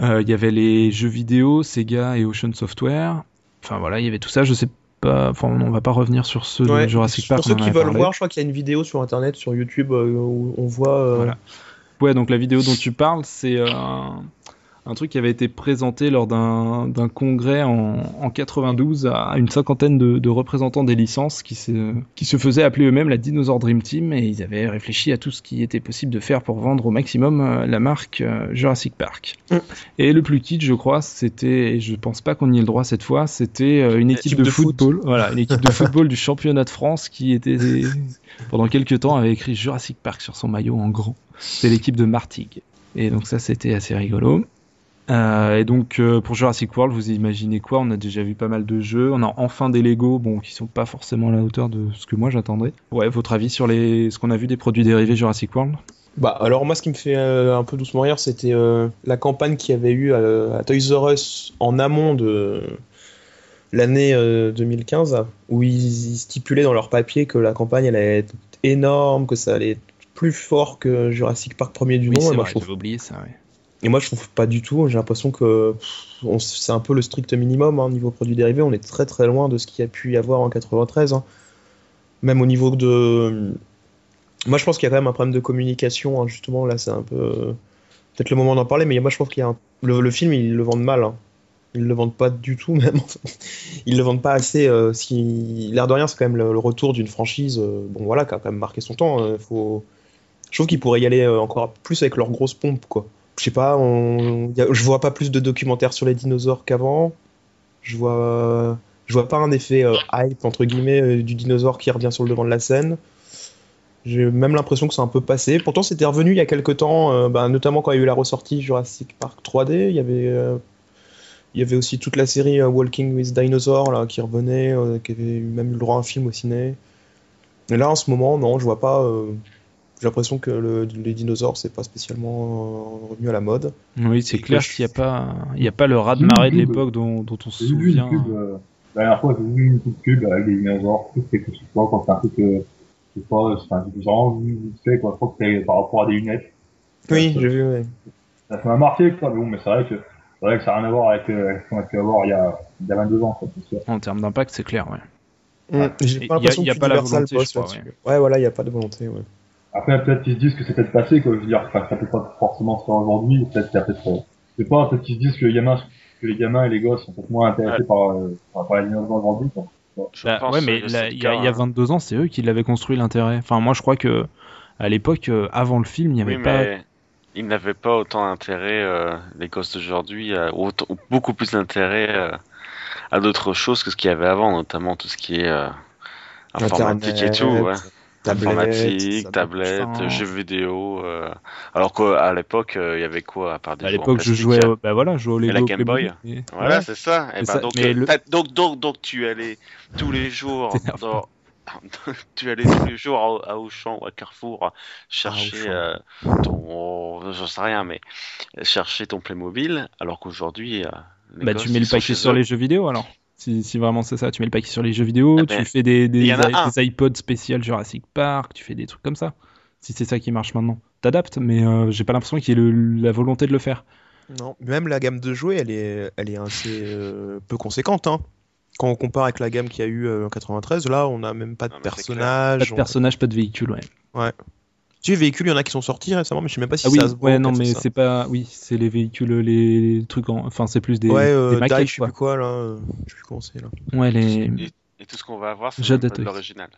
Euh, Il y avait les jeux vidéo, Sega et Ocean Software. Enfin voilà, il y avait tout ça. Je sais pas. Enfin, on va pas revenir sur ceux de Ouais, Jurassic Park. Pour ceux qui veulent parlé. voir, je crois qu'il y a une vidéo sur internet, sur YouTube, euh, où on voit. euh, Voilà. Ouais, donc la vidéo dont tu parles, c'est un, truc qui avait été présenté lors d'un congrès en, en 92 à une cinquantaine de, de représentants des licences qui se, qui se faisaient appeler eux-mêmes la Dinosaur Dream Team et ils avaient réfléchi à tout ce qui était possible de faire pour vendre au maximum euh, la marque euh, Jurassic Park. Mm. Et le plus kitsch, je crois, c'était, et je pense pas qu'on y ait le droit cette fois, c'était euh, une équipe Équipe de, de foot. football, voilà, une équipe de football du championnat de France qui était pendant quelques temps avait écrit Jurassic Park sur son maillot en grand. C'est l'équipe de Martigues. Et donc ça, c'était assez rigolo. Euh, et donc euh, pour Jurassic World, vous imaginez quoi? On a déjà vu pas mal de jeux. On a enfin des Lego, bon, qui sont pas forcément à la hauteur de ce que moi j'attendrais. Ouais, votre avis sur les, ce qu'on a vu des produits dérivés Jurassic World? Bah alors moi ce qui me fait euh, un peu doucement rire c'était euh, la campagne qu'il y avait eu à, à Toys R Us en amont de l'année euh, 2015 où ils, ils stipulaient dans leur papier que la campagne elle allait être énorme, que ça allait être plus fort que Jurassic Park premier du nom et moi, je trouve, j'avais oublié ça. Ouais. Et moi je trouve pas du tout, j'ai l'impression que c'est un peu le strict minimum hein, niveau produits dérivés, on est très très loin de ce qu'il y a pu y avoir en 93 hein. même au niveau de moi, je pense qu'il y a quand même un problème de communication, hein, justement. Là, c'est un peu. euh, Peut-être le moment d'en parler, mais moi, je pense qu'il y a un- le, film, ils le vendent mal. hein. Ils le vendent pas du tout, même. Ils le vendent pas assez. euh, si... L'air de rien, c'est quand même le, retour d'une franchise, euh, bon, voilà, qui a quand même marqué son temps. euh, faut... Je trouve qu'ils pourraient y aller euh, encore plus avec leur grosse pompe, quoi. Je sais pas, je vois pas plus de documentaires sur les dinosaures qu'avant. Je vois. Vois pas un effet euh, hype, entre guillemets, euh, du dinosaure qui revient sur le devant de la scène. J'ai même l'impression que c'est un peu passé. Pourtant, c'était revenu il y a quelques temps, euh, bah, notamment quand il y a eu la ressortie Jurassic Park 3D. Il y avait, il y avait aussi toute la série Walking with Dinosaurs là, qui revenait, qui avait même eu le droit à un film au ciné. Et là, en ce moment, non, je vois pas. J'ai l'impression que le- les dinosaures, c'est pas spécialement euh, revenu à la mode. Oui, c'est clair qu'il n'y a pas, il y a pas le raz de marée de l'époque dont, dont on se souvient. pub, euh, la dernière fois, j'ai vu une petite pub avec des dinosaures, tout c'est que je sais pas, quand c'est un truc, euh, je sais pas, c'est un truc genre, vite fait, quoi, je crois que c'est par rapport à des lunettes. Oui, j'ai vu. ouais. ça m'a marqué, quoi, mais bon, mais c'est vrai que, c'est vrai que ça n'a rien à voir avec, euh, avec ce qu'on a pu avoir il y a, il y a 22 ans, quoi, c'est sûr. En termes d'impact, c'est clair. Ouais. Mm, J'ai pas y a- y pas la volonté, je crois, là-dessus. Ouais, voilà, il y a pas de volonté. Ouais. Après, peut-être qu'ils se disent que c'est peut-être passé, quoi, je veux dire, enfin, ça peut pas forcément se faire aujourd'hui, peut-être qu'il y a peut-être, euh, je sais pas, peut-être qu'ils se disent que les gamins, que les gamins et les gosses sont peut-être moins intéressés Ouais. par, euh, par, par les aujourd'hui, quoi. Bah, pense ouais, mais il y, a- y a hein. 22 ans, c'est eux qui l'avaient construit l'intérêt. Enfin, moi, je crois que à l'époque, euh, avant le film, il n'y avait Oui, pas. ils n'avaient pas autant intérêt, euh, les gosses d'aujourd'hui, euh, autant- ou beaucoup plus d'intérêt euh, à d'autres choses que ce qu'il y avait avant, notamment tout ce qui est euh, informatique et tout. Ouais. Tablette, Informatique, tablette, Enfin, jeux vidéo. euh, Alors qu'à l'époque, euh, il y avait quoi à part des À l'époque, je jouais, euh, au- bah voilà, je jouais au Et Lego la Game Boy. Et- Voilà, Ouais. c'est ça. Et Mais ben, ça- donc, euh, le- donc, donc, donc, tu allais tous les jours dans... tu allais tous les jours à, à Auchan ou à Carrefour chercher Ah, euh, ton, j'en sais rien, mais chercher ton Playmobil, alors qu'aujourd'hui, euh, Bah, gosses, tu mets le paquet sur eux. les jeux vidéo alors. Si, si vraiment c'est ça, tu mets le paquet sur les jeux vidéo, Ah tu ben, fais des, iPods spécial Jurassic Park, tu fais des trucs comme ça. Si c'est ça qui marche maintenant, t'adaptes, mais euh, j'ai pas l'impression qu'il y ait le- la volonté de le faire. Non, même la gamme de jouets, elle est, elle est assez euh, peu conséquente. Hein. Quand on compare avec la gamme qu'il y a eu euh, en 93, là, on a même pas de Ah, c'est Pas personnages. de personnage, pas de véhicule, ouais. Ouais. Tu sais, les véhicules, il y en a qui sont sortis récemment, mais je sais même pas si Ah oui, c'est Hasbro ouais, non, mais ça. c'est pas. Oui, c'est les véhicules, les trucs en. Enfin, c'est plus des, Ouais, des euh, maquettes, Dai, je sais quoi. plus quoi là. euh, Je sais plus comment c'est là. Ouais, les. Et, et tout ce qu'on va avoir, c'est l'original.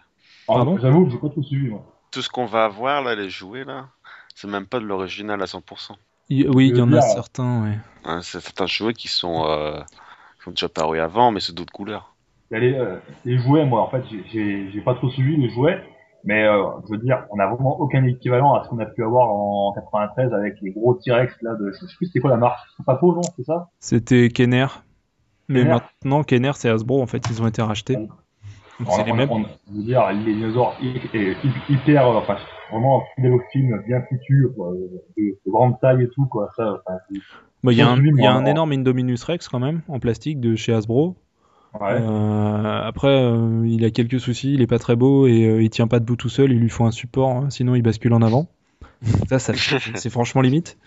Pardon Alors, J'avoue que j'ai pas tout suivi, moi. Tout ce qu'on va avoir, là, les jouets, là, c'est même pas de l'original à 100%. Il- Oui, il y en a certains, ouais. Hein, c'est certains jouets qui sont, euh, qui sont déjà parus avant, mais c'est d'autres couleurs. Les, euh, les jouets, moi, en fait, j'ai- j'ai j'ai pas trop suivi les jouets, mais euh, je veux dire, on a vraiment aucun équivalent à ce qu'on a pu avoir en 93 avec les gros T-Rex là de, je sais plus c'était quoi la marque, c'est pas faux non, c'est ça? C'était Kenner. Mais Kenner. maintenant, Kenner, c'est Hasbro, en fait, ils ont été rachetés. Donc, c'est les mêmes. on- je veux dire, les dinosaures hy- hy- hy- hyper, euh, enfin, vraiment film, bien foutus, quoi, de, de grande taille et tout, quoi. Ça, enfin, c'est- Bah, Il y a, un, y a un énorme Indominus Rex, quand même, en plastique, de chez Hasbro. Ouais. Euh, après, euh, il a quelques soucis, il est pas très beau et euh, il tient pas debout tout seul, il lui faut un support, hein, sinon il bascule en avant. ça, ça c'est franchement limite.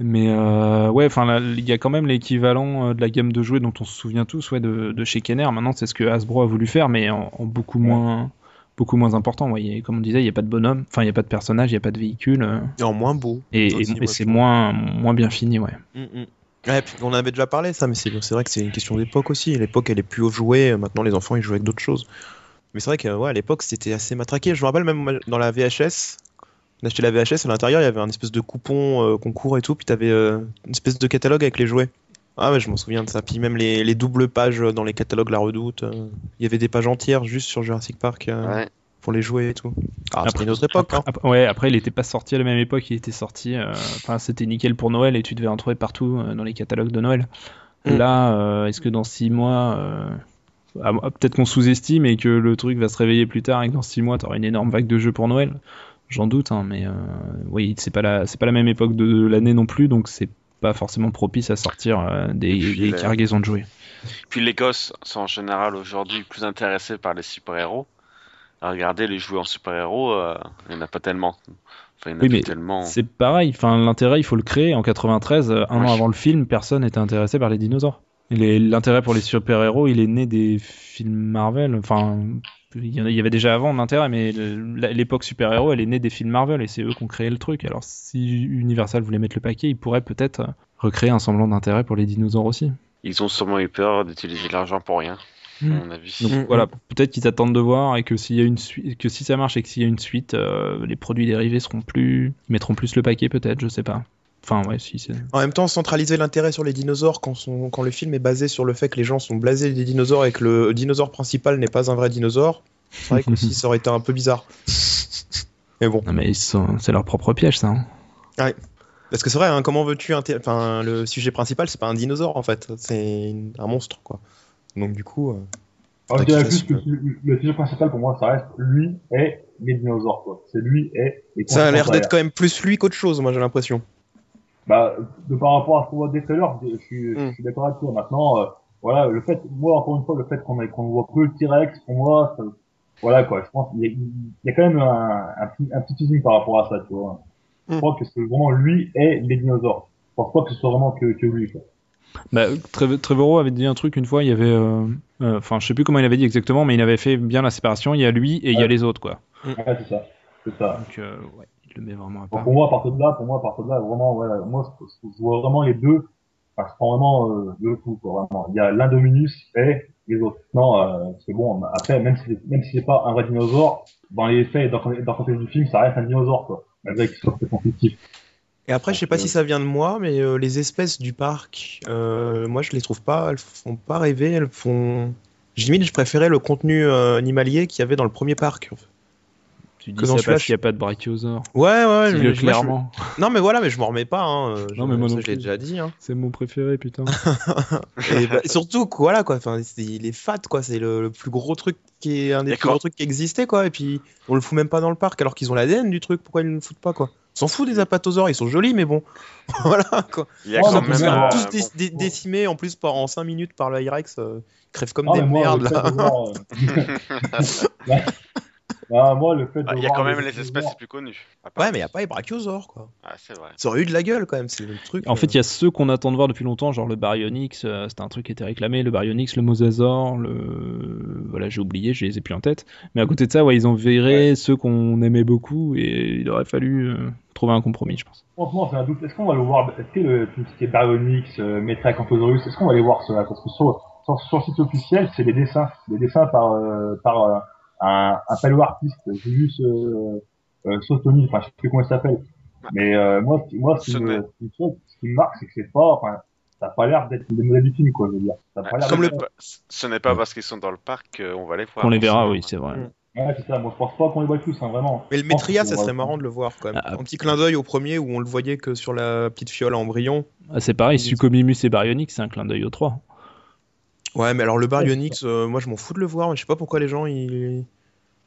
Mais euh, ouais, enfin, il y a quand même l'équivalent euh, de la gamme de jouets dont on se souvient tous, ouais, de, de chez Kenner. Maintenant, c'est ce que Hasbro a voulu faire, mais en, en beaucoup moins, beaucoup moins important. Vous voyez, comme on disait, il n'y a pas de bonhomme, enfin, il n'y a pas de personnage, il n'y a pas de véhicule, euh, Et en moins beau. et, Aussi, et- et ouais, c'est moins, moins bien fini, ouais. Mm, mm. Ouais, puis on avait déjà parlé ça, mais c'est vrai que c'est une question d'époque aussi. L'époque, elle est plus au jouet. Maintenant, les enfants, ils jouent avec d'autres choses. Mais c'est vrai qu'à ouais, à l'époque, c'était assez matraqué. Je me rappelle même dans la VHS, on achetait la VHS, à l'intérieur, il y avait un espèce de coupon euh, concours et tout, puis t'avais euh, une espèce de catalogue avec les jouets. Ah ouais, je m'en souviens de ça. Puis même les, les doubles pages dans les catalogues La Redoute. euh, il y avait des pages entières juste sur Jurassic Park euh. Pour les jouets et tout. Ah, Après- une autre époque. hein. Après- ouais, après il était pas sorti à la même époque, il était sorti. euh, Enfin, c'était nickel pour Noël et tu devais en trouver partout euh, dans les catalogues de Noël. Mm. Là, euh, est-ce que dans six mois, euh, ah, ah, peut-être qu'on sous-estime et que le truc va se réveiller plus tard et que dans six mois, t'auras une énorme vague de jeux pour Noël? J'en doute, hein, mais euh, oui, c'est pas la, c'est pas la même époque de l'année non plus, donc c'est pas forcément propice à sortir euh, des, puis, des cargaisons de jouets. Puis les gosses sont en général aujourd'hui plus intéressés par les super-héros. À regarder les jouets en super-héros, euh, il n'y en a pas tellement. Enfin, il y en a Oui, mais tellement. C'est pareil, enfin, l'intérêt, il faut le créer. En 93, euh, un Oui. an avant le film, personne n'était intéressé par les dinosaures. L'intérêt pour les super-héros, il est né des films Marvel. Enfin, il y avait déjà avant l'intérêt, mais l'époque super-héros, elle est née des films Marvel et c'est eux qui ont créé le truc. Alors, si Universal voulait mettre le paquet, ils pourraient peut-être euh, recréer un semblant d'intérêt pour les dinosaures aussi. Ils ont sûrement eu peur d'utiliser l'argent pour rien. À mon avis. Donc Mm, voilà, mm. peut-être qu'ils attendent de voir et que s'il y a une suite, que si ça marche et que s'il y a une suite, euh, les produits dérivés seront plus, ils mettront plus le paquet peut-être, je sais pas. Enfin ouais, si c'est. En même temps, centraliser l'intérêt sur les dinosaures quand, son- quand le film est basé sur le fait que les gens sont blasés des dinosaures et que le dinosaure principal n'est pas un vrai dinosaure, c'est vrai qu'aussi ça aurait été un peu bizarre. Mais bon. Non mais sont- c'est leur propre piège ça. hein. Parce que c'est vrai, hein, comment veux-tu. Enfin, le sujet principal, c'est pas un dinosaure en fait, c'est une- un monstre quoi. Donc du coup. euh, Alors, je dirais Faudrait plus qu'il que le, le sujet principal pour moi, ça reste lui et les dinosaures, quoi. C'est lui et les Ça a l'air d'être quand même plus lui qu'autre chose, moi j'ai l'impression. Bah, de par rapport à ce qu'on voit des trailers, je, je suis, je Mm. suis d'accord avec toi. Maintenant, euh, voilà, le fait, moi, encore une fois, le fait qu'on ait- qu'on voit peu le T-Rex, pour moi, ça- voilà, quoi, je pense qu'il y, a- il y a quand même un, un, petit- un petit teasing par rapport à ça, tu vois. Je Mm. crois que c'est vraiment lui et les dinosaures. Je pense pas que ce soit vraiment que, que lui, quoi. Bah, Trev- Trevorrow avait dit un truc une fois, il y avait, euh, euh, enfin je sais plus comment il avait dit exactement, mais il avait fait bien la séparation. Il y a lui et il y a Ouais. les autres quoi. Ouais, c'est ça. C'est ça. Donc euh, ouais, il le met vraiment à part. pour moi, à partir de là, pour moi, à partir de là, vraiment, ouais, moi, je, je vois vraiment les deux. Enfin, je prends vraiment euh, le tout, quoi, vraiment. Il y a l'Indominus et les autres. Non, euh, c'est bon. Après, même si, même si c'est pas un vrai dinosaure, dans les faits, et dans, dans le contexte du film, ça reste un dinosaure, quoi. Malgré qu'il soit complètement fictif. Et après, je sais pas si ça vient de moi, mais euh, les espèces du parc, euh, moi je les trouve pas, elles font pas rêver, elles font. Limite, je préférais le contenu euh, animalier qu'il y avait dans le premier parc. Tu que dis dans ça parce qu'il n'y a pas de brachiosaure. Ouais, ouais, moi, je- clairement. Non, mais voilà, mais je m'en remets pas. Hein. Non, je- mais moi ça, non je l'ai déjà dit. Hein. C'est mon préféré putain. Et bah, surtout, quoi, voilà, quoi. Enfin, il est fat, quoi. C'est le, le plus gros truc qui est un des plus gros trucs qui existait, quoi. Et puis, on le fout même pas dans le parc, alors qu'ils ont l'ADN du truc. Pourquoi ils ne le foutent pas, quoi s'en fout des apatosaures, ils sont jolis, mais bon. voilà, quoi. Il y a Oh, quand même. euh, tous bon. dé- dé- décimés en plus par, en 5 minutes par le Hyrex, euh, ils crèvent comme Ah, des moi, merdes là. euh, Bah, moi, le fait de Ah, Il y a quand même les espèces les plus connues. Ouais, mais il les- a pas les brachiosaures, quoi. Ah, c'est vrai. Ça aurait eu de la gueule, quand même, c'est le truc. En fait, il y a ceux qu'on attend de voir depuis longtemps, genre le Baryonyx, euh, c'était un truc qui était réclamé, le Baryonyx, le Mosasaur, le... Voilà, j'ai oublié, je les ai plus en tête. Mais à côté de ça, ouais, ils ont viré ceux qu'on aimait beaucoup et il aurait fallu euh, trouver un compromis, je pense. Franchement, j'ai un doute. Est-ce qu'on va le voir Est-ce que le, tout ce qui est Baryonyx, euh, Metracanthosaurus, est-ce qu'on va aller voir cela Parce que sur, sur, site officiel, c'est des dessins. Des dessins par, euh, par euh, un, un paléo-artiste, Julius euh, euh, Sotoni, enfin, je sais plus comment il s'appelle. Mais euh, moi, ce qui- moi, ce qui, me, ce qui marque, c'est que c'est pas, enfin, ça a pas l'air d'être des modèles du film, quoi, je veux dire. Ça pas Comme pas- Ce n'est pas parce qu'ils sont dans le parc qu'on va les voir. On les verra, oui, c'est vrai. Mm. Ouais, c'est ça. Moi, je pense pas qu'on les voit tous, hein, vraiment. Mais le qu'on ça serait marrant de le voir, quand même. Ah, un petit clin d'œil au premier où on le voyait que sur la petite fiole à embryon. Ah, c'est pareil, Suchomimus et Baryonyx, c'est un clin d'œil aux trois. Ouais, mais alors le Baryonyx, euh, moi je m'en fous de le voir, mais je sais pas pourquoi les gens ils.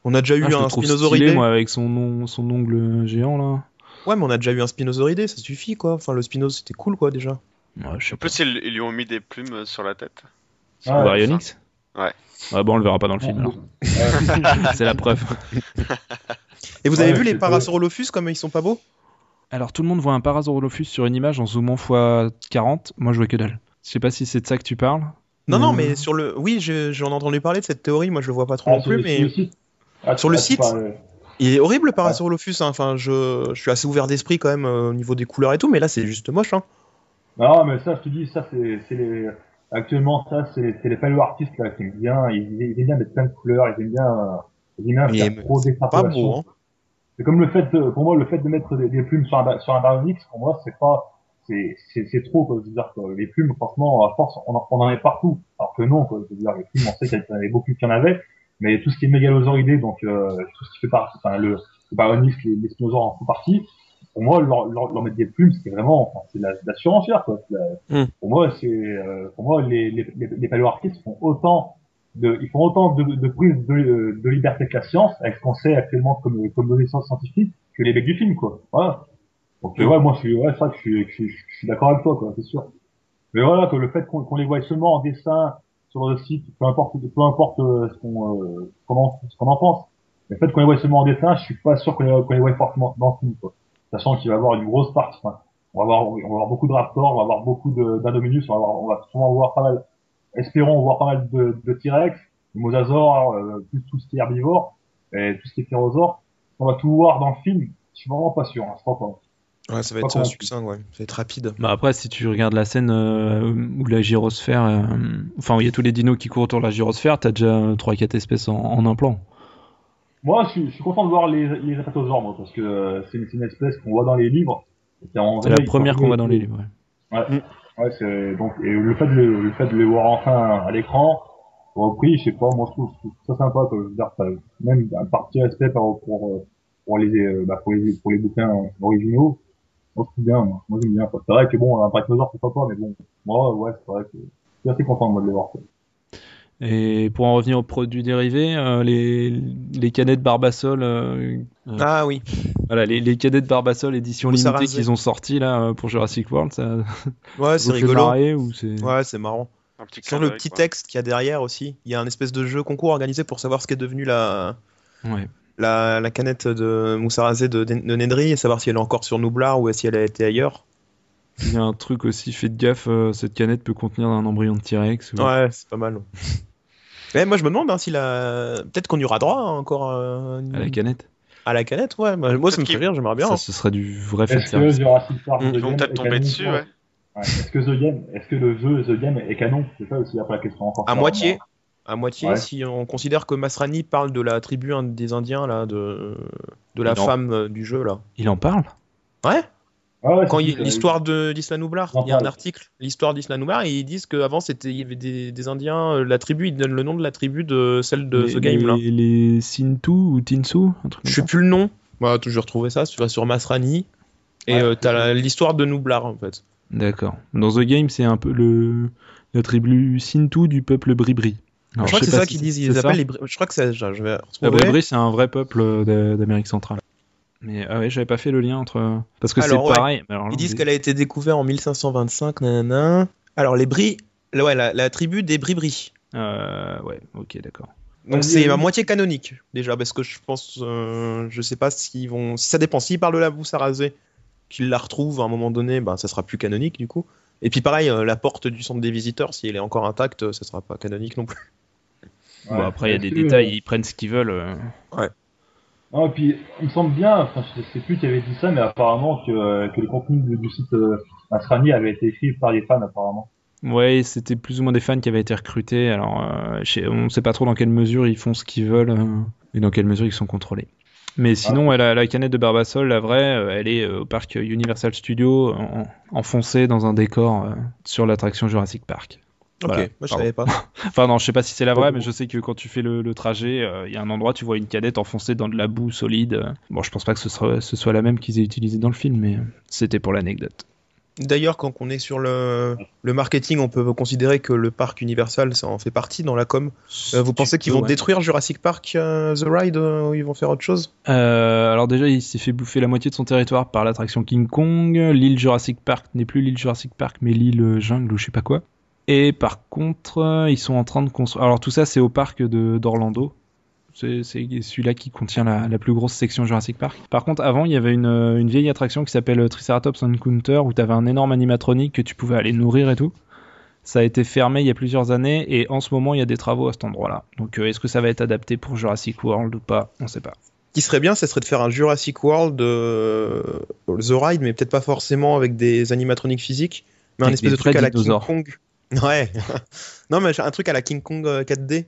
On a déjà eu Ah, un stylé, moi, avec son, nom, son ongle géant, là. Ouais, mais on a déjà eu un Spinosauridé, ça suffit quoi. Enfin, le Spinos c'était cool quoi déjà. Ouais, je sais En plus, ils, ils lui ont mis des plumes euh, sur la tête. Ah, Le Baryonyx Ouais. Ah bon, on le verra pas dans le film, alors. c'est la preuve. Et vous Ouais, avez vu les Parasaurolophus comme ils sont pas beaux? Alors, tout le monde voit un Parasaurolophus sur une image en zoomant x40. Moi, je vois que dalle. Je sais pas si c'est de ça que tu parles. Non, non, mais sur le. Oui, je- j'en ai entendu parler de cette théorie, moi je le vois pas trop Ah, non plus, mais. sur le site. Ah, Sur le ah, site Il est horrible le Parasaurolophus, hein. enfin je... je suis assez ouvert d'esprit quand même euh, au niveau des couleurs et tout, mais là c'est juste moche. Hein. Non, mais ça, je te dis, ça, c'est, les, actuellement, ça, c'est les, c'est les paléo-artistes, là, qui aiment bien, ils, ils aiment bien mettre plein de couleurs, ils aiment bien, euh, ils aiment bien faire trop Pas d'extrapolation. beau, hein. C'est comme le fait de, pour moi, le fait de mettre des, des plumes sur un, sur un pour moi, c'est pas, c'est, c'est, c'est trop, quoi. Je veux dire, que les plumes, franchement, à force, on en, on en est partout. Alors que non, quoi. Je veux dire, les plumes, on sait qu'il y en avait beaucoup qui en avaient, mais tout ce qui est mégalosauridé, donc, euh, tout ce qui fait partie, enfin, le, le les, les spinosaures en font partie. Pour moi, leur, leur, leur mettre des plumes, c'est vraiment, enfin, c'est de la, la surenchère, quoi. La- Mm. Pour moi, c'est, euh, pour moi, les, les, les, les paléo-artistes font autant de, ils font autant de, de prise de, de liberté que la science, avec ce qu'on sait actuellement comme, comme données scientifiques, que les mecs du film, quoi. Voilà. Donc, ouais, moi, je suis, ouais, que je suis, je je suis d'accord avec toi, quoi, c'est sûr. Mais voilà, que le fait qu'on les voit seulement en dessin sur le site, peu importe, peu importe euh, ce qu'on, euh, en, en pense. Le fait qu'on les voit seulement en dessin, je suis pas sûr qu'on les, voit forcément dans le film, quoi. Sachant qu'il va y avoir une grosse partie, enfin, on va avoir, on va avoir beaucoup de Raptors, on va avoir beaucoup d'Indominus, on va avoir, on va sûrement voir pas mal, espérons voir pas mal de, de T-Rex, de Mosasaures, euh, plus tout ce qui est herbivore, et tout ce qui est ptérosaure. On va tout voir dans le film. Je suis vraiment pas sûr, hein, je crois pas. Ouais, ça va être euh, succinct, ouais. Ça va être rapide. Bah après, si tu regardes la scène euh, où la gyrosphère, euh, enfin où il y a tous les dinos qui courent autour de la gyrosphère, t'as déjà 3-4 espèces en, en un plan. Moi, je suis, je suis content de voir les, les apatosaures, moi, parce que euh, c'est une, espèce qu'on voit dans les livres. C'est la première qu'on voit dans les livres. ouais. Ouais, c'est donc et le fait de le, le fait de les voir enfin à l'écran, repris, je sais pas, moi je trouve, je trouve ça sympa, quoi. Je veux dire, ça- même un parti respect pour euh, pour les euh, bah, pour les pour les bouquins originaux. Moi je trouve bien, moi, moi j'aime bien. quoi. C'est vrai que bon, un brachiosaure pourquoi pas, mais bon, moi ouais, c'est vrai que je suis assez content moi de les voir. Quoi. Et pour en revenir aux produits dérivés, euh, les, les canettes Barbasol, euh, euh, Ah oui. voilà, les, les canettes Barbasol édition limitée qu'ils ont sorti là pour Jurassic World, ça Ouais, c'est rigolo. marrer ou c'est Ouais, c'est marrant. Sur le petit quoi. texte qu'il y a derrière aussi, il y a un espèce de jeu concours organisé pour savoir ce qu'est devenu la, ouais. La, la canette de Moussarazé de, de Nedry et savoir si elle est encore sur Nublar ou si elle a été ailleurs. Il y a un truc aussi, faites gaffe, euh, cette canette peut contenir un embryon de T-Rex. ou- Ouais, c'est pas mal. Mais moi je me demande hein, si la... peut-être qu'on y aura droit hein, encore euh, À la canette? à la canette, ouais. Moi, moi, ça me fait rire, j'aimerais bien. Ça, hein. ce serait du vrai fait service. Ils vont peut-être est tomber dessus, ouais. Ouais. Est-ce que The Game, est-ce que le jeu The Game est canon? C'est ça aussi après la question encore. À moitié. À moitié, Ouais. si on considère que Masrani parle de la tribu des Indiens là, de de la Non. femme euh, du jeu là. Il en parle? Ouais. Ah ouais, Quand l'histoire de d'Isla il y a un article, l'histoire d'Isla Nublar, et ils disent qu'avant c'était il y avait des, des Indiens, euh, la tribu, ils donnent le nom de la tribu de celle de les, ce game là. les, les Sintu ou Tinsu un truc Je sais plus le nom. Bah, j'ai retrouvé ça, tu vas sur Masrani. Et Ouais. euh, t'as l'histoire de Nublar en fait. D'accord. Dans The Game, c'est un peu le la tribu Sintu du peuple Bribri. Alors, je crois que c'est ça qu'ils disent. Ils appellent les. Bri- Je crois que c'est. Je je vais La retrouver. Bribri, c'est un vrai peuple euh, d'A- d'Amérique centrale. Mais ah ouais, j'avais pas fait le lien entre. Parce que c'est ouais. pareil. mais alors là, Ils disent qu'elle a été découverte en 1525. Nanana. Alors les Bris, ouais, la, la tribu des Bribri. Euh, ouais, ok, d'accord. Donc c'est à vas-y. moitié canonique déjà parce que je pense, euh, je sais pas s'ils vont, si ça dépend. S'ils parlent de la boue sarrasée, qu'ils la retrouvent à un moment donné, ben ça sera plus canonique du coup. Et puis pareil, euh, la porte du centre des visiteurs, si elle est encore intacte, euh, ça sera pas canonique non plus. Bon, Ouais. après, il y a des que- détails, ils prennent ce qu'ils veulent. euh. Non, et puis, il me semble bien, enfin, je sais plus qui avait dit ça, mais apparemment que, euh, que le contenu du, du site euh, Asrani avait été écrit par les fans, apparemment. Ouais, c'était plus ou moins des fans qui avaient été recrutés. Alors, euh, on ne sait pas trop dans quelle mesure ils font ce qu'ils veulent euh, et dans quelle mesure ils sont contrôlés. Mais sinon, ouais, la, la canette de Barbasol, la vraie, euh, elle est euh, au parc Universal Studios, en- enfoncée dans un décor euh, sur l'attraction Jurassic Park. Voilà, ok, moi je pardon. savais pas. Enfin, non, je sais pas si c'est la vraie, Oh. mais je sais que quand tu fais le, le trajet, euh, il y a un endroit, tu vois une cadette enfoncée dans de la boue solide. euh. Bon, je pense pas que ce, sera, ce soit la même qu'ils aient utilisée dans le film, mais euh, c'était pour l'anecdote. D'ailleurs, quand on est sur le, le marketing, on peut considérer que le parc Universal, ça en fait partie dans la com. Euh, vous pensez qu'ils vont Ouais. détruire Jurassic Park euh, The Ride euh, ou ils vont faire autre chose? Alors déjà, il s'est fait bouffer la moitié de son territoire par l'attraction King Kong. L'île Jurassic Park n'est plus l'île Jurassic Park, mais l'île Jungle ou je sais pas quoi. Et par contre, ils sont en train de construire. Alors tout ça, c'est au parc d'Orlando. C'est celui-là qui contient la, la plus grosse section Jurassic Park. Par contre, avant, il y avait une, une vieille attraction qui s'appelle Triceratops Encounter où tu avais un énorme animatronique que tu pouvais aller nourrir et tout. Ça a été fermé il y a plusieurs années et en ce moment, il y a des travaux à cet endroit-là. Donc, euh, est-ce que ça va être adapté pour Jurassic World ou pas? On sait pas. Ce qui serait bien, ça serait de faire un Jurassic World euh, The Ride, mais peut-être pas forcément avec des animatroniques physiques, mais un espèce de truc à la King. Kong. Ouais. non, mais un truc à la King Kong euh, 4D.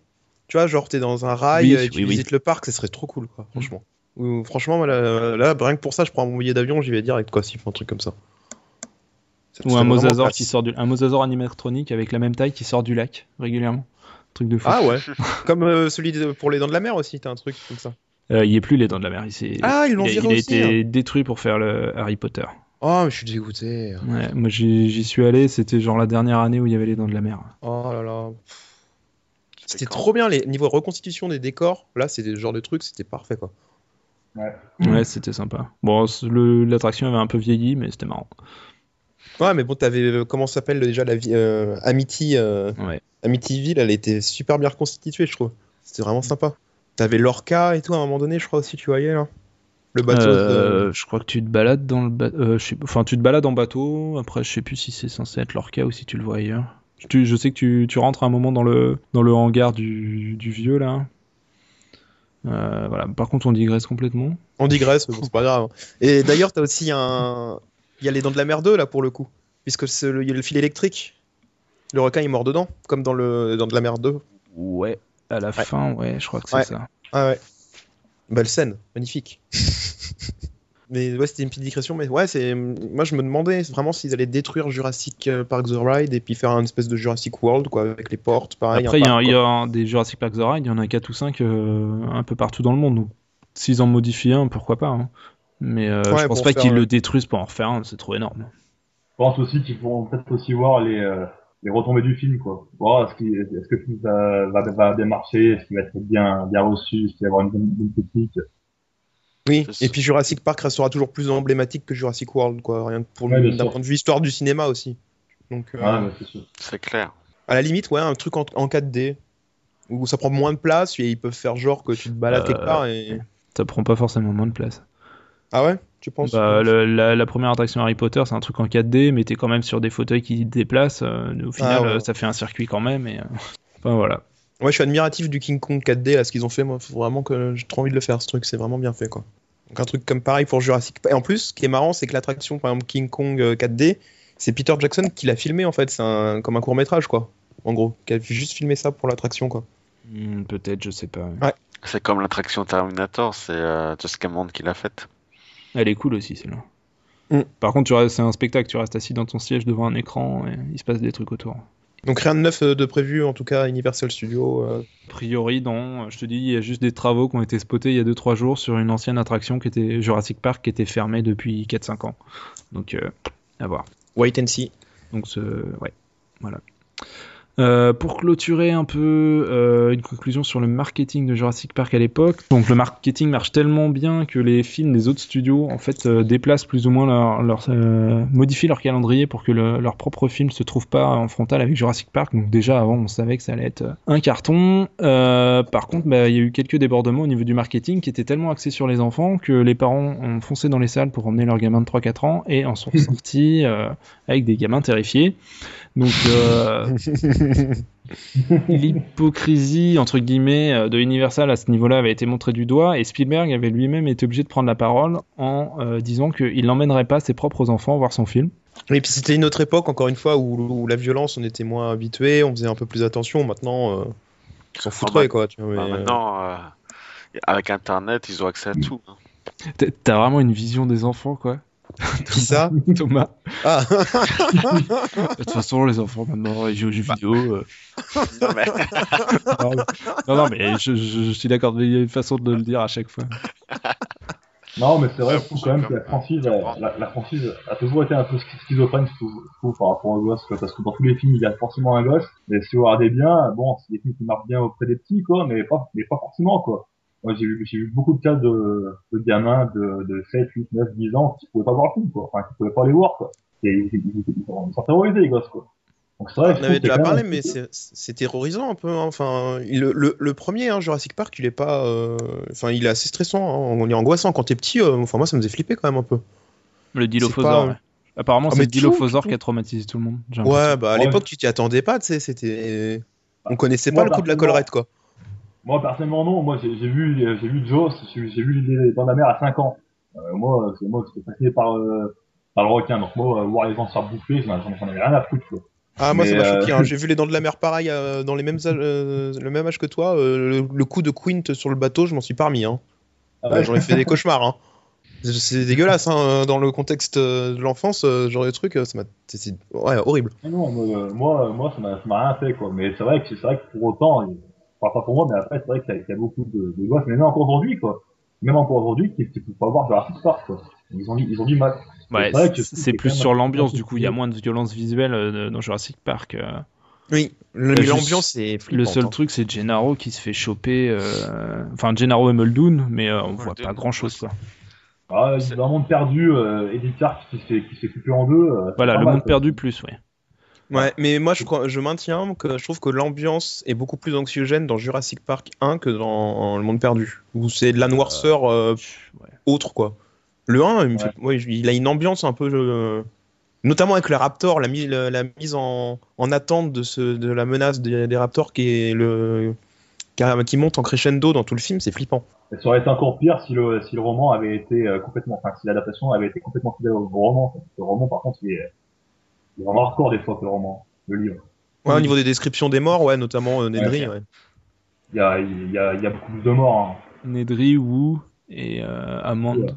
Tu vois, genre t'es dans un rail Oui, euh, et tu oui, oui. visites le parc, ça serait trop cool, quoi, franchement. Ou, franchement, là, là, rien que pour ça, je prends mon billet d'avion, j'y vais direct, quoi, s'ils font un truc comme ça. Ça Ou un classe. qui sort du, un mosasaure animatronique avec la même taille qui sort du lac régulièrement. Truc de fou. Ah ouais. Comme euh, celui de- pour les dents de la mer aussi, t'as un truc comme ça. Euh, il y est plus les dents de la mer. Il, Ah, ils l'ont il viré il a aussi, été détruit pour faire le Harry Potter. Oh, mais je suis dégoûté. Ouais, moi j'y j'y suis allé, c'était genre la dernière année où il y avait les dents de la mer. Oh là là. C'était trop bien, les niveau reconstitution des décors. Là, c'est des genres de trucs, c'était parfait, quoi. Ouais, c'était sympa. Bon, l'attraction avait un peu vieilli, mais c'était marrant. Ouais, mais bon, t'avais euh, comment ça s'appelle déjà la vie euh, Amity, euh, Ouais. Amityville, elle était super bien reconstituée, je trouve. C'était vraiment sympa. T'avais l'orca et tout à un moment donné, je crois aussi, tu voyais là. Le bateau. Euh, de- Je crois que tu te balades dans le bateau. Enfin, tu te balades en bateau. Après, je sais plus si c'est censé être l'orca ou si tu le vois ailleurs. Tu- je sais que tu, tu rentres un moment dans le, dans le hangar du, du vieux là. Euh, voilà. Par contre, on digresse complètement. On digresse, mais bon, c'est pas grave. Et d'ailleurs, t'as aussi un. Il y a les dents de la mer 2 là pour le coup, puisque c'est le... il y a le fil électrique. Le requin il est mort dedans, comme dans le dans de la mer 2. Ouais. À la Ouais. fin, ouais, je crois que c'est Ouais. ça. Ah ouais. Belle scène, magnifique. mais ouais, c'était une petite digression, mais ouais, c'est. Moi, je me demandais vraiment s'ils allaient détruire Jurassic euh, Park The Ride et puis faire un espèce de Jurassic World, quoi, avec les portes, pareil. Après, il y, a- parc, y des Jurassic Park The Ride, il y en a 4 ou 5 un peu partout dans le monde. Donc, s'ils en modifient un, pourquoi pas. hein. Mais euh, Ouais, je pense pas qu'ils euh, le détruisent pour en refaire un, c'est trop énorme. Je pense aussi qu'ils pourront peut-être aussi voir les, euh, les retombées du film, quoi. Est-ce, qu'il- est-ce que le film va, va, va bien marcher, est-ce qu'il va être bien, bien reçu, est-ce qu'il va y avoir une bonne, bonne critique? Oui, et puis Jurassic Park restera toujours plus emblématique que Jurassic World, quoi. Rien que pour Ouais, d'un sûr. point de vue histoire du cinéma aussi. Donc, euh, Ah, mais c'est sûr. C'est clair. à la limite, ouais, un truc en, en 4D où ça prend moins de place et ils peuvent faire genre que tu te balades Euh, quelque part et. Ça prend pas forcément moins de place. Ah ouais? Tu penses Bah, le- la, la première attraction Harry Potter, c'est un truc en 4D, mais t'es quand même sur des fauteuils qui déplacent. euh, au final, Ah ouais. euh, ça fait un circuit quand même. Et, euh, Enfin voilà. Ouais, je suis admiratif du King Kong 4D, là, ce qu'ils ont fait. Moi, faut vraiment que j'ai trop envie de le faire, ce truc. C'est vraiment bien fait, quoi. Donc, un truc comme pareil pour Jurassic Park. Et en plus, ce qui est marrant, c'est que l'attraction, par exemple, King Kong euh, 4D, c'est Peter Jackson qui l'a filmé, en fait. C'est un... comme un court-métrage, quoi. En gros, qui a juste filmé ça pour l'attraction, quoi. Hmm, Peut-être, je sais pas. C'est comme l'attraction Terminator, c'est euh, Just Cameron qui l'a faite. Elle est cool aussi, celle-là. Mm. Par contre, c'est un spectacle, tu restes assis dans ton siège devant un écran et il se passe des trucs autour. Donc, rien de neuf euh, de prévu, en tout cas, Universal Studios. euh. A priori, non. Je te dis, il y a juste des travaux qui ont été spotés il y a 2-3 jours sur une ancienne attraction qui était Jurassic Park qui était fermée depuis 4-5 ans. Donc, euh, à voir. Wait and see. Donc, ce... ouais, voilà. Euh, pour clôturer un peu euh, une conclusion sur le marketing de Jurassic Park à l'époque. Donc le marketing marche tellement bien que les films des autres studios en fait euh, déplacent plus ou moins leur, leur euh, modifient leur calendrier pour que le- leur propre film se trouve pas en frontal avec Jurassic Park. Donc déjà avant on savait que ça allait être un carton. Euh, par contre bah, il y a eu quelques débordements au niveau du marketing qui étaient tellement axés sur les enfants que les parents ont foncé dans les salles pour emmener leurs gamins de 3-4 ans et en sont sortis euh, avec des gamins terrifiés. Donc euh, l'hypocrisie entre guillemets euh, de Universal à ce niveau-là avait été montrée du doigt et Spielberg avait lui-même été obligé de prendre la parole en euh, disant qu'il n'emmènerait pas ses propres enfants voir son film. Et puis c'était une autre époque, encore une fois, où, où la violence, on était moins habitué, on faisait un peu plus attention. Maintenant, euh, on s'en foutrait, quoi. Tu vois, Bah, mais, euh, maintenant, euh, avec Internet, ils ont accès à tout. hein. T'as vraiment une vision des enfants quoi, Qui ça Thomas. Ah De toute façon les enfants maintenant ils jouent aux jeux vidéo. euh. Non, mais- Non non mais je, je- je suis d'accord, mais il y a une façon de le dire à chaque fois. Non, mais c'est vrai, je trouve quand même que la franchise, la, la a toujours été un peu schizophrène, je trouve, par rapport aux gosses, quoi, parce que dans tous les films, il y a forcément un gosse, mais si vous regardez bien, bon, c'est des films qui marquent bien auprès des petits, quoi, mais pas, mais pas forcément, quoi. Moi, j'ai vu, j'ai vu beaucoup de cas de, de gamins de, de 7, 8, 9, 10 ans qui pouvaient pas voir le film, quoi. Enfin, qui pouvaient pas les voir, quoi. Et ils, ils, ils, ils sont- terrorisés, les gosses, quoi. Donc c'est vrai, je On avait déjà parlé, mais c'est c'est terrorisant un peu. hein. Enfin, le, le, le premier, hein, Jurassic Park, il est pas. euh, Enfin, il est assez stressant. hein. On est angoissant quand t'es petit. euh, Enfin, moi, ça me faisait flipper quand même un peu. Le dilophosaure. pas- ouais. Apparemment Ah, c'est le dilophosaure qui a traumatisé tout le monde. Ouais, bah à Ouais. l'époque, tu t'y attendais pas, tu sais. C'était. On connaissait Moi, pas le coup de la collerette, quoi. Moi, personnellement, non. Moi, j'ai vu, j'ai vu Jaws, j'ai vu les dans la mer à 5 ans. Euh, moi, c'est moi, j'étais fasciné par, euh, par le requin. Donc moi, euh, voir les gens se faire bouffer, j'en avais rien à foutre. Quoi. Ah, moi, Mais, ça m'a euh, choqué. hein. J'ai vu les dents de la mer pareil, euh, dans les mêmes âges, euh, le même âge que toi. euh, le, le coup de Quint sur le bateau, je m'en suis pas remis. Hein. Ah ouais. J'en ai fait des cauchemars. Hein. C'est- C'est dégueulasse, hein, dans le contexte de l'enfance, ce genre de truc, ça m'a. c'est- c'est- Ouais, horrible. Non, non, moi, euh, moi, moi, ça m'a ça m'a rien fait, quoi. Mais c'est vrai que c'est vrai que pour autant, enfin, pas pour moi, mais après, c'est vrai qu'il y, a- qu'il y a beaucoup de, de gosses, mais même encore aujourd'hui, quoi. Même encore aujourd'hui, qui ne peuvent pas voir Jurassic Park, quoi. Ils ont, ils ont du mal. Ouais, C'est plus sur l'ambiance du coup, il y a moins de violence visuelle euh, dans Jurassic Park. euh. Oui, le- l'ambiance est flippante. Le seul hein. truc, c'est Gennaro qui se fait choper. euh, Enfin, Gennaro et Muldoon, mais euh, on voit pas grand chose. Quoi. Ah, un monde perdu, euh, Eddie Clark qui s'est coupé en deux. euh, Voilà, le mal, monde quoi. perdu plus, ouais. Ouais, mais moi je, maintiens que je trouve que l'ambiance est beaucoup plus anxiogène dans Jurassic Park 1 que dans Le Monde Perdu, où c'est de la noirceur euh, ouais. autre quoi. Le 1, il, me Ouais. fait- ouais, il a une ambiance un peu. euh, notamment avec le Raptor, la, mise- la, la mise en, en attente de, ce, de la menace des, des Raptors qui, est le, qui, a- qui monte en crescendo dans tout le film, c'est flippant. Ça aurait été encore pire si le, si le roman avait été euh, complètement, enfin, si l'adaptation avait été complètement fidèle au roman. Le roman, par contre, il est, il est hardcore des fois que le roman, le livre. Ouais, Au niveau des descriptions des morts, ouais, notamment euh, Nedry. Ouais. ouais. Il y a, il y a, il y a beaucoup plus de morts. Hein. Nedry, Wu et euh, Amand, Ouais.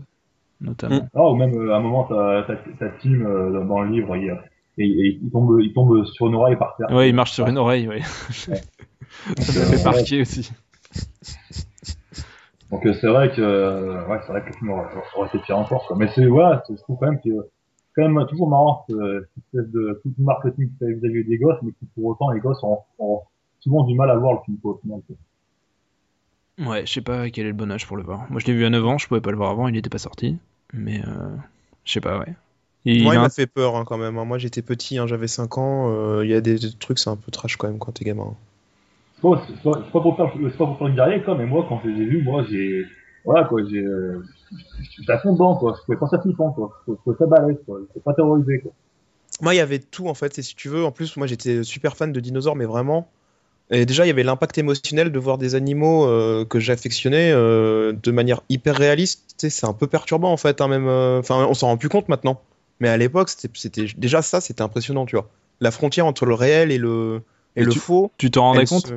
notamment. Mm. Ah, ou même euh, à un moment, ta team euh, dans, le livre, il, et, et il tombe, il tombe sur une oreille par terre. Ouais, il marche sur une oreille, ouais. Ouais. Ça m'a fait Euh, marquer aussi. Donc c'est vrai que, euh, ouais, c'est vrai que le film aurait, aurait été pire encore. Quoi. Mais c'est voilà, c'est- je trouve quand même que quand même toujours marrant ce- cette espèce de tout marketing y a vis-à-vis des gosses, mais qui pour autant les gosses ont, ont souvent du mal à voir le film quoi, au final. quoi. Ouais, je sais pas quel est le bon âge pour le voir. Moi, je l'ai vu à 9 ans, je pouvais pas le voir avant, il était pas sorti. Mais euh, je sais pas, ouais. Et Moi, il m'a fait peur hein, quand même. hein. Moi, j'étais petit, hein, j'avais 5 ans. euh, Il y a des, des trucs, c'est un peu trash quand même quand t'es gamin. C'est pas, c'est pas, c'est pas pour faire, c'est pas pour faire le guerrier quoi, mais moi quand je les ai vus, moi j'ai, voilà quoi, j'ai, euh, j'étais à fond dedans quoi. Je trouvais pas ça flippant quoi. Je trouvais ça balèze quoi. J'étais pas terrorisé quoi. Moi, il y avait tout en fait. Et si tu veux, en plus, moi, j'étais super fan de dinosaures, mais vraiment. Et déjà, il y avait l'impact émotionnel de voir des animaux euh, que j'affectionnais euh, de manière hyper réaliste. Tu sais, c'est un peu perturbant en fait, hein, même. euh, Enfin, on s'en rend plus compte maintenant. Mais à l'époque, c'était déjà ça, c'était impressionnant, tu vois. La frontière entre le réel et le et, Et le tu- faux. Tu t'en rendais compte se-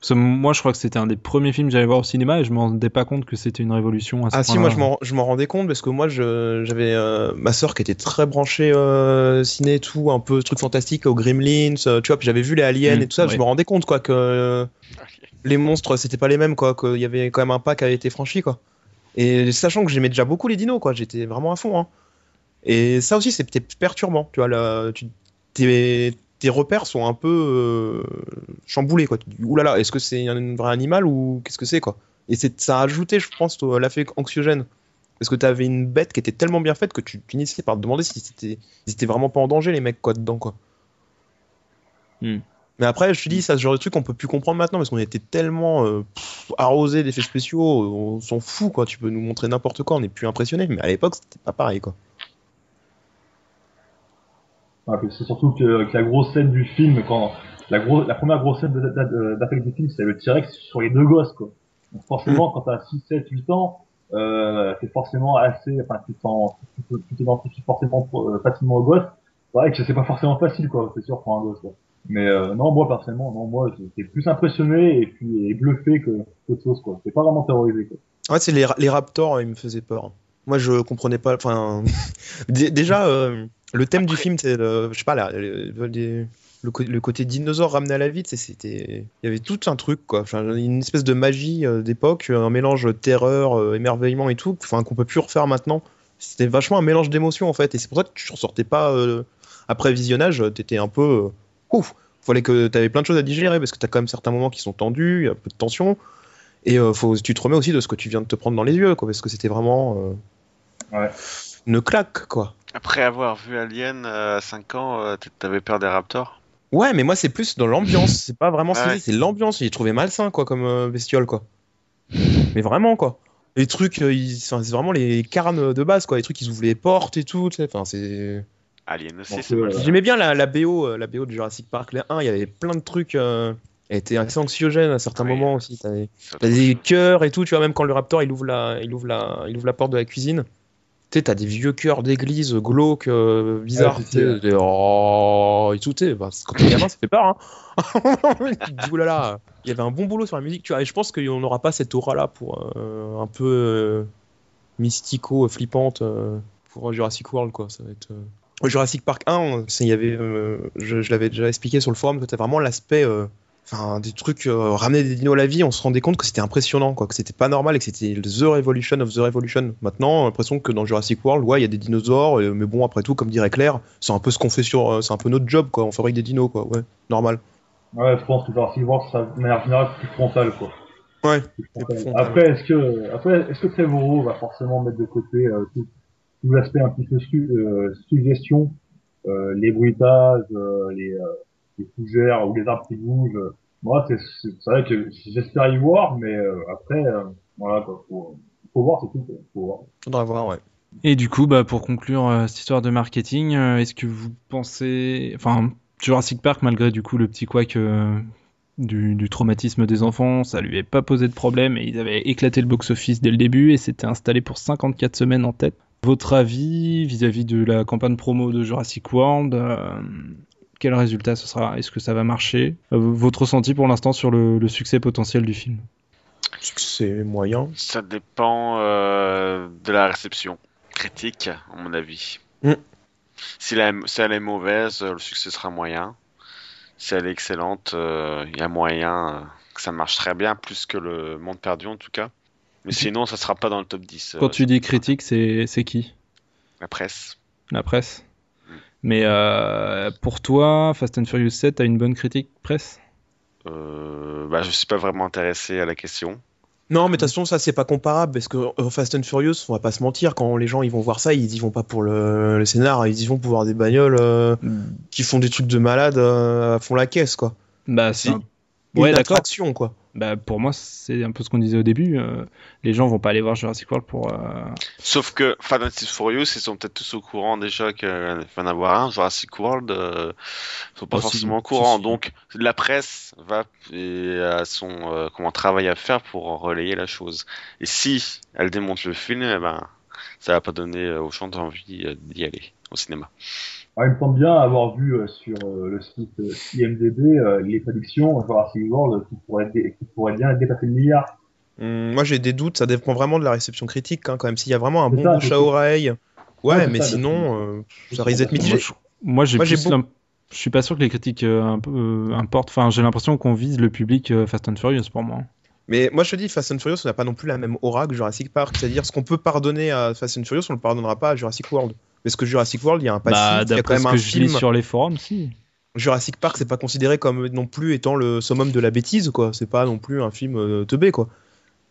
Parce que moi, je crois que c'était un des premiers films que j'allais voir au cinéma et je m'en rendais pas compte que c'était une révolution à ce Ah si, moi je m'en- rendais compte parce que moi j'avais euh, ma sœur qui était très branchée euh, ciné et tout, un peu truc fantastique, aux Gremlins, euh, tu vois, puis j'avais vu les aliens Mm, et tout ça, je me rendais compte quoi que euh, les monstres c'était pas les mêmes quoi, qu'il y avait quand même un pas qui avait été franchi quoi. Et sachant que j'aimais déjà beaucoup les dinos quoi, j'étais vraiment à fond hein. Et ça aussi c'était perturbant, tu vois, là, tu t'es repères sont un peu euh, chamboulés quoi. Ouh là là, est-ce que c'est un vrai animal ou qu'est-ce que c'est quoi? Et c'est ça a ajouté, je pense, l'effet anxiogène. Parce que t'avais une bête qui était tellement bien faite que tu finissais par te demander si c'était, ils étaient vraiment pas en danger les mecs quoi dedans quoi. Hmm. Mais après, je te dis, ça, ce genre de truc, on peut plus comprendre maintenant parce qu'on était tellement euh, arrosé d'effets spéciaux, on s'en fout quoi. Tu peux nous montrer n'importe quoi, on est plus impressionné. Mais à l'époque, c'était pas pareil quoi. C'est surtout que, que la grosse scène du film, quand la, gros, la première grosse scène d'attaque du film, c'est le T-Rex sur les deux gosses, quoi. Donc forcément, quand t'as 6, 7, 8 ans, euh, c'est forcément assez, enfin, tu t'identifies forcément euh, facilement au gosse. C'est vrai que c'est pas forcément facile, quoi, c'est sûr, pour un gosse, quoi. Mais euh, non, moi, personnellement, non, moi, j'étais plus impressionné et puis et bluffé que chose, quoi. C'est pas vraiment terrorisé, quoi. Ouais, c'est les, les raptors, ils me faisaient peur. Moi, je comprenais pas. Enfin, dé- déjà, euh, le thème du film, c'est le, je sais pas, la- le, côté dinosaure ramené à la vie. C'était, il y avait tout un truc, quoi. Enfin, une espèce de magie euh, d'époque, un mélange terreur, euh, émerveillement et tout, enfin, qu'on peut plus refaire maintenant. C'était vachement un mélange d'émotions en fait, et c'est pour ça que tu ressortais pas après visionnage. T'étais un peu, ouf. Fallait que t'avais plein de choses à digérer parce que t'as quand même certains moments qui sont tendus, il y a un peu de tension. Et euh, faut, tu te remets aussi de ce que tu viens de te prendre dans les yeux, quoi, parce que c'était vraiment euh, Ouais. une claque, quoi. Après avoir vu Alien euh, à 5 ans, euh, t'avais peur des raptors Ouais, mais moi c'est plus dans l'ambiance, c'est pas vraiment ce que Ouais. c'est, c'est l'ambiance. J'ai trouvé malsain, quoi, comme euh, bestiole, quoi. Mais vraiment, quoi. Les trucs, c'est vraiment les carnes de base, quoi. Les trucs, ils ouvrent les portes et tout. Enfin, c'est. Alien aussi, c'est euh. J'aimais bien la, la BO, la BO de Jurassic Park, les 1, il y avait plein de trucs. Euh... Elle était assez anxiogène à certains Oui. moments aussi. T'as des cœurs et tout, tu vois, même quand le raptor il ouvre la, il ouvre la, il ouvre la porte de la cuisine. Tu sais, t'as des vieux cœurs d'église glauques, euh, bizarres. Ouais, sais, sûr. des oh, et tout, bah, quand t'es gamin, ça fait peur, hein. tu te dis, là là, il y avait un bon boulot sur la musique, tu vois, et je pense qu'on n'aura pas cette aura-là pour euh, un peu euh, mystico, flippante euh, pour Jurassic World, quoi. Ça va être. Jurassic Park 1, c'est- il y avait, je, je l'avais déjà expliqué sur le forum, c'était vraiment l'aspect, enfin, des trucs, euh, ramener des dinos à la vie, on se rendait compte que c'était impressionnant, quoi, que c'était pas normal et que c'était The Revolution of the Revolution. Maintenant, l'impression que dans Jurassic World, ouais, il y a des dinosaures, euh, mais bon, après tout, comme dirait Claire, c'est un peu ce qu'on fait sur, euh, c'est un peu notre job, quoi, on fabrique des dinos, quoi, ouais, normal. Ouais, je pense que Jurassic World, ça, de manière générale, plus frontal, quoi. Ouais. Frontal. frontal. Après, est-ce que, après, est-ce que Trevorrow va forcément mettre de côté tout, tout l'aspect un petit peu su, suggestion, les bruitages, les, les fougères ou les arbres qui bougent. Moi, c'est, vrai que j'espère y voir, mais euh, après, euh, voilà, quoi, faut, faut voir, c'est tout, quoi. faut voir. Faudra voir, ouais. Et du coup, bah, pour conclure euh, cette histoire de marketing, euh, est-ce que vous pensez, enfin, Jurassic Park, malgré du coup le petit couac euh, du, du traumatisme des enfants, ça lui avait pas posé de problème et ils avaient éclaté le box-office dès le début et s'était installé pour 54 semaines en tête. Votre avis vis-à-vis de la campagne promo de Jurassic World euh, Quel résultat ce sera Est-ce que ça va marcher? Euh, Votre ressenti pour l'instant sur le, le succès potentiel du film? C'est moyen. Ça dépend euh, de la réception critique, à mon avis. Mm. Si, la- si elle est mauvaise, euh, le succès sera moyen. Si elle est excellente, euh, il y a moyen que ça marche très bien, plus que le Monde Perdu en tout cas. Mais sinon, ça sera pas dans le top 10. Quand euh, tu dis critique, c'est qui? La presse. La presse? Mais euh, pour toi, Fast and Furious 7 a une bonne critique presse? Euh, bah, je suis pas vraiment intéressé à la question. Non, mais de toute façon, ça c'est pas comparable parce que euh, Fast and Furious, on va pas se mentir, quand les gens ils vont voir ça, ils y vont pas pour le, le scénar, ils y vont pour voir des bagnoles euh, qui font des trucs de malade euh, à fond la caisse, quoi. Bah, Si. un- Ouais, d'accord. attraction, quoi. Bah, pour moi, c'est un peu ce qu'on disait au début. euh, les gens vont pas aller voir Jurassic World pour. euh, Sauf que and Furious, ils sont peut-être tous au courant déjà qu'il va en avoir un. Jurassic World, euh, ils sont pas Oh, si, forcément au courant. si. Donc la presse va et a son euh, comment travail à faire pour relayer la chose. Et si elle démonte le film, eh ben ça va pas donner aux gens envie d'y aller au cinéma. Alors, il me semble bien avoir vu euh, sur euh, le site euh, IMDB euh, les prédictions Jurassic World qui pourraient, dé- qui pourraient bien dépasser le milliard. Hum, moi j'ai des doutes, ça dépend vraiment de la réception critique, hein, quand même. S'il y a vraiment un C'est bon ça, bouche c'est à oreille. Ouais, Ouais, c'est mais ça, sinon, euh, ça risque d'être Moi, mitigé. Moi, je- Moi, j'ai Moi, j'ai plus beau- l'im- Je suis pas sûr que les critiques euh, un peu, euh, importent. Enfin, j'ai l'impression qu'on vise le public euh, Fast and Furious pour moi. Mais moi je te dis, Fast and Furious, on n'a pas non plus la même aura que Jurassic Park. C'est-à-dire, ce qu'on peut pardonner à Fast and Furious, on le pardonnera pas à Jurassic World. Parce que Jurassic World, il y a un passif, bah, il y a quand d'après même ce un que je film. lis sur les forums, si. Jurassic Park, c'est pas considéré comme non plus étant le summum de la bêtise, quoi. C'est pas non plus un film euh, teubé, quoi.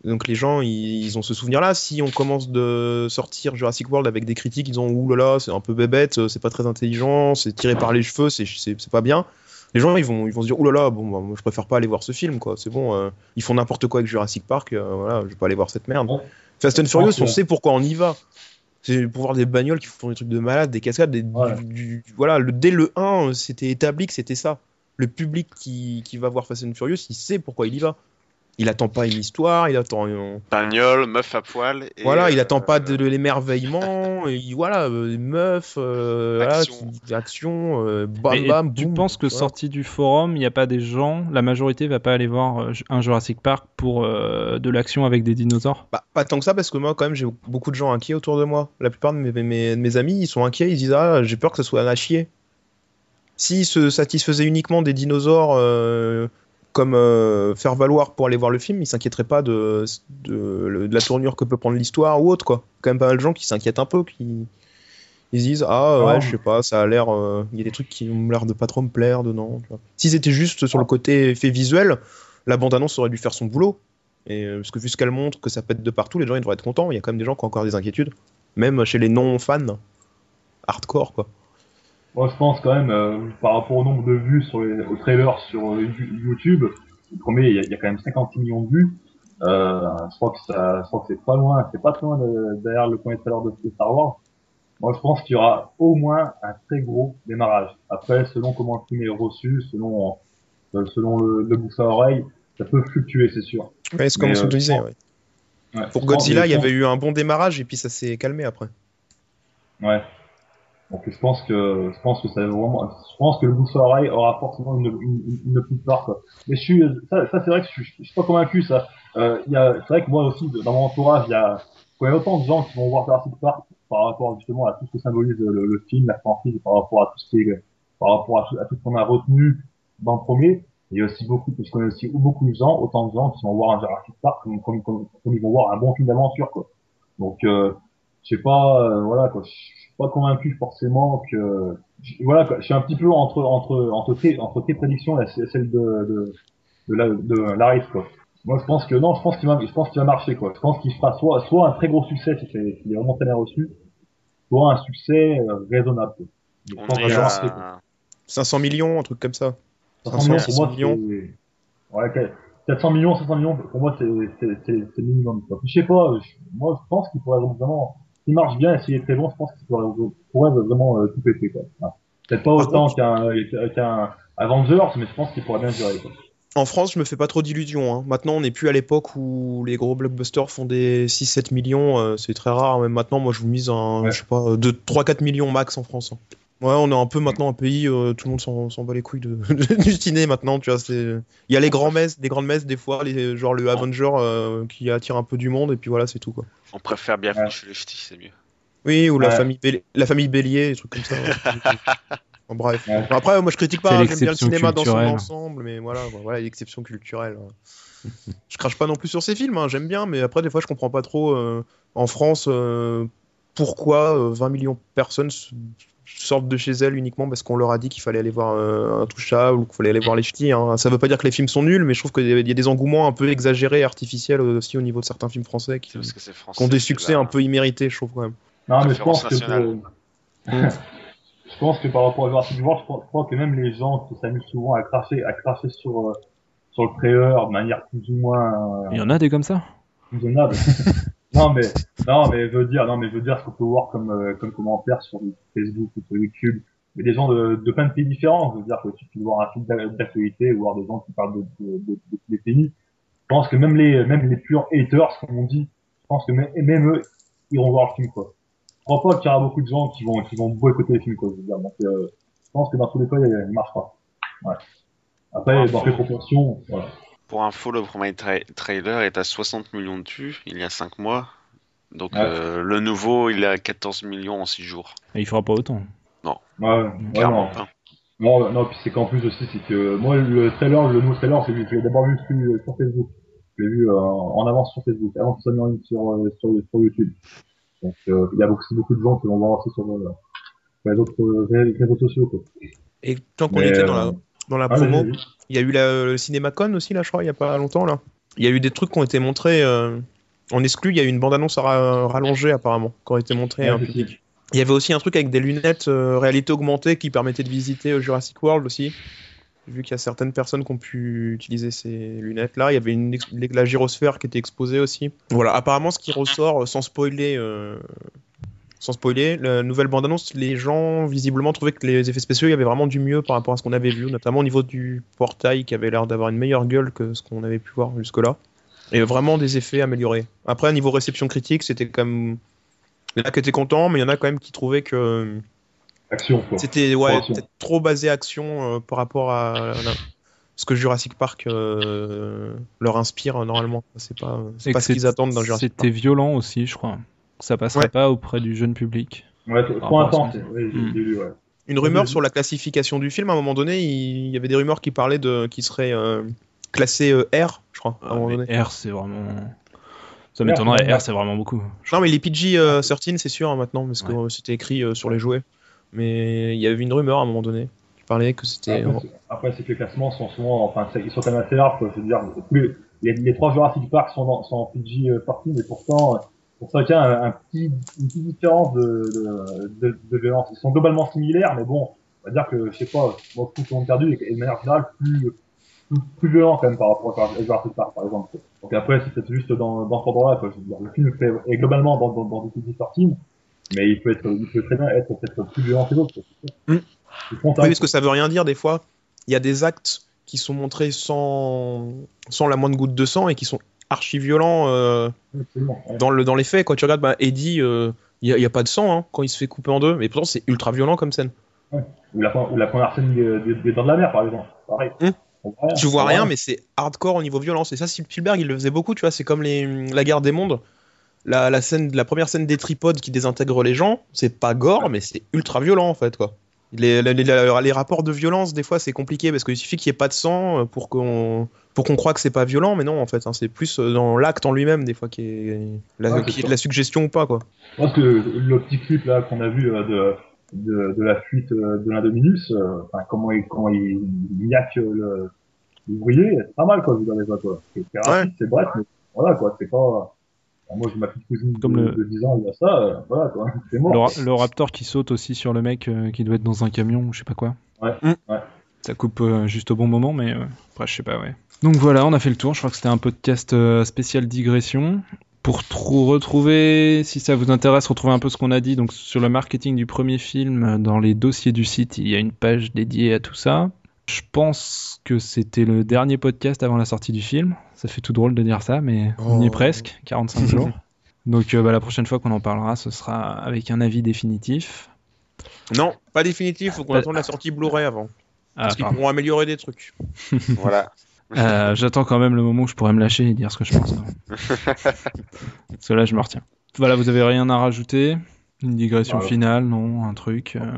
Donc les gens, ils, ils ont ce souvenir-là. Si on commence de sortir Jurassic World avec des critiques, ils ont ouh là là, c'est un peu bébête, c'est pas très intelligent, c'est tiré par les cheveux, c'est- pas bien. Les gens, ils vont, ils vont se dire ouh là là, bon, bah, moi, je préfère pas aller voir ce film, quoi. C'est bon, euh, ils font n'importe quoi avec Jurassic Park, euh, voilà, je vais pas aller voir cette merde. Fast and Furious, on sait pourquoi on y va. C'est pour voir des bagnoles qui font des trucs de malade, des cascades, des, Ouais. du- du- voilà, le, dès le 1, c'était établi que c'était ça. Le public qui, qui va voir Fast and Furious, il sait pourquoi il y va. Il attend pas une histoire, il attend. euh, Bagnole, meuf à poil. Et, voilà, il euh, attend pas de, de l'émerveillement, et voilà, euh, meuf, euh, voilà, Action. euh, bam Mais bam, tu boum, penses que voilà. sorti du forum, il n'y a pas des gens, la majorité va pas aller voir euh, un Jurassic Park pour euh, de l'action avec des dinosaures? Bah, pas tant que ça, parce que moi, quand même, j'ai beaucoup de gens inquiets autour de moi. La plupart de mes, mes- de mes amis, ils sont inquiets, ils disent Ah, j'ai peur que ce soit un à chier. S'ils se satisfaisaient uniquement des dinosaures euh, comme euh, faire valoir pour aller voir le film, ils s'inquiéteraient pas de, de, de la tournure que peut prendre l'histoire ou autre, quoi. Quand même pas mal de gens qui s'inquiètent un peu, qui ils se disent Ah, ouais, Ouais. je sais pas, ça a l'air. euh, Il y a des trucs qui ont l'air de pas trop me plaire dedans. S'ils étaient juste sur le côté effet visuel, la bande-annonce aurait dû faire son boulot. Et, euh, parce que vu ce qu'elle montre, que ça pète de partout, les gens ils devraient être contents. Il y a quand même des gens qui ont encore des inquiétudes, même chez les non-fans, hardcore quoi. Moi, je pense quand même, euh, par rapport au nombre de vues sur les, au trailer sur euh, You- YouTube, le premier, il y, a, il y a quand même 56 millions de vues. Euh, je crois que ça, je crois que c'est pas loin, c'est pas très loin de- derrière le premier trailer de, Star Wars. Moi, je pense qu'il y aura au moins un très gros démarrage. Après, selon comment le film est reçu, selon, euh, selon le, le bouche à oreille, ça peut fluctuer, c'est sûr. Ouais, c'est comme on se disait. ouais. Ouais, Pour Godzilla, il y avait eu un bon démarrage et puis ça s'est calmé après. Ouais. Donc je pense que je pense que ça vraiment je pense que le bouche à oreille aura forcément une une, une, petite part quoi. Mais je suis ça, ça c'est vrai que je suis, je suis pas convaincu ça. Euh, c'est vrai que moi aussi dans mon entourage il y a autant de gens qui vont voir Jurassic Park par rapport justement à tout ce que symbolise le, le film, la franchise, par rapport à tout ce qui est par rapport à, tout- à tout ce qu'on a retenu dans le premier. Il y a aussi beaucoup, je connais aussi beaucoup de gens, autant de gens qui vont voir un Jurassic Park comme, ils vont voir un bon film d'aventure quoi. Donc euh, je sais pas, euh, voilà quoi, pas convaincu forcément que, voilà quoi, je suis un petit peu entre entre entre tes entre tes prédictions et celle de de de, la, de Laris quoi. Moi je pense que non, je pense qu'il va, je pense qu'il va marcher quoi. Je pense qu'il fera soit soit un très gros succès si c'est est vraiment très bien reçu, soit un succès euh, raisonnable. Quoi. Je On est à- marcher, quoi. à... 500 millions, un truc comme ça. 500 millions, 500 pour moi, millions. Ouais, ok. 400 millions, 500 millions, pour moi, c'est, c'est, c'est, c'est le minimum. Quoi. Je sais pas, je- moi, je pense qu'il pourrait vraiment, s'il marche bien et s'il est très bon, je pense qu'il pourrait, pourrait vraiment euh, tout péter, quoi. Ouais. Peut-être pas autant qu'un, qu'un Avengers, mais je pense qu'il pourrait bien durer, quoi. En France, je me fais pas trop d'illusions. hein. Maintenant, on n'est plus à l'époque où les gros blockbusters font des 6-7 millions. euh, c'est très rare. Même maintenant, moi, je vous mise un, Ouais. je sais pas, de 3-4 millions max en France. hein. Ouais, on est un peu maintenant un pays, euh, tout le monde s'en bat les couilles de, du ciné maintenant. Tu vois, c'est, il y a les grands messes, des grandes messes des fois, les, genre le Avenger euh, qui attire un peu du monde et puis voilà, c'est tout quoi. On préfère bienvenue Ouais. chez les ch'tis, c'est mieux. Oui, ou la famille, la famille Bélier, des trucs comme ça. ouais. En bref. Ouais. Après, moi, je critique pas. J'aime bien le cinéma dans son ensemble, mais voilà, voilà, l'exception culturelle. ouais. je crache pas non plus sur ces films. hein, J'aime bien, mais après, des fois, je comprends pas trop. euh, en France, euh, pourquoi euh, 20 millions de personnes sortent de chez elles uniquement parce qu'on leur a dit qu'il fallait aller voir euh, un touchable ou qu'il fallait aller voir les ch'tis. Hein. Ça veut pas dire que les films sont nuls, mais je trouve qu'il y a il y a des engouements un peu exagérés et artificiels aussi au niveau de certains films français qui, C'est parce que c'est français. qui ont des succès un peu immérités, je trouve quand même. Non, mais je pense que pour- je pense que par rapport à Jurassic World, je crois, je crois que même les gens qui s'amusent souvent à cracher, à cracher sur, euh, sur le trailer de manière plus ou moins, euh, Il y en a des comme ça? raisonnable. non mais non mais je veux dire non mais je veux dire ce qu'on peut voir comme euh, comme commentaire sur Facebook ou sur YouTube. Mais des gens de, de plein de pays différents je veux dire que tu peux voir un film d'a- d'actualité ou voir des gens qui parlent de de, de, de- des pays. Je pense que même les même les purs haters comme on dit je pense que même, même eux iront voir le film quoi. Je crois pas qu'il y aura beaucoup de gens qui vont qui vont boycotter le film quoi je veux dire. Donc euh, je pense que dans tous les cas il marche pas ouais. Après dans quelles proportions voilà Pour info, le premier tra- trailer est à 60 millions de vues il y a 5 mois. Donc Ouais. euh, le nouveau, il est à 14 millions en 6 jours. Et il fera pas autant. ouais Clairement non. pas. Non, non, puis c'est qu'en plus aussi, c'est que moi, le trailer, le nouveau trailer, je l'ai je l'ai d'abord vu sur, sur Facebook. Je l'ai vu euh, en avance sur Facebook, avant que ça soit mis en ligne sur, euh, sur, sur YouTube. Donc, euh, il y a aussi beaucoup de gens qui vont voir aussi sur, euh, sur les autres euh, ré- réseaux sociaux. Quoi. Et tant qu'on était euh, dans la, dans la Ah, promo, il y a eu la, le CinemaCon aussi, là, je crois, il y a pas longtemps, là. Il y a eu des trucs qui ont été montrés euh, en exclu. Il y a eu une bande-annonce ra- rallongée, apparemment, qui ont été montrée en c'est public. Il y avait aussi un truc avec des lunettes euh, réalité augmentée qui permettaient de visiter euh, Jurassic World aussi. J'ai vu qu'il y a certaines personnes qui ont pu utiliser ces lunettes-là. Il y avait une la gyrosphère qui était exposée aussi. Voilà, apparemment, ce qui ressort, euh, sans spoiler, euh, sans spoiler, la nouvelle bande-annonce, les gens visiblement trouvaient que les effets spéciaux, il y avait vraiment du mieux par rapport à ce qu'on avait vu, notamment au niveau du portail qui avait l'air d'avoir une meilleure gueule que ce qu'on avait pu voir jusque-là. Et vraiment des effets améliorés. Après, au niveau réception critique, c'était quand même. Il y en a qui étaient contents, mais il y en a quand même qui trouvaient que Action, quoi. c'était ouais, action. peut-être trop basé action euh, par rapport à ce que Jurassic Park euh, leur inspire euh, normalement. C'est pas, pas ce qu'ils attendent d'un Jurassic C'était Park. violent aussi, je crois. Ça passerait Ouais. pas auprès du jeune public. Ouais, trop intense. Hmm. ouais. Une rumeur sur la classification du film, à un moment donné, il y avait des rumeurs qui parlaient de qui serait euh, classé euh, R, je crois. À un Ah, moment donné. R, c'est vraiment. Ça m'étonnerait. c'est R, c'est vraiment beaucoup. Non, mais les PG euh, 13, c'est sûr hein, maintenant, parce que Ouais. c'était écrit euh, sur les jouets. Mais il y avait une rumeur à un moment donné qui parlait que c'était. Après, c'est- que les classements sont souvent, enfin, c'est- ils sont quand même assez larges, quoi. Je veux dire, les, les, les trois Jurassic Park sont, dans, sont en PG euh, partie, mais pourtant, euh, pour chacun, un, un petit, une petite différence de, de, de, de violence. Ils sont globalement similaires, mais bon, on va dire que, je sais pas, moi, je trouve perdu est de manière générale plus, plus, plus violent quand même par rapport à Jurassic Park, par exemple. Donc après, c'est peut-être juste dans, dans cet endroit-là, quoi. Je veux dire, le film fait, est globalement dans, dans, dans des 13, mais il peut être, il peut très bien être peut-être plus violent que c'est. Mm. Font ça, Oui, parce que ça veut rien dire des fois. Il y a des actes qui sont montrés sans, sans la moindre goutte de sang et qui sont archi violents euh, dans, le, dans les faits. Quand tu regardes bah, Eddie, euh, il n'y a, pas de sang hein, quand il se fait couper en deux, mais pourtant c'est ultra violent comme scène. Ou la, ou la première scène des, Dents de la Mer, par exemple. Pareil. Rien. Tu vois rien, mais c'est hardcore au niveau violence. Et ça, Spielberg, il le faisait beaucoup, tu vois. C'est comme les, la guerre des mondes. La, la, scène, la première scène des tripodes qui désintègrent les gens, c'est pas gore, mais c'est ultra violent en fait, quoi. Les, les, les- les rapports de violence, des fois, c'est compliqué parce qu'il suffit qu'il n'y ait pas de sang euh, pour qu'on pour qu'on croie que c'est pas violent, mais non, en fait, hein, c'est plus euh, dans l'acte en lui-même, des fois, qui est, la, qui est de suggestion ou pas, quoi. Je pense que le petit clip là qu'on a vu euh, de, de, de la fuite de l'Indominus, euh, enfin comment il comment il, niaque le l'ouvrier, c'est pas mal quoi vu dans les quoi. C'est bref, mais voilà quoi, c'est pas. Enfin, moi j'ai ma petite cousine Comme de, le- de 10 ans, il y a ça, euh, voilà quoi, c'est mort. Le, ra- le raptor qui saute aussi sur le mec euh, qui doit être dans un camion, ou je sais pas quoi. Ouais, Mm. ouais. Ça coupe euh, juste au bon moment, mais euh, après, je sais pas, ouais. Donc voilà, on a fait le tour. Je crois que c'était un podcast euh, spécial digression. Pour trou- retrouver, si ça vous intéresse, retrouver un peu ce qu'on a dit donc sur le marketing du premier film, dans les dossiers du site, il y a une page dédiée à tout ça. Je pense que c'était le dernier podcast avant la sortie du film. Ça fait tout drôle de dire ça, mais on y est Oh. presque, 45 jours. Donc euh, bah, la prochaine fois qu'on en parlera, ce sera avec un avis définitif. Non, pas définitif, faut qu'on Pas- attende la sortie Blu-ray avant. Ah, Parce qu'ils pourront améliorer des trucs. Voilà. Euh, J'attends quand même le moment où je pourrais me lâcher et dire ce que je pense. Parce que là, je me retiens. Voilà, vous avez rien à rajouter? Une digression Ah finale Non Un truc euh,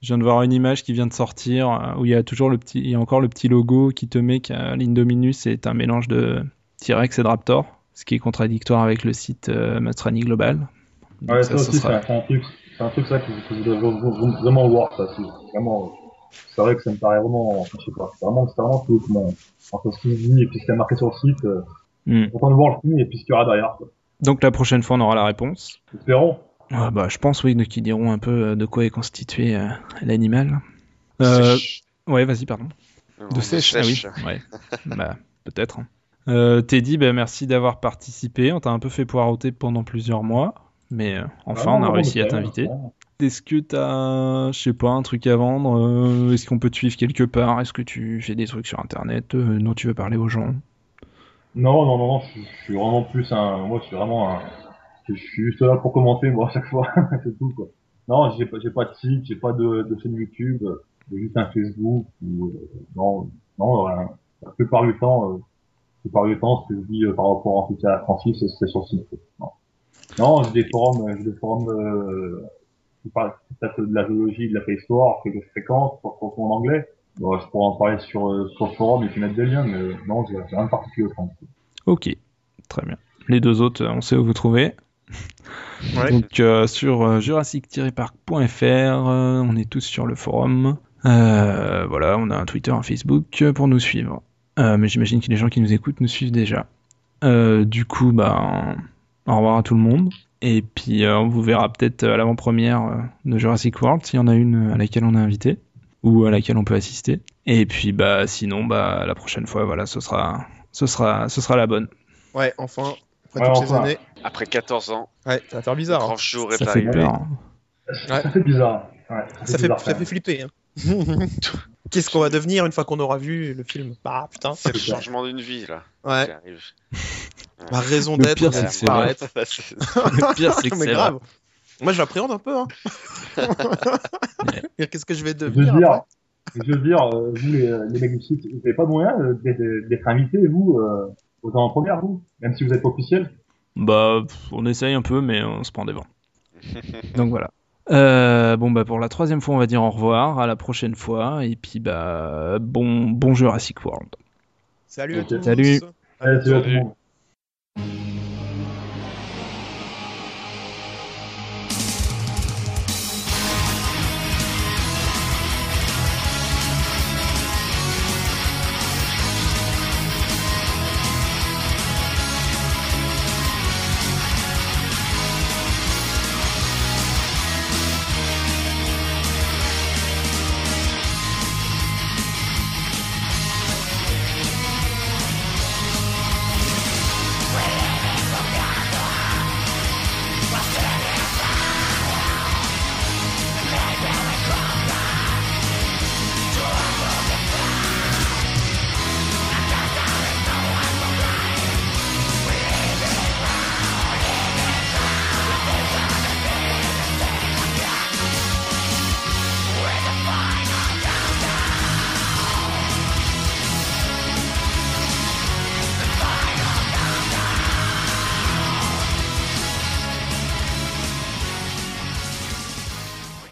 Je viens de voir une image qui vient de sortir euh, où il y a toujours le petit, il y a encore le petit logo qui te met que euh, l'Indominus est un mélange de T-Rex et de Raptor, ce qui est contradictoire avec le site euh, Mastrani Global. Donc Ouais, ça, aussi, sera- c'est un, truc, c'est un truc ça que, que je vra- vraiment voir, ça. C'est vraiment, c'est vrai que ça me paraît vraiment, je sais pas, c'est vraiment, c'est vraiment tout mon, entre ce qu'il dit et puis ce qu'il y a marqué sur le site, euh, content de voir le film et puis ce qu'il y aura derrière, quoi. Donc la prochaine fois, on aura la réponse. Espérons. Ah bah, je pense, oui, qu'ils diront un peu euh, de quoi est constitué euh, l'animal. Euh, ouais, vas-y, pardon. On De sèche, ah oui. Ouais. bah, peut-être. Euh, Teddy, bah, merci d'avoir participé. On t'a un peu fait poireauter pendant plusieurs mois, mais euh, enfin, Ah, on a non, réussi à t'inviter. rien. Est-ce que t'as, je sais pas, un truc à vendre euh, Est-ce qu'on peut te suivre quelque part? Est-ce que tu fais des trucs sur Internet euh, dont tu veux parler aux gens? Non, non, non, non, je, je suis vraiment plus un, moi, je suis vraiment un, je, suis juste là pour commenter, moi, à chaque fois, c'est tout, quoi. Non, j'ai pas, j'ai pas de site, j'ai pas de, de chaîne YouTube, j'ai juste un Facebook ou, euh, non, non, euh, la plupart du temps, euh, la plupart du temps, ce que je dis euh, par rapport en cas à Francis, c'est- sur site. Non, non j'ai des forums, euh, j'ai des forums, euh, qui parlent de la géologie, de la préhistoire, que je fréquente, surtout en anglais. Bon, je pourrais en parler sur, sur le forum et puis mettre des liens, mais non, j'ai rien de particulier au. Ok, très bien. Les deux autres, on sait où vous trouver. Ouais. Donc euh, sur euh, jurassic-park.fr, euh, on est tous sur le forum. Euh, voilà, on a un Twitter, un Facebook pour nous suivre. Euh, mais j'imagine que les gens qui nous écoutent nous suivent déjà. Euh, du coup, bah, au revoir à tout le monde. Et puis, on vous verra peut-être à l'avant-première de Jurassic World, s'il y en a une à laquelle on est invité ou à laquelle on peut assister. Et puis, bah, sinon, bah, la prochaine fois, voilà, ce sera, ce sera, ce sera la bonne. Ouais, enfin, après Ouais, toutes ces années. Après 14 ans, Ouais, ça va faire bizarre. grand hein. jour est Ça fait arrivé. peur. Ouais. Ça fait bizarre. Ouais, Ça fait, bizarre, ça fait flipper. hein. Qu'est-ce qu'on va devenir une fois qu'on aura vu le film? Bah putain. C'est le changement d'une vie, là, qui Ouais, arrive. ma raison Le d'être c'est que c'est disparaître. C'est- Le pire, c'est que Mais c'est grave. Moi, je l'appréhende un peu. Hein. Qu'est-ce que je vais Je veux devenir dire, je veux dire, euh, vous les, les mecs du site, vous n'avez pas moyen euh, d'être invités, vous, euh, aux avant-premières, vous, même si vous êtes pas officiel. Bah, on essaye un peu, mais on se prend des vents. Donc voilà. Euh, bon, bah, pour la troisième fois, on va dire au revoir, à la prochaine fois, et puis, bah, bon, bon Jurassic World. Salut à tous. Salut. Salut à tout Salut. le monde.